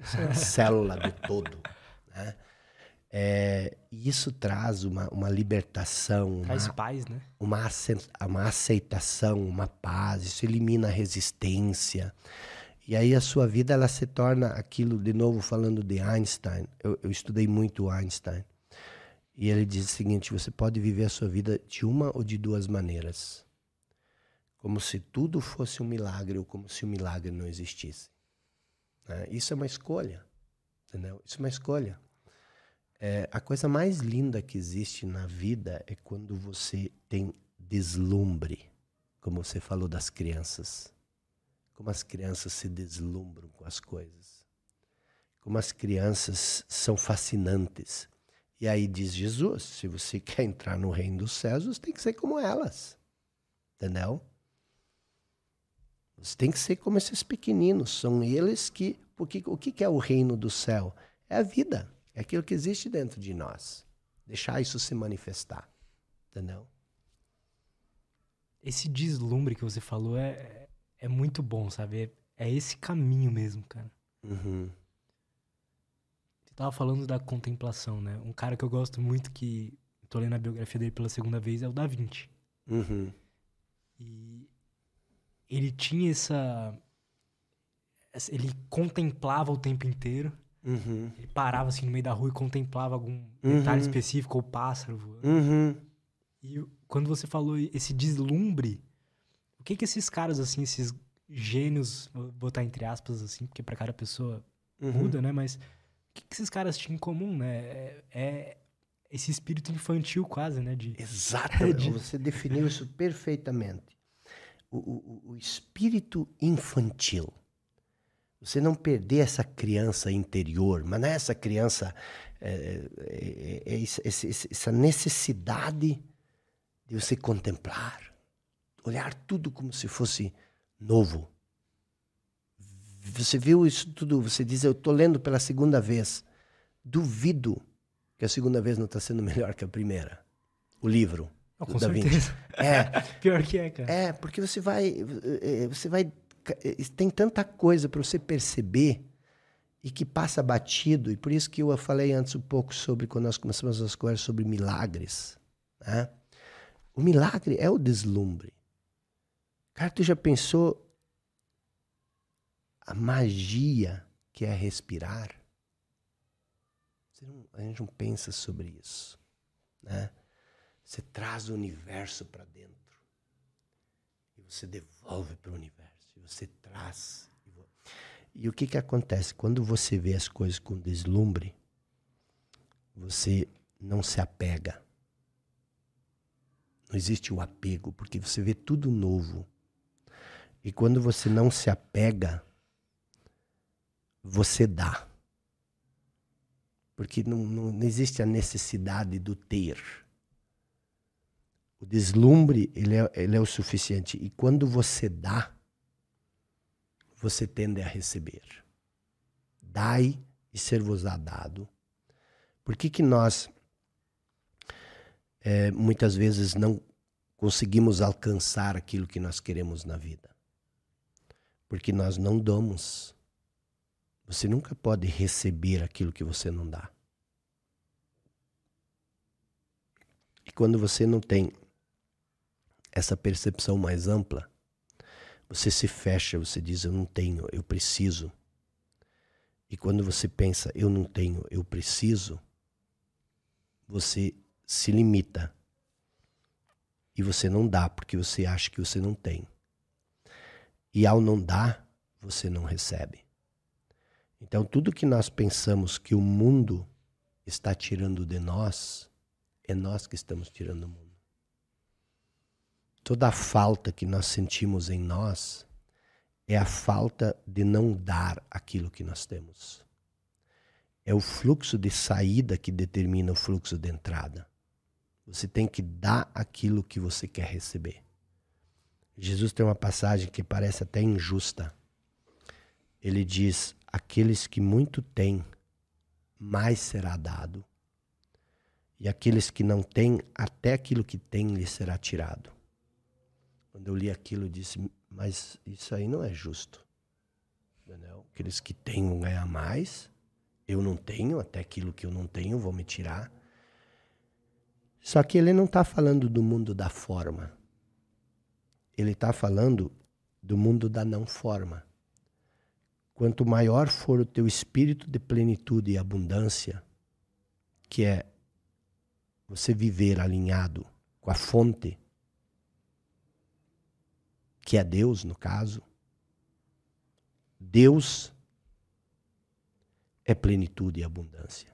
Speaker 2: Você é uma célula do todo. Né? É, e isso traz uma, uma libertação, uma,
Speaker 1: Traz paz, né?
Speaker 2: uma, uma aceitação, uma paz, isso elimina a resistência. E aí a sua vida ela se torna aquilo, de novo falando de Einstein, eu, eu estudei muito Einstein, e ele diz o seguinte, você pode viver a sua vida de uma ou de duas maneiras. como se tudo fosse um milagre ou como se o milagre não existisse. Né? Isso é uma escolha, entendeu? Isso é uma escolha. É, a coisa mais linda que existe na vida é quando você tem deslumbre, como você falou das crianças. Como as crianças se deslumbram com as coisas. Como as crianças são fascinantes. E aí diz Jesus: se você [LAUGHS] quer entrar no reino dos céus, você tem que ser como elas. Entendeu? Você tem que ser como esses pequeninos. São eles que. Porque, o que é o reino do céu? É a vida. É aquilo que existe dentro de nós. Deixar isso se manifestar. Entendeu?
Speaker 1: Esse deslumbre que você falou é, é muito bom, sabe? É, é esse caminho mesmo, cara.
Speaker 2: Uhum.
Speaker 1: Você tava falando da contemplação, né? Um cara que eu gosto muito, que tô lendo a biografia dele pela segunda vez, é o Da Vinci.
Speaker 2: Uhum.
Speaker 1: E ele tinha essa. Ele contemplava o tempo inteiro.
Speaker 2: Uhum.
Speaker 1: Ele parava assim no meio da rua e contemplava algum
Speaker 2: Uhum.
Speaker 1: detalhe específico, ou pássaro voando.
Speaker 2: Uhum.
Speaker 1: E quando você falou esse deslumbre, o que que esses caras, assim, esses gênios, vou botar entre aspas, assim, porque pra cada pessoa
Speaker 2: Uhum.
Speaker 1: muda, né? Mas o que, que esses caras tinham em comum, né? É, é esse espírito infantil quase, né? De,
Speaker 2: Exatamente. [LAUGHS]
Speaker 1: De-
Speaker 2: Você definiu isso perfeitamente. O, o, o espírito infantil. Você não perder essa criança interior, mas não é essa criança, é, é- é esse- essa necessidade de você contemplar, olhar tudo como se fosse novo. Você viu isso tudo, você diz, eu estou lendo pela segunda vez. Duvido que a segunda vez não está sendo [LAUGHS] melhor que a primeira. O livro.
Speaker 1: Oh, com
Speaker 2: Da
Speaker 1: certeza.
Speaker 2: É, [LAUGHS]
Speaker 1: Pior que é, cara.
Speaker 2: é, porque você vai. eh, Você vai. eh, Tem tanta coisa para você perceber e que passa batido, e por isso que eu falei antes um pouco sobre quando nós começamos as conversas sobre milagres. Né? O milagre é o deslumbre. Cara, tu já pensou a magia que é respirar? Não- a gente não pensa sobre isso. Né? Você traz o universo para dentro. E você devolve para o universo. E você traz. E o que, que acontece? Quando você vê as coisas com deslumbre, você não se apega. Não existe o apego, porque você vê tudo novo. E quando você não se apega, você dá. Porque não, não, existe a necessidade do ter. O deslumbre, ele é, ele é o suficiente. E quando você dá, você tende a receber. Dai e ser-vos-á dado. Por que, que nós eh, muitas vezes não conseguimos alcançar aquilo que nós queremos na vida? Porque nós não damos. Você nunca pode receber aquilo que você não dá. E quando você não tem essa percepção mais ampla, você se fecha, você diz eu não tenho, eu preciso. E quando você pensa eu não tenho, eu preciso, você se limita. E você não dá porque você acha que você não tem. E ao não dar, você não recebe. Então, tudo que nós pensamos que o mundo está tirando de nós, é nós que estamos tirando o mundo. Toda a falta que nós sentimos em nós é a falta de não dar aquilo que nós temos. É o fluxo de saída que determina o fluxo de entrada. Você tem que dar aquilo que você quer receber. Jesus tem uma passagem que parece até injusta. Ele diz: Aqueles que muito têm, mais será dado. E aqueles que não têm, até aquilo que têm lhes será tirado. Quando eu li aquilo, eu disse: Mas isso aí não é justo. Entendeu? Aqueles que têm vão ganhar mais. Eu não tenho, até aquilo que eu não tenho vão me tirar. Só que ele não está falando do mundo da forma. Ele está falando do mundo da não forma. Quanto maior for o teu espírito de plenitude e abundância, que é você viver alinhado com a fonte, que é Deus no caso, Deus é plenitude e abundância.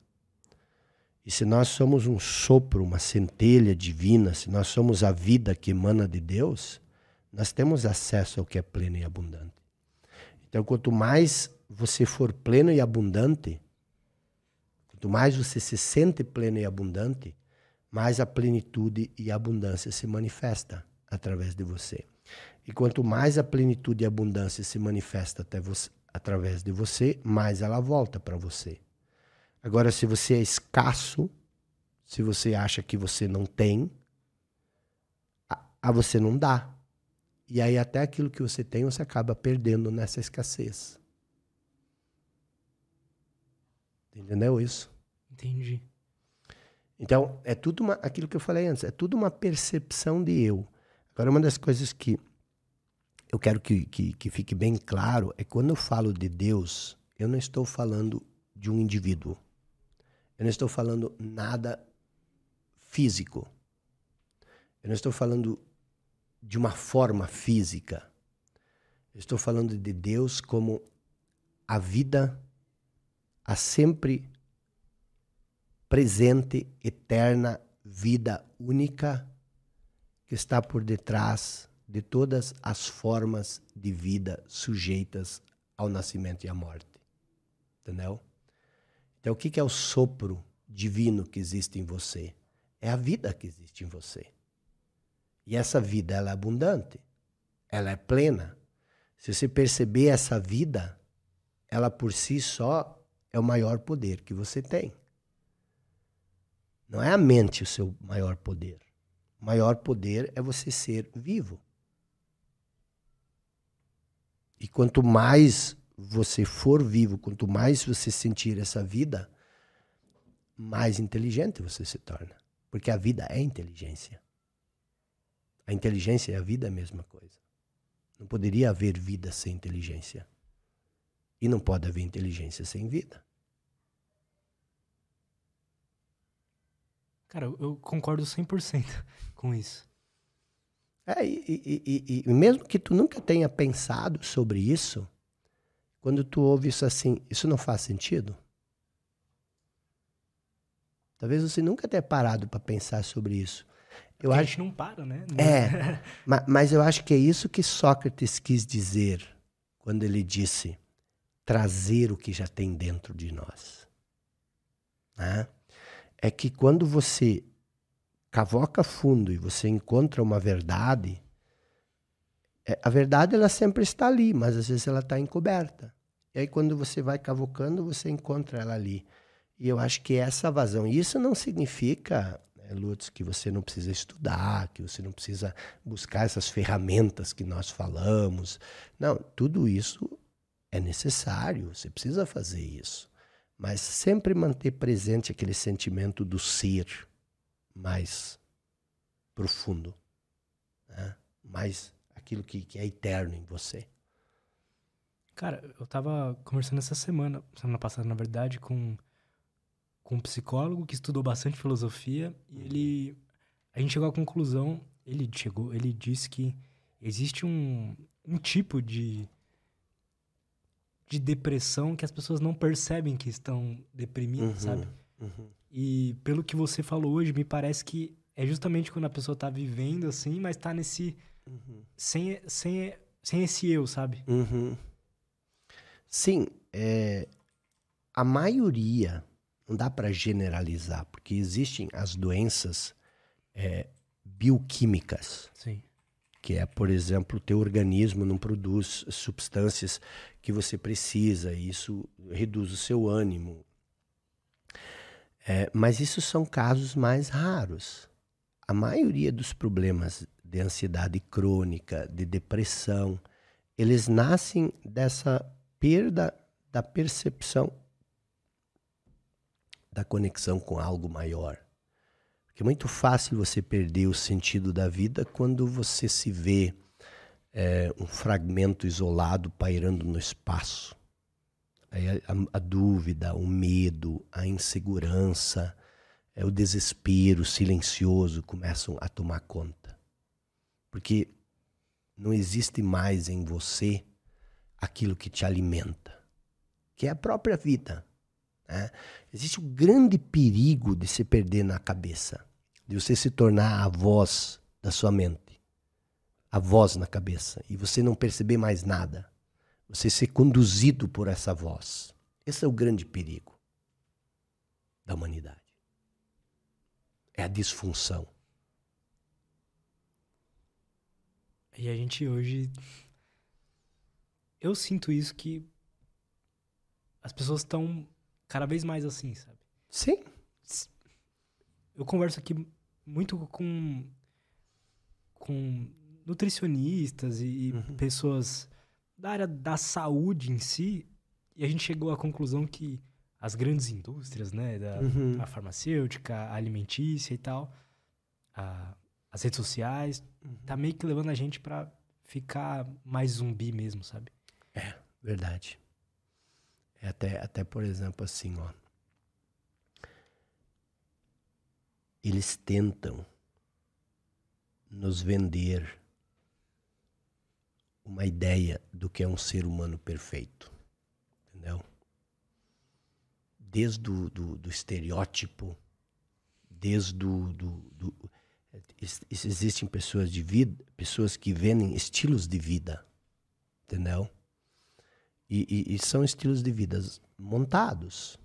Speaker 2: E se nós somos um sopro, uma centelha divina, se nós somos a vida que emana de Deus, nós temos acesso ao que é pleno e abundante. Então, quanto mais você for pleno e abundante, quanto mais você se sente pleno e abundante, mais a plenitude e a abundância se manifesta através de você. E quanto mais a plenitude e a abundância se manifesta até você, através de você, mais ela volta para você. Agora, se você é escasso, se você acha que você não tem, a, a você não dá. E aí até aquilo que você tem, você acaba perdendo nessa escassez. Entendeu isso?
Speaker 1: Entendi.
Speaker 2: Então, é tudo uma, aquilo que eu falei antes, é tudo uma percepção de eu. Agora, uma das coisas que eu quero que, que, que fique bem claro é quando eu falo de Deus, eu não estou falando de um indivíduo. Eu não estou falando nada físico. Eu não estou falando de uma forma física. Eu estou falando de Deus como a vida, a sempre presente, eterna, vida única que está por detrás de todas as formas de vida sujeitas ao nascimento e à morte. Entendeu? Então, o que é o sopro divino que existe em você? É a vida que existe em você. E essa vida ela é abundante, ela é plena. Se você perceber essa vida, ela por si só é o maior poder que você tem. Não é a mente o seu maior poder. O maior poder é você ser vivo. E quanto mais você for vivo, quanto mais você sentir essa vida, mais inteligente você se torna. Porque a vida é inteligência. A inteligência e a vida é a mesma coisa. Não poderia haver vida sem inteligência. E não pode haver inteligência sem vida.
Speaker 1: Cara, eu concordo 100% [LAUGHS] com isso.
Speaker 2: É, e, e, e, e, mesmo que tu nunca tenha pensado sobre isso, quando tu ouve isso assim, isso não faz sentido? Talvez você nunca tenha parado para pensar sobre isso.
Speaker 1: Eu acho... A gente não para, né?
Speaker 2: É, mas, eu acho que é isso que Sócrates quis dizer quando ele disse trazer o que já tem dentro de nós. Né? é que quando você cavoca fundo e você encontra uma verdade, é, a verdade ela sempre está ali, mas às vezes ela está encoberta. E aí quando você vai cavocando, você encontra ela ali. E eu acho que essa vazão, isso não significa, Lutz, que você não precisa estudar, que você não precisa buscar essas ferramentas que nós falamos. Não, tudo isso é necessário, você precisa fazer isso mas sempre manter presente aquele sentimento do ser mais profundo, né? mais aquilo que, que é eterno em você.
Speaker 1: Cara, eu tava conversando essa semana, semana passada, na verdade, com, com um psicólogo que estudou bastante filosofia e ele. A gente chegou à conclusão, ele chegou, ele disse que existe um, um tipo de de depressão que as pessoas não percebem que estão deprimidas, uhum, sabe? Uhum. E pelo que você falou hoje, me parece que é justamente quando a pessoa tá vivendo assim, mas tá nesse. Uhum. Sem, sem, sem esse eu, sabe?
Speaker 2: Uhum. Sim, é, a maioria, não dá para generalizar, porque existem as doenças é, bioquímicas.
Speaker 1: Sim
Speaker 2: que é, por exemplo, o teu organismo não produz substâncias que você precisa, e isso reduz o seu ânimo. É, mas isso são casos mais raros. A maioria dos problemas de ansiedade crônica, de depressão, eles nascem dessa perda da percepção da conexão com algo maior. Porque é muito fácil você perder o sentido da vida quando você se vê é, um fragmento isolado pairando no espaço. Aí a, a, a dúvida, o medo, a insegurança, é, o desespero silencioso começam a tomar conta. Porque não existe mais em você aquilo que te alimenta, que é a própria vida. Né? Existe um grande perigo de se perder na cabeça, de você se tornar a voz da sua mente, a voz na cabeça, e você não perceber mais nada, você ser conduzido por essa voz. Esse é o grande perigo da humanidade. É a disfunção.
Speaker 1: E a gente hoje. Eu sinto isso que as pessoas estão cada vez mais assim, sabe?
Speaker 2: Sim.
Speaker 1: Eu converso aqui muito com com nutricionistas e, uhum. pessoas da área da saúde em si, e a gente chegou à conclusão que as grandes indústrias, né, da uhum. a farmacêutica, a alimentícia e tal, a, as redes sociais, uhum. tá meio que levando a gente para ficar mais zumbi mesmo, sabe?
Speaker 2: É, verdade. É até, até por exemplo, assim, ó. Eles tentam nos vender uma ideia do que é um ser humano perfeito. Entendeu? Desde o do, do estereótipo, desde do, do, existem pessoas de vida, pessoas que vendem estilos de vida, entendeu? E, e, e, são estilos de vida montados.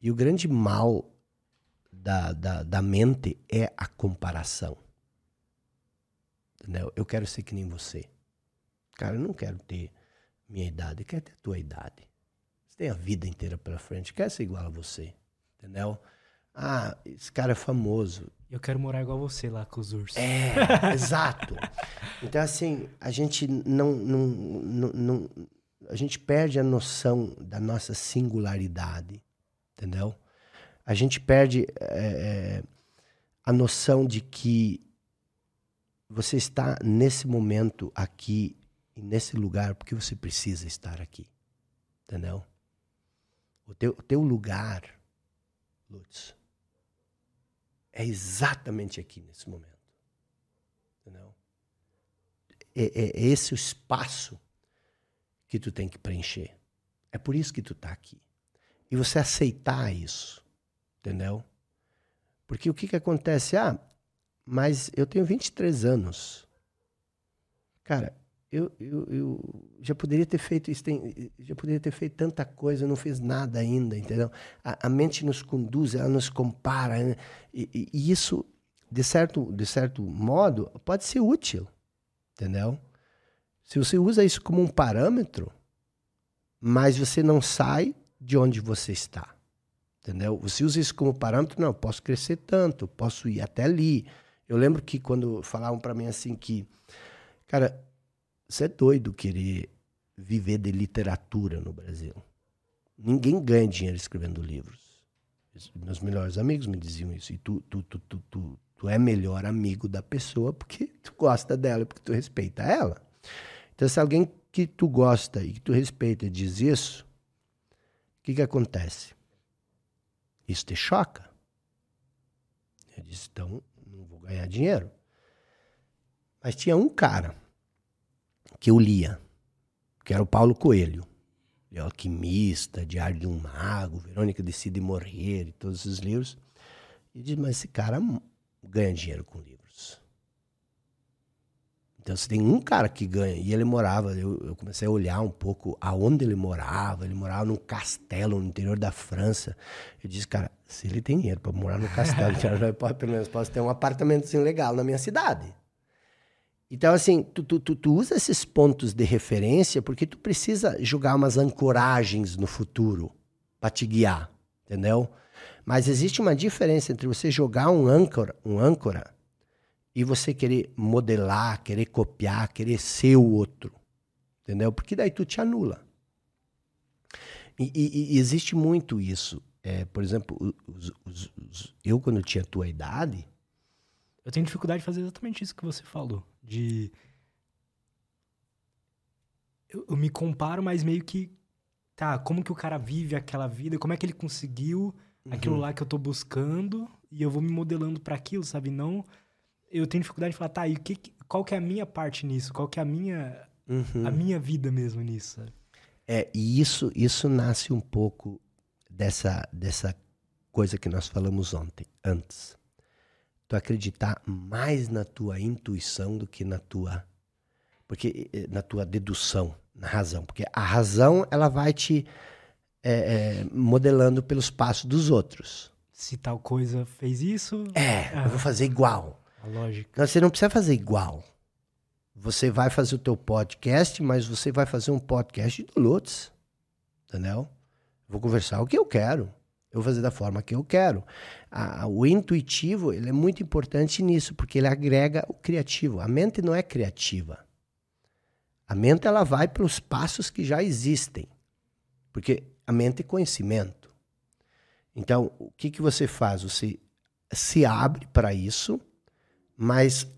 Speaker 2: E o grande mal da, da, da mente é a comparação. Entendeu? Eu quero ser que nem você. Cara, eu não quero ter minha idade, eu quero ter a tua idade. Você tem a vida inteira pela frente, quer ser igual a você. Entendeu? Ah, esse cara é famoso.
Speaker 1: Eu quero morar igual você lá com os ursos.
Speaker 2: É, [LAUGHS] exato. Então, assim, a gente não, não, não, não, A gente perde a noção da nossa singularidade, entendeu? A gente perde é, a noção de que você está nesse momento aqui nesse lugar porque você precisa estar aqui. Entendeu? O teu, o teu lugar, Lutz, é exatamente aqui nesse momento. Entendeu? É, é, é esse o espaço que tu tem que preencher. É por isso que tu está aqui. E você aceitar isso. Entendeu? Porque o que, que acontece? Ah, mas eu tenho 23 anos. Cara, eu, eu, eu já poderia ter feito isso, tem, já poderia ter feito tanta coisa, eu não fiz nada ainda, entendeu? A, a mente nos conduz, ela nos compara, né? e, e, e, isso, de certo, de certo modo, pode ser útil, entendeu? Se você usa isso como um parâmetro, mas você não sai de onde você está, entendeu? Você usa isso como parâmetro, não, posso crescer tanto, posso ir até ali. Eu lembro que quando falavam para mim assim que, cara, você é doido querer viver de literatura no Brasil. Ninguém ganha dinheiro escrevendo livros. Meus melhores amigos me diziam isso. E tu, tu, tu, tu, tu, tu é melhor amigo da pessoa porque tu gosta dela, porque tu respeita ela. Então, se alguém que tu gosta e que tu respeita diz isso, o que, que acontece? Isso te choca. Eu disse, então, não vou ganhar dinheiro. Mas tinha um cara que eu lia, que era o Paulo Coelho. O Alquimista, Diário de um Mago, Verônica Decide Morrer, e todos esses livros. E disse, mas esse cara ganha dinheiro com livros. Então você tem um cara que ganha, e ele morava, eu, eu, comecei a olhar um pouco aonde ele morava, ele morava num castelo no interior da França. Eu disse, cara, se ele tem dinheiro para morar no castelo, [LAUGHS] pelo menos posso ter um apartamentozinho legal na minha cidade. Então, assim, tu, tu, tu, tu, usa esses pontos de referência porque tu precisa jogar umas ancoragens no futuro para te guiar, entendeu? Mas existe uma diferença entre você jogar um âncora, um âncora e você querer modelar, querer copiar, querer ser o outro, entendeu? Porque daí tu te anula. E, e, e existe muito isso. É, por exemplo, os, os, os, eu, quando tinha tua idade,
Speaker 1: eu tenho dificuldade de fazer exatamente isso que você falou. De. Eu, eu, me comparo, mas meio que. Tá, como que o cara vive aquela vida? Como é que ele conseguiu uhum. aquilo lá que eu tô buscando? E eu vou me modelando para aquilo, sabe? Não. Eu tenho dificuldade de falar, tá, e o que. qual que é a minha parte nisso? Qual que é a minha,
Speaker 2: Uhum.
Speaker 1: a minha vida mesmo nisso?
Speaker 2: É, e isso, isso nasce um pouco dessa, dessa coisa que nós falamos ontem, antes. Tu acreditar mais na tua intuição do que na tua porque eh, na tua dedução, na razão, porque a razão ela vai te é, é, modelando pelos passos dos outros.
Speaker 1: Se tal coisa fez isso,
Speaker 2: É,
Speaker 1: Ah.
Speaker 2: eu vou fazer igual.
Speaker 1: A lógica.
Speaker 2: Não, Você não precisa fazer igual. Você vai fazer o teu podcast, mas você vai fazer um podcast do Lutz. Entendeu? Vou conversar o que eu quero. Eu vou fazer da forma que eu quero. O intuitivo, ele é muito importante nisso, porque ele agrega o criativo. A mente não é criativa. A mente, ela vai pelos passos que já existem. Porque a mente é conhecimento. Então, o que, que você faz? Você se abre para isso, mas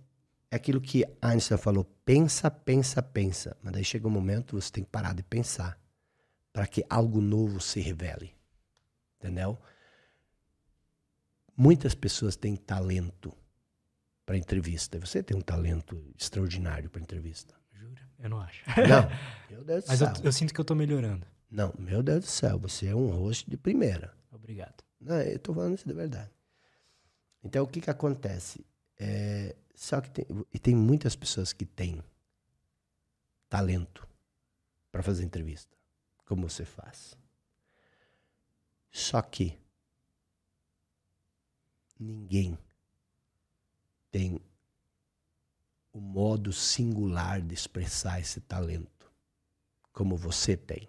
Speaker 2: é aquilo que Einstein falou: pensa, pensa, pensa. Mas daí chega um momento você tem que parar de pensar para que algo novo se revele. Entendeu? Muitas pessoas têm talento para entrevista. Você tem um talento extraordinário para entrevista.
Speaker 1: Jura? Eu não acho.
Speaker 2: Não, [LAUGHS] meu Deus do
Speaker 1: Mas eu,
Speaker 2: céu.
Speaker 1: eu sinto que eu tô melhorando.
Speaker 2: Não, meu Deus do céu, você é um host de primeira.
Speaker 1: Obrigado.
Speaker 2: Não, eu tô falando isso de verdade. Então, o que que acontece? É, só que tem, e tem muitas pessoas que têm talento para fazer entrevista, como você faz. Só que ninguém tem o modo singular de expressar esse talento como você tem.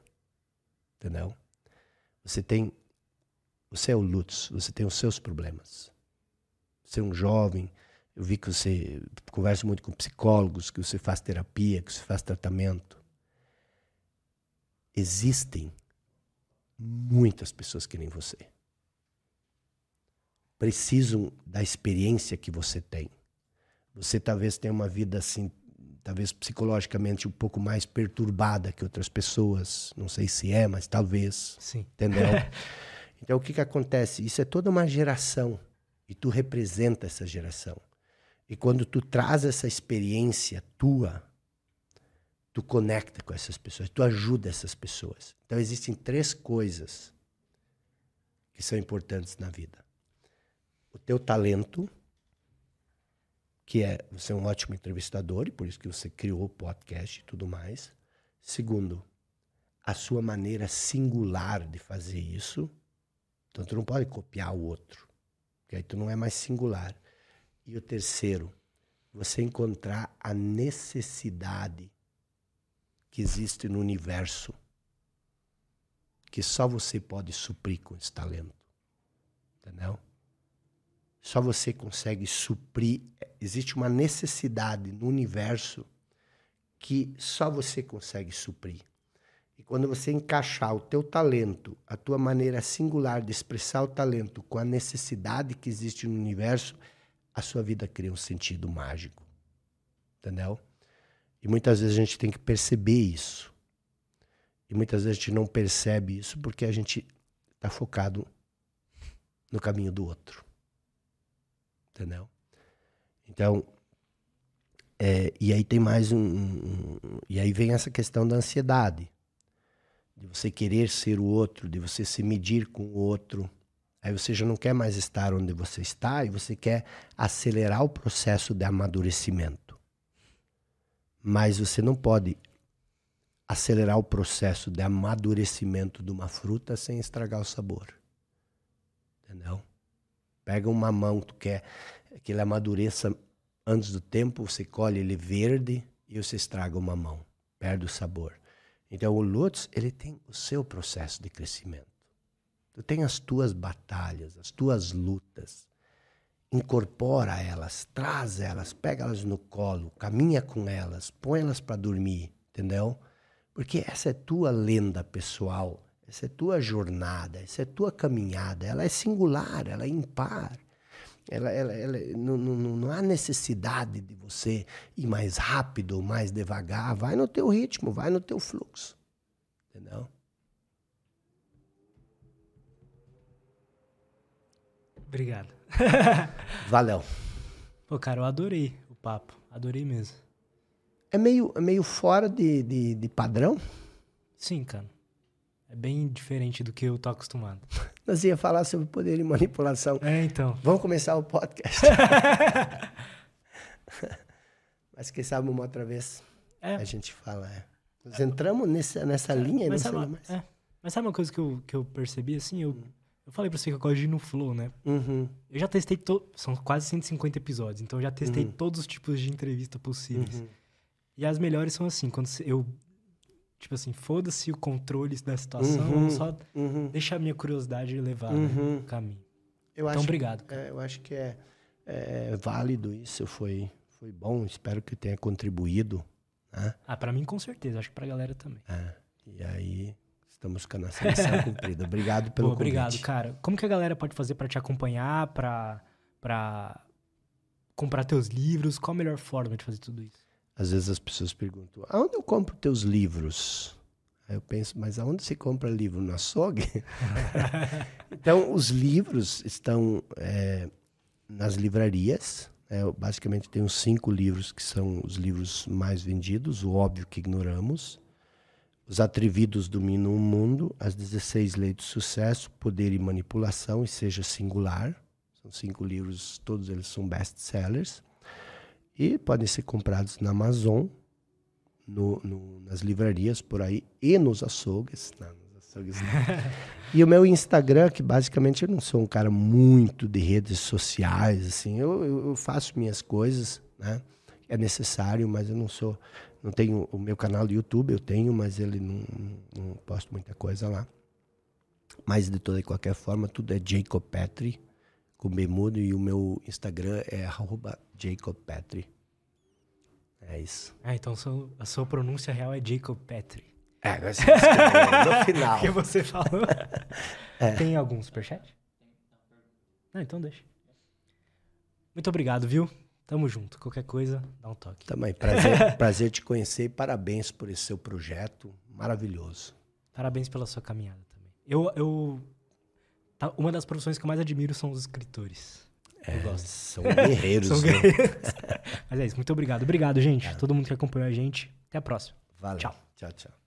Speaker 2: Entendeu? Você tem você é o Lutz, você tem os seus problemas. Você é um jovem, eu vi que você conversa muito com psicólogos, que você faz terapia, que você faz tratamento. Existem muitas pessoas que nem você. Precisam da experiência que você tem. Você talvez tenha uma vida assim, talvez psicologicamente um pouco mais perturbada que outras pessoas. Não sei se é, mas talvez.
Speaker 1: Sim.
Speaker 2: Entendeu? [LAUGHS] Então, o que, que acontece? Isso é toda uma geração. E tu representa essa geração. E quando tu traz essa experiência tua, tu conecta com essas pessoas, tu ajuda essas pessoas. Então, existem três coisas que são importantes na vida: o teu talento, que é você é um ótimo entrevistador, e por isso que você criou o podcast e tudo mais. Segundo, a sua maneira singular de fazer isso. Então, tu não pode copiar o outro, porque aí tu não é mais singular. E o terceiro, você encontrar a necessidade que existe no universo, que só você pode suprir com esse talento. Entendeu? Só você consegue suprir. Existe uma necessidade no universo que só você consegue suprir. E quando você encaixar o teu talento, a tua maneira singular de expressar o talento com a necessidade que existe no universo, a sua vida cria um sentido mágico. Entendeu? E muitas vezes a gente tem que perceber isso. E muitas vezes a gente não percebe isso porque a gente está focado no caminho do outro. Entendeu? Então, é, e aí tem mais um, um, um. E aí vem essa questão da ansiedade de você querer ser o outro, de você se medir com o outro. Aí você já não quer mais estar onde você está e você quer acelerar o processo de amadurecimento. Mas você não pode acelerar o processo de amadurecimento de uma fruta sem estragar o sabor. Entendeu? Pega um mamão que tu quer que ele amadureça antes do tempo, você colhe ele verde e você estraga o mamão, perde o sabor. Então o Lutz, ele tem o seu processo de crescimento. Tu tem as tuas batalhas, as tuas lutas. Incorpora elas, traz elas, pega elas no colo, caminha com elas, põe elas para dormir, entendeu? Porque essa é tua lenda pessoal, essa é tua jornada, essa é tua caminhada. Ela é singular, ela é impar. Ela, ela, ela não, não, não há necessidade de você ir mais rápido ou mais devagar. Vai no teu ritmo, vai no teu fluxo. Entendeu?
Speaker 1: Obrigado. [LAUGHS]
Speaker 2: Valeu.
Speaker 1: Pô, cara, eu adorei o papo. Adorei mesmo.
Speaker 2: É meio, é meio fora de, de, de padrão.
Speaker 1: Sim, cara. É bem diferente do que eu tô acostumado. [LAUGHS]
Speaker 2: Nós ia falar sobre poder e manipulação.
Speaker 1: É, então.
Speaker 2: Vamos começar o podcast. [LAUGHS] Mas quem sabe uma outra vez
Speaker 1: É.
Speaker 2: a gente fala. É. Nós entramos nessa, nessa linha e não
Speaker 1: Mas
Speaker 2: sei
Speaker 1: sabe, é. Mas sabe uma coisa que eu, que eu percebi, assim? Eu, eu falei pra você que eu gosto de ir no flow, né?
Speaker 2: Uhum,
Speaker 1: Eu já testei... To... São quase 150 episódios, então eu já testei
Speaker 2: Uhum.
Speaker 1: todos os tipos de entrevista possíveis.
Speaker 2: uhum.
Speaker 1: E as melhores são assim, quando eu... Tipo assim, foda-se o controle da situação,
Speaker 2: Uhum.
Speaker 1: só
Speaker 2: Uhum.
Speaker 1: deixa a minha curiosidade levar né,
Speaker 2: Uhum.
Speaker 1: o caminho.
Speaker 2: Eu,
Speaker 1: Então,
Speaker 2: acho,
Speaker 1: obrigado. cara.
Speaker 2: é, eu acho que é, é válido isso, foi, foi bom, espero que tenha contribuído. Né?
Speaker 1: Ah, pra mim, com certeza. Acho que pra galera também.
Speaker 2: É, e aí, estamos com a nossa missão [LAUGHS] cumprida. Obrigado pelo
Speaker 1: Pô, obrigado,
Speaker 2: convite.
Speaker 1: cara. Como que a galera pode fazer pra te acompanhar, pra comprar teus livros? Qual a melhor forma de fazer tudo isso?
Speaker 2: Às vezes as pessoas perguntam, aonde eu compro teus livros? Aí eu penso, mas aonde você compra livro? No açougue? [LAUGHS] então, os livros estão é, nas livrarias. Eu basicamente tenho cinco livros que são os livros mais vendidos. O Óbvio que Ignoramos. Os Atrevidos Dominam o Mundo. As 16 Leis do Sucesso. Poder e Manipulação, e Seja Singular. São cinco livros, todos eles são best-sellers. E podem ser comprados na Amazon, no- no- nas livrarias por aí e nos açougues. Não, nos açougues [LAUGHS] e o meu Instagram, que basicamente eu não sou um cara muito de redes sociais, assim, eu- eu faço minhas coisas, né? É necessário, mas eu não sou. Não tenho o meu canal do YouTube, eu tenho, mas ele não, não, não posto muita coisa lá. Mas de toda e qualquer forma, tudo é Jacob Petri, com B mudo, e o meu Instagram é Jacob Petri. É isso.
Speaker 1: Ah, então a sua pronúncia real é Jacob Petri.
Speaker 2: É, agora você no [LAUGHS] final.
Speaker 1: que você falou. [LAUGHS]
Speaker 2: É.
Speaker 1: Tem algum superchat? Não, então deixa. Muito obrigado, viu? Tamo junto. Qualquer coisa, dá um toque.
Speaker 2: Também, prazer, [LAUGHS] prazer te conhecer e parabéns por esse seu projeto maravilhoso.
Speaker 1: Parabéns pela sua caminhada também. Eu, eu tá- uma das profissões que eu mais admiro são os escritores. Eu gosto.
Speaker 2: São guerreiros. [LAUGHS]
Speaker 1: São guerreiros. [LAUGHS] Mas é isso. Muito obrigado. Obrigado, gente. Todo mundo que acompanhou a gente. Até a próxima.
Speaker 2: Valeu.
Speaker 1: Tchau.
Speaker 2: Tchau, tchau.